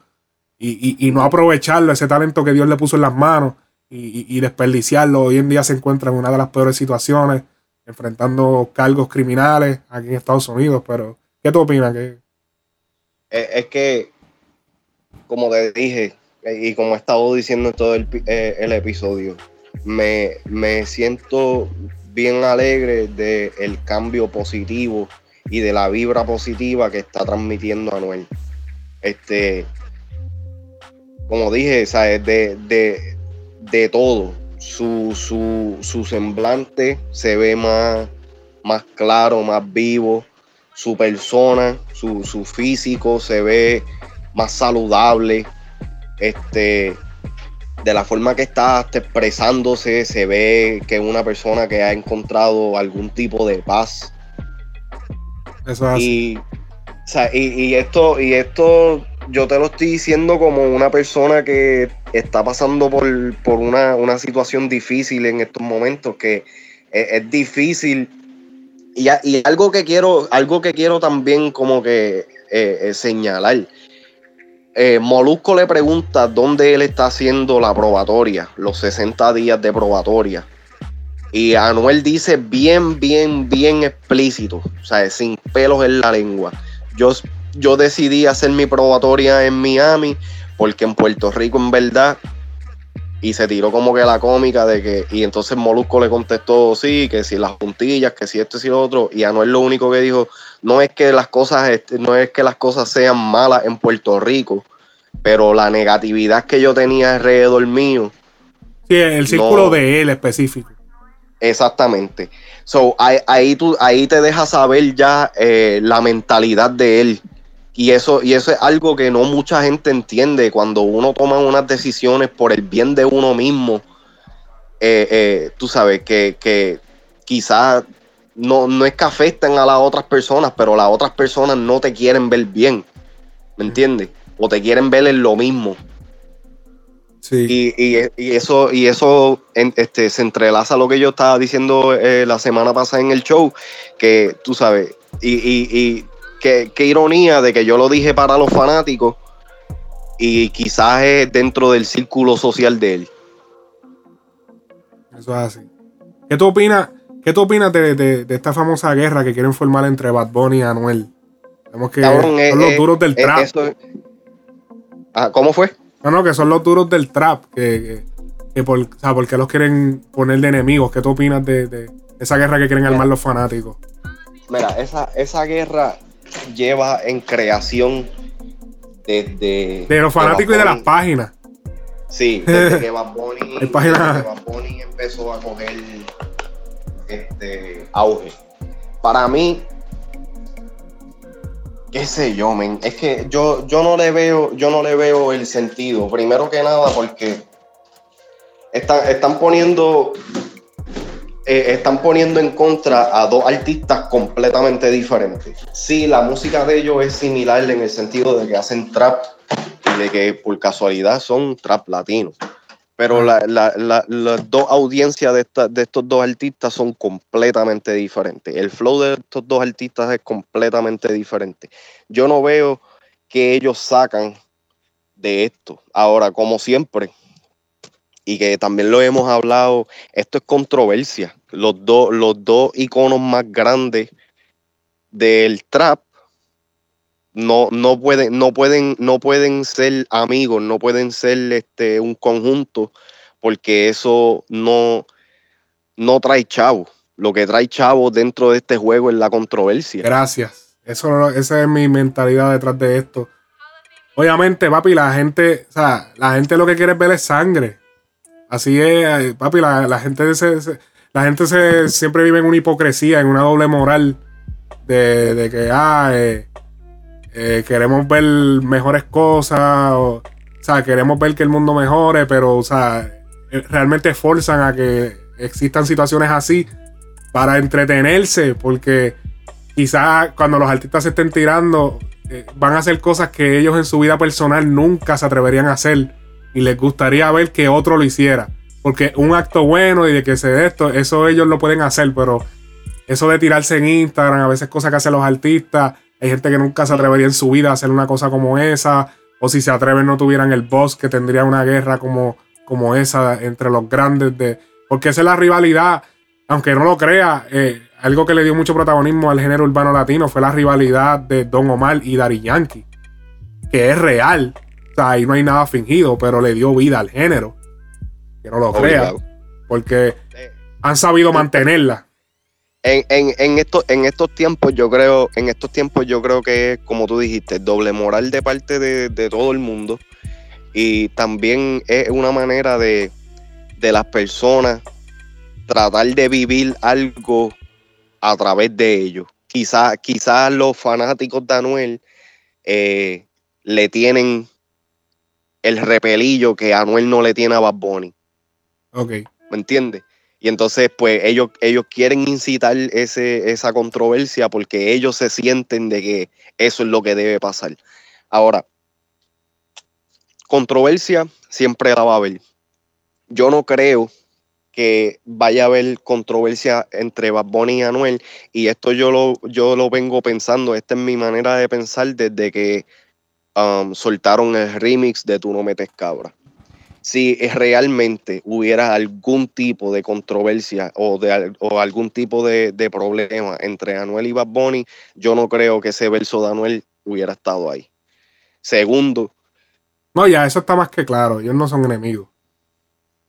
Y, y- y no aprovecharlo, ese talento que Dios le puso en las manos y, y- desperdiciarlo. Hoy en día se encuentra en una de las peores situaciones, enfrentando cargos criminales aquí en Estados Unidos. Pero, ¿qué tú opinas? ¿Qué- Es, que, como te dije, y como he estado diciendo en todo el, eh, el episodio, me, me siento bien alegre del cambio positivo y de la vibra positiva que está transmitiendo Anuel. Este, como dije, ¿sabes? De, de, de todo. Su, su, su semblante se ve más, más claro, más vivo. Su persona, su, su físico se ve más saludable. Este, de la forma que está expresándose, se ve que es una persona que ha encontrado algún tipo de paz. Eso es así. Y, o sea, y, y esto, y esto yo te lo estoy diciendo como una persona que está pasando por, por una, una situación difícil en estos momentos, que es, difícil. Y, y algo que quiero, algo que quiero también como que eh, eh, señalar. Eh, Molusco le pregunta dónde él está haciendo la probatoria, los 60 días de probatoria. Y Anuel dice bien, bien, bien explícito, o sea, sin pelos en la lengua. Yo, yo decidí hacer mi probatoria en Miami porque en Puerto Rico en verdad y se tiró como que la cómica de que y entonces Molusco le contestó sí, que si las puntillas, que si esto y si lo otro y Anuel lo único que dijo no es que las cosas no es que las cosas sean malas en Puerto Rico, pero la negatividad que yo tenía alrededor mío Sí, el círculo No. de él específico. Exactamente. So, ahí, ahí, tú, ahí te deja saber ya eh, la mentalidad de él. Y eso, y eso es algo que no mucha gente entiende. Cuando uno toma unas decisiones por el bien de uno mismo, eh, eh, tú sabes que, que quizás no, no es que afecten a las otras personas, pero las otras personas no te quieren ver bien. ¿Me entiendes? O te quieren ver en lo mismo. Y, y- y eso, y eso en- este, se entrelaza a lo que yo estaba diciendo eh, la semana pasada en el show, que tú sabes, y, y, y qué, qué ironía de que yo lo dije para los fanáticos y quizás es dentro del círculo social de él. Eso es así. ¿Qué tú opinas? ¿Qué tú opinas de, de- de esta famosa guerra que quieren formar entre Bad Bunny y Anuel? Vemos que Cabrón, eh, son los eh, duros del eh, trap. eso- Ah, ¿Cómo fue? No, no, que son los duros del trap. Que, que, que por, o sea, ¿por qué los quieren poner de enemigos? ¿Qué tú opinas de, de esa guerra que quieren armar los fanáticos? Mira, esa, esa guerra lleva en creación desde... De los fanáticos y de las páginas. Sí, desde que Bad Bunny, (laughs) Hay páginas- desde que Bad Bunny empezó a coger este auge. Para mí, qué sé yo, men. Es que yo, yo no le veo, yo no le veo el sentido. Primero que nada, porque están, están poniendo. Eh, están poniendo en contra a dos artistas completamente diferentes. Sí, la música de ellos es similar en el sentido de que hacen trap y de que por casualidad son trap latinos. Pero la- la- las dos audiencias de, de estos dos artistas son completamente diferentes. El flow de estos dos artistas es completamente diferente. Yo no veo que ellos sacan de esto. Ahora, como siempre, y que también lo hemos hablado, esto es controversia. Los, dos los dos iconos más grandes del trap no, no, pueden, no, pueden, no pueden ser amigos, no pueden ser este, un conjunto, porque eso no, no trae chavo. Lo que trae chavo dentro de este juego es la controversia. Gracias. Eso, esa es mi mentalidad detrás de esto. Obviamente, papi, la gente, o sea, la gente lo que quiere es ver es sangre. Así es, papi, la, gente se, la gente se, siempre vive en una hipocresía, en una doble moral de, que, ah, eh, eh, queremos ver mejores cosas, o, sea, queremos ver que el mundo mejore, pero, o sea, eh, realmente forzan a que existan situaciones así para entretenerse, porque quizás cuando los artistas se estén tirando, van a hacer cosas que ellos en su vida personal nunca se atreverían a hacer y les gustaría ver que otro lo hiciera. Porque un acto bueno y de que se dé esto, eso ellos lo pueden hacer, pero eso de tirarse en Instagram, a veces cosas que hacen los artistas, hay gente que nunca se atrevería en su vida a hacer una cosa como esa, o si se atreven no tuvieran el boss que tendría una guerra como, como esa entre los grandes, de, porque esa es la rivalidad, aunque no lo crea, eh, algo que le dio mucho protagonismo al género urbano latino fue la rivalidad de Don Omar y Daddy Yankee, que es real, o sea, ahí no hay nada fingido, pero le dio vida al género, que no lo crea, porque han sabido mantenerla. En, en, en, estos, en estos tiempos, yo creo, en estos tiempos, yo creo que es, como tú dijiste, doble moral de parte de, de todo el mundo. Y también es una manera de, de las personas tratar de vivir algo a través de ellos. Quizás quizás los fanáticos de Anuel eh, le tienen el repelillo que Anuel no le tiene a Bad Bunny. Ok. ¿me entiendes? Y entonces, pues ellos, ellos quieren incitar ese, esa controversia porque ellos se sienten de que eso es lo que debe pasar. Ahora, controversia siempre la va a haber. Yo no creo que vaya a haber controversia entre Bad Bunny y Anuel. Y esto yo lo, yo lo vengo pensando, esta es mi manera de pensar desde que um, soltaron el remix de Tú no metes cabra si realmente hubiera algún tipo de controversia o, de, o algún tipo de, de problema entre Anuel y Bad Bunny, yo no creo que ese verso de Anuel hubiera estado ahí. Segundo, No, ya, eso está más que claro. Ellos no son enemigos.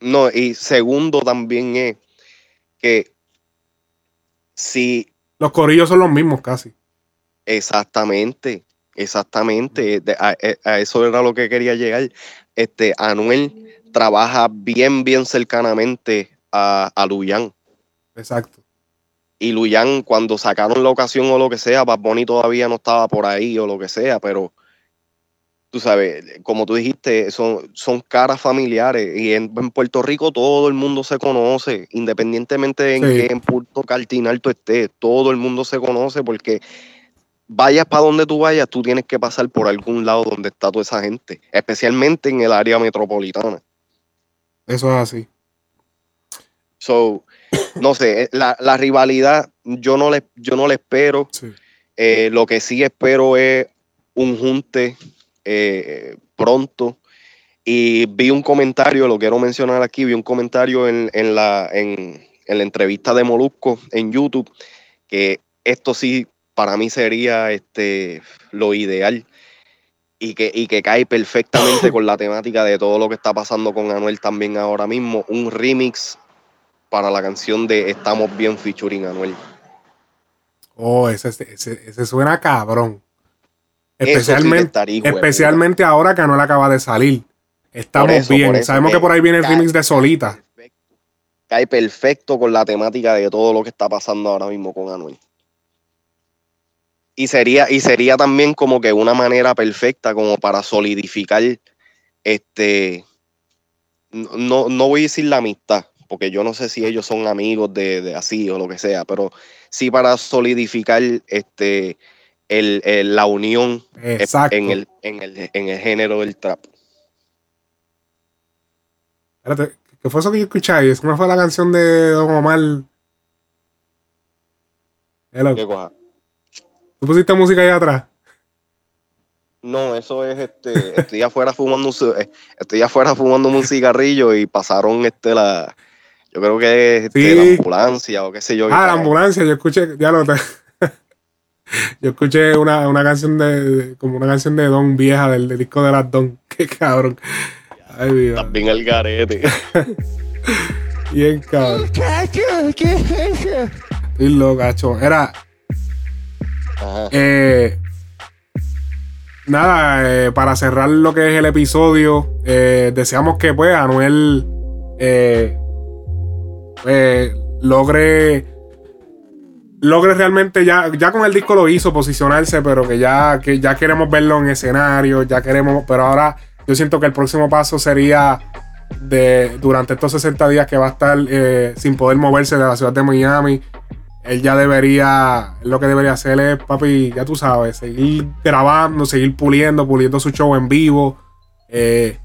no, y segundo también es que si Los corillos son los mismos casi. Exactamente, exactamente. De- a, a eso era lo que quería llegar. Este, Anuel trabaja bien, bien cercanamente a, a Luyan. Exacto. Y Luyan, cuando sacaron la ocasión o lo que sea, Bad Bunny todavía no estaba por ahí o lo que sea, pero tú sabes, como tú dijiste, son, son caras familiares y en, en Puerto Rico todo el mundo se conoce, independientemente de en Sí. qué en punto cardinal tú estés, todo el mundo se conoce porque vayas para donde tú vayas, tú tienes que pasar por algún lado donde está toda esa gente, especialmente en el área metropolitana. Eso es así. So, no sé, eh, la, la rivalidad yo no le, yo no le espero. Eh, lo que sí espero es un junte eh, pronto. Y vi un comentario, lo quiero mencionar aquí, vi un comentario en, en la, en, en la entrevista de Molusco en YouTube, que esto sí para mí sería este, lo ideal y que, y que cae perfectamente (coughs) con la temática de todo lo que está pasando con Anuel también ahora mismo, un remix para la canción de Estamos Bien featuring Anuel. Oh, ese, ese, ese suena cabrón. Sí Especialmente, hijo especialmente ahora que Anuel acaba de salir. Estamos eso, bien. eso Sabemos que que por ahí viene el remix de Solita. Cae perfecto con la temática de todo lo que está pasando ahora mismo con Anuel. Y sería, y sería también como que una manera perfecta como para solidificar este. No, no voy a decir la amistad, porque yo no sé si ellos son amigos de, de así o lo que sea, pero sí para solidificar este el, el- la unión Exacto. en el, en, el, en el género del trap. Espérate, ¿qué fue eso que yo escuché ahí? ¿Cómo fue la canción de Don Omar? Hello. ¿Qué cosa? ¿Tú pusiste música ahí atrás? No, eso es este, estoy afuera fumando un, estoy afuera fumando un cigarrillo y pasaron este la yo creo que es este, Sí. la ambulancia o qué sé yo. Ah, la ambulancia, yo escuché, ya lo te- (laughs) Yo escuché una, una canción de, de- como una canción de Don vieja del, del disco de las Don. (laughs) Qué cabrón. Ay, Dios. También el garete. (laughs) Bien cabrón. Estoy loco, cacho. Era. Eh, nada, eh, para cerrar lo que es el episodio, eh, deseamos que pues Anuel eh, logre logre realmente ya, ya con el disco lo hizo posicionarse, pero que ya, que ya queremos verlo en escenario, ya queremos, pero ahora yo siento que el próximo paso sería de durante estos 60 días que va a estar sin poder moverse de la ciudad de Miami. Él ya debería, lo que debería hacer es, papi, ya tú sabes, seguir grabando, seguir puliendo, puliendo su show en vivo. Eh,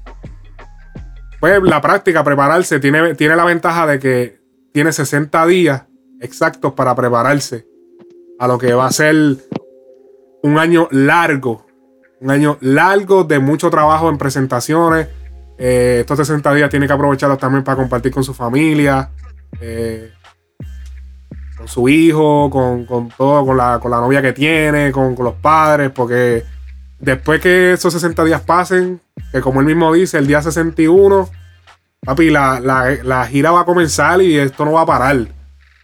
pues la práctica, prepararse, tiene, tiene la ventaja de que tiene 60 días exactos para prepararse a lo que va a ser un año largo. Un año largo de mucho trabajo en presentaciones. Eh, estos 60 días tiene que aprovecharlos también para compartir con su familia, eh, con su hijo, con, con todo, con la, con la novia que tiene, con, con los padres, porque después que esos 60 días pasen, que como él mismo dice, el día 61, papi, la, la, la gira va a comenzar y esto no va a parar.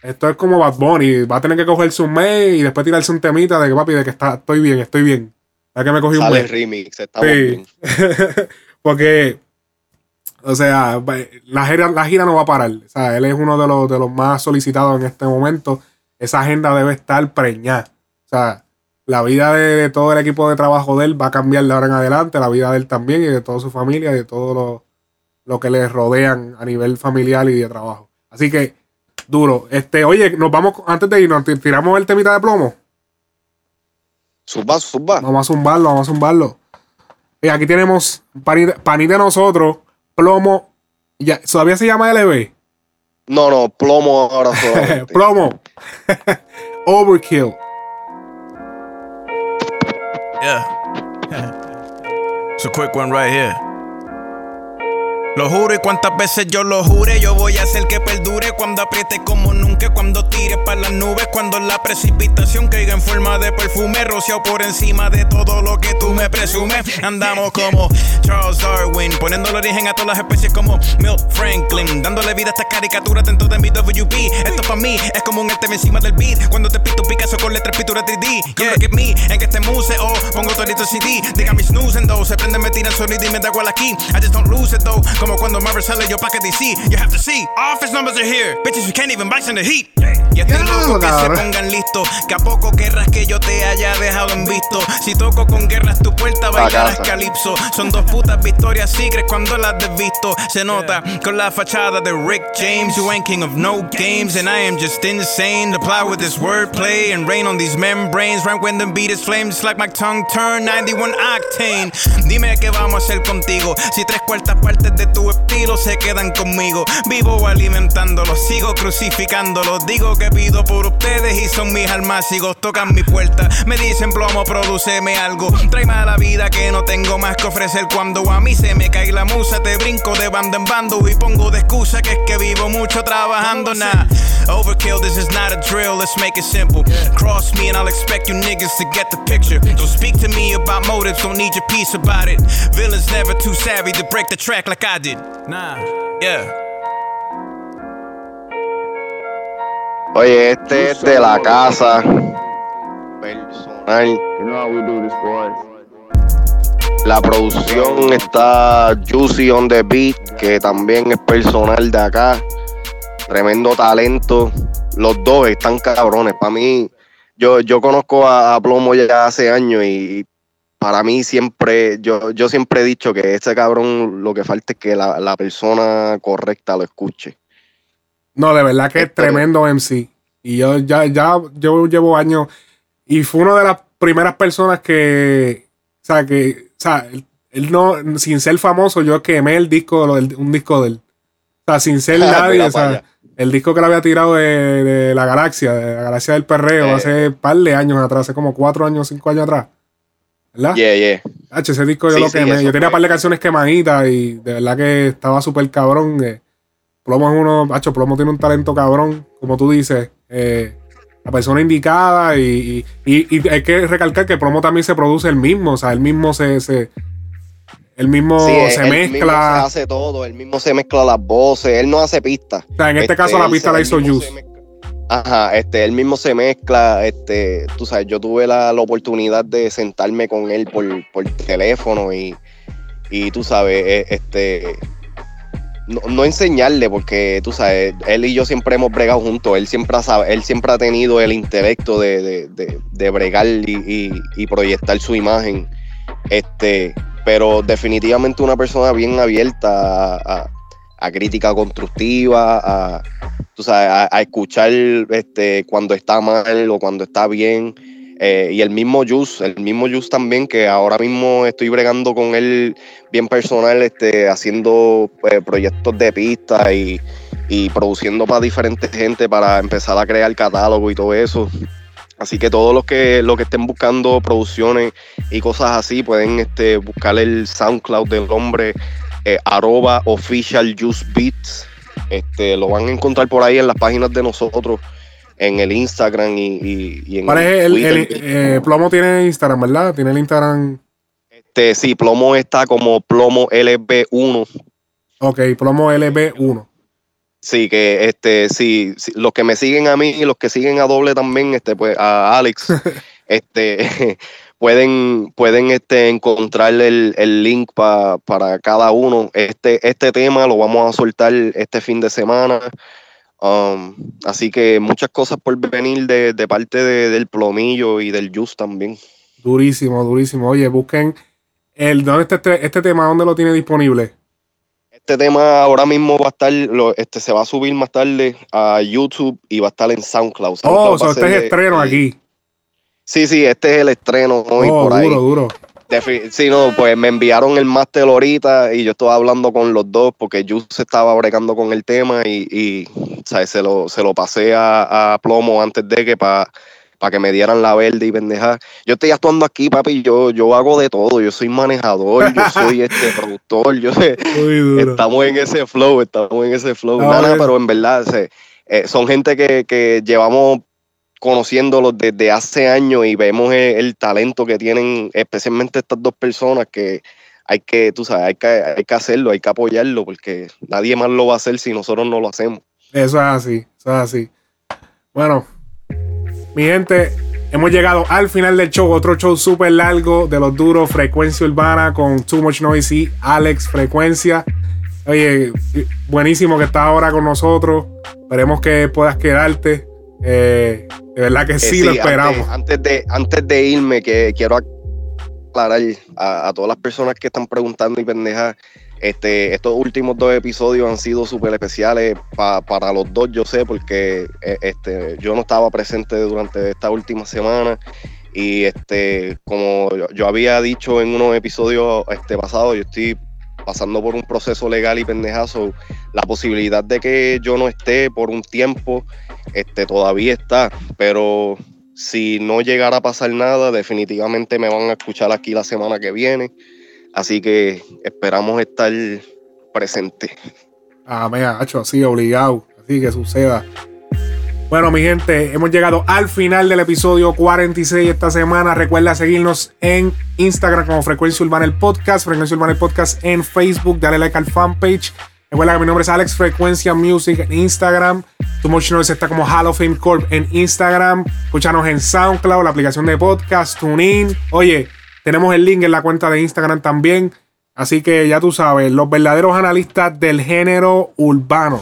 Esto es como Bad Bunny, va a tener que cogerse un mes y después tirarse un temita de que papi, de que está, estoy bien, estoy bien. Ya que me cogí un Sale el mes. remix, estamos Sí. bien. (laughs) Porque, o sea, la gira, la gira no va a parar. O sea, él es uno de los, de los más solicitados en este momento. Esa agenda debe estar preñada. O sea, la vida de, de todo el equipo de trabajo de él va a cambiar de ahora en adelante. La vida de él también y de toda su familia y de todo lo, lo que le rodean a nivel familiar y de trabajo. Así que, duro. Este, oye, nos vamos, antes de irnos, ti- tiramos el temita de plomo. Zumba, zumba. Vamos a zumbarlo, vamos a zumbarlo. Y aquí tenemos panita, panita de nosotros, plomo. Ya, ¿Todavía se llama LB? No, no, plomo ahora solamente. (laughs) plomo. (laughs) Overkill. Yeah. (laughs) It's a quick one right here. Lo juro y cuántas veces yo lo jure, yo voy a hacer que perdure cuando apriete como nunca, cuando tire para las nubes, cuando la precipitación caiga en forma de perfume, rociado por encima de todo lo que tú me presumes. Andamos como Charles Darwin, poniendo el origen a todas las especies como Milt Franklin, dándole vida a estas caricaturas dentro de mi WP. Esto para mí es como un este encima del beat, cuando te pito Picasso con letras pintura 3D. Yeah, look at me, en que este museo pongo todito CD, diga mi snoozing though, se prende, me tira el sonido y me da igual aquí. I just don't lose it though, como cuando Marvel sale yo pa' que DC. You have to see, office numbers are here, bitches we can't even bite in the heat. Y estoy loco que se pongan listos, que a poco querrás que yo te haya dejado en visto. Si toco con guerras tu puerta bailarás calipso. Son dos putas victorias secret cuando las desvisto. Se nota con la fachada de Rick James. You ain't king of no games, and I am just insane. To plow with this wordplay and rain on these membranes. Right when the beat is flames, like my tongue turn 91 octane. Dime qué vamos a hacer contigo. Si tres cuartas partes de tu estilo se quedan conmigo. Vivo alimentándolo, sigo crucificándolo. Digo que pido por ustedes y son mis almácigos. Tocan mi puerta, me dicen plomo, produceme algo. A la vida que no tengo más que ofrecer. Cuando a mí se me cae la musa, te brinco de bando en bando y pongo de excusa que es que vivo mucho trabajando. Nah, overkill, this is not a drill. Let's make it simple. Cross me and I'll expect you niggas to get the picture. Don't speak to me about motives, don't need your piece about it. Villains never too savvy to break the track like I did. Nah, yeah. Oye, este es de la casa. Personal. La producción está Juicy on the Beat, que también es personal de acá. Tremendo talento. Los dos están cabrones. Para mí, yo, yo conozco a, a Plomo ya hace años y para mí siempre, yo, yo siempre he dicho que este cabrón lo que falta es que la, la persona correcta lo escuche. No, de verdad que es tremendo MC. Y yo ya, ya yo llevo años. Y fue una de las primeras personas que. O sea, que. O sea, él, él no. Sin ser famoso, yo quemé el disco, un disco de él. O sea, sin ser (laughs) nadie. O sea, el disco que le había tirado de, de la galaxia, de la galaxia del perreo, Eh. hace un par de años atrás, hace como cuatro años, cinco años atrás. ¿Verdad? Yeah, yeah. H, ese disco yo Sí, lo sí, quemé. yo tenía un par de canciones quemaditas y de verdad que estaba súper cabrón. eh. Plomo es uno, Hacho, Plomo tiene un talento cabrón, como tú dices. eh, la persona indicada y, y, y- hay que recalcar que Plomo también se produce el mismo, o sea, él mismo se, se él mismo Sí, se él mismo mezcla. se hace todo, él mismo se mezcla las voces, él no hace pistas. o sea, en este, caso la él pista la hizo mismo Juice. Ajá, este, él mismo se mezcla, este, tú sabes, yo tuve la, oportunidad de sentarme con él por, por teléfono y, y tú sabes, eh, este, no, no enseñarle porque tú sabes, él y yo siempre hemos bregado juntos, él siempre ha, él siempre ha tenido el intelecto de, de, de- de bregar y, y- y proyectar su imagen, este, pero definitivamente una persona bien abierta a, a- a crítica constructiva, a, tú sabes, a, escuchar este, cuando está mal o cuando está bien. Eh, y el mismo Jus, el mismo Jus también, que ahora mismo estoy bregando con él bien personal, este, haciendo eh, proyectos de pista y, y produciendo para diferentes gente para empezar a crear catálogo y todo eso. Así que todos los que, los que estén buscando producciones y cosas así pueden este, buscar el SoundCloud del hombre, eh, arroba official juice beats. Este, lo van a encontrar por ahí en las páginas de nosotros, en el Instagram y, y- y en ¿Cuál es el, Twitter. el- eh, Plomo tiene Instagram, ¿verdad? Tiene el Instagram. Este, sí, Plomo está como Plomo LB1. Ok, Plomo LB1. Sí, que este, sí, sí, los que me siguen a mí y los que siguen a doble también, este, pues, a Alex, (laughs) este, pueden, pueden este, encontrar el, el link pa- para cada uno. Este, este tema lo vamos a soltar este fin de semana. Um, así que muchas cosas por venir de, de parte de- del plomillo y del Just también. Durísimo, durísimo. Oye, busquen el ¿dónde está este, este tema? ¿Dónde lo tiene disponible? Este tema ahora mismo va a estar, lo- este, se va a subir más tarde a YouTube y va a estar en SoundCloud. SoundCloud Oh, va so a este es estreno aquí. Sí, sí, este es el estreno hoy Oh, por ahí. duro, duro. Sí, no, pues me enviaron el máster ahorita y yo estaba hablando con los dos porque yo se estaba bregando con el tema y, y, ¿sabes? Se, lo, se lo pasé a, a Plomo antes de que para que me dieran la verde y pendeja. Yo estoy actuando aquí, papi, yo, yo hago de todo, yo soy manejador, yo (laughs) soy este productor, yo sé, duro. estamos en ese flow, estamos en ese flow. Ah, Nada, pero en verdad se- eh, son gente que, que llevamos conociéndolos desde hace años y vemos el, talento que tienen, especialmente estas dos personas que hay que, tú sabes, hay que, hay que hacerlo, hay que apoyarlo, porque nadie más lo va a hacer si nosotros no lo hacemos. Eso es así, eso es así. Bueno, mi gente, hemos llegado al final del show. Otro show súper largo de los duros, Frecuencia Urbana con Too Much Noise y Alex Frecuencia. Oye, buenísimo que estás ahora con nosotros. Esperemos que puedas quedarte. Eh, de verdad que Eh, sí, lo esperamos. Antes, antes de, antes de irme, que quiero aclarar a, a todas las personas que están preguntando y pendejas. Este, estos últimos dos episodios han sido súper especiales pa- para los dos, yo sé, porque eh, este, yo no estaba presente durante esta última semana y este, como yo, yo había dicho en unos episodios este, pasados, yo estoy pasando por un proceso legal y pendejazo. La posibilidad de que yo no esté por un tiempo este, todavía está, pero si no llegara a pasar nada, definitivamente me van a escuchar aquí la semana que viene. Así que esperamos estar presentes. Ah, mega, hacho, así, obligado. Así que suceda. Bueno, mi gente, hemos llegado al final del episodio 46 esta semana. Recuerda seguirnos en Instagram como Frecuencia Urbana el Podcast, Frecuencia Urbana el Podcast en Facebook, dale like al fanpage. Recuerda que mi nombre es Alex Frecuencia Music en Instagram. Too Much Noise está como Hall of Fame Corp en Instagram. Escúchanos en SoundCloud, la aplicación de podcast, TuneIn. Oye, tenemos el link en la cuenta de Instagram también. Así que ya tú sabes, los verdaderos analistas del género urbano.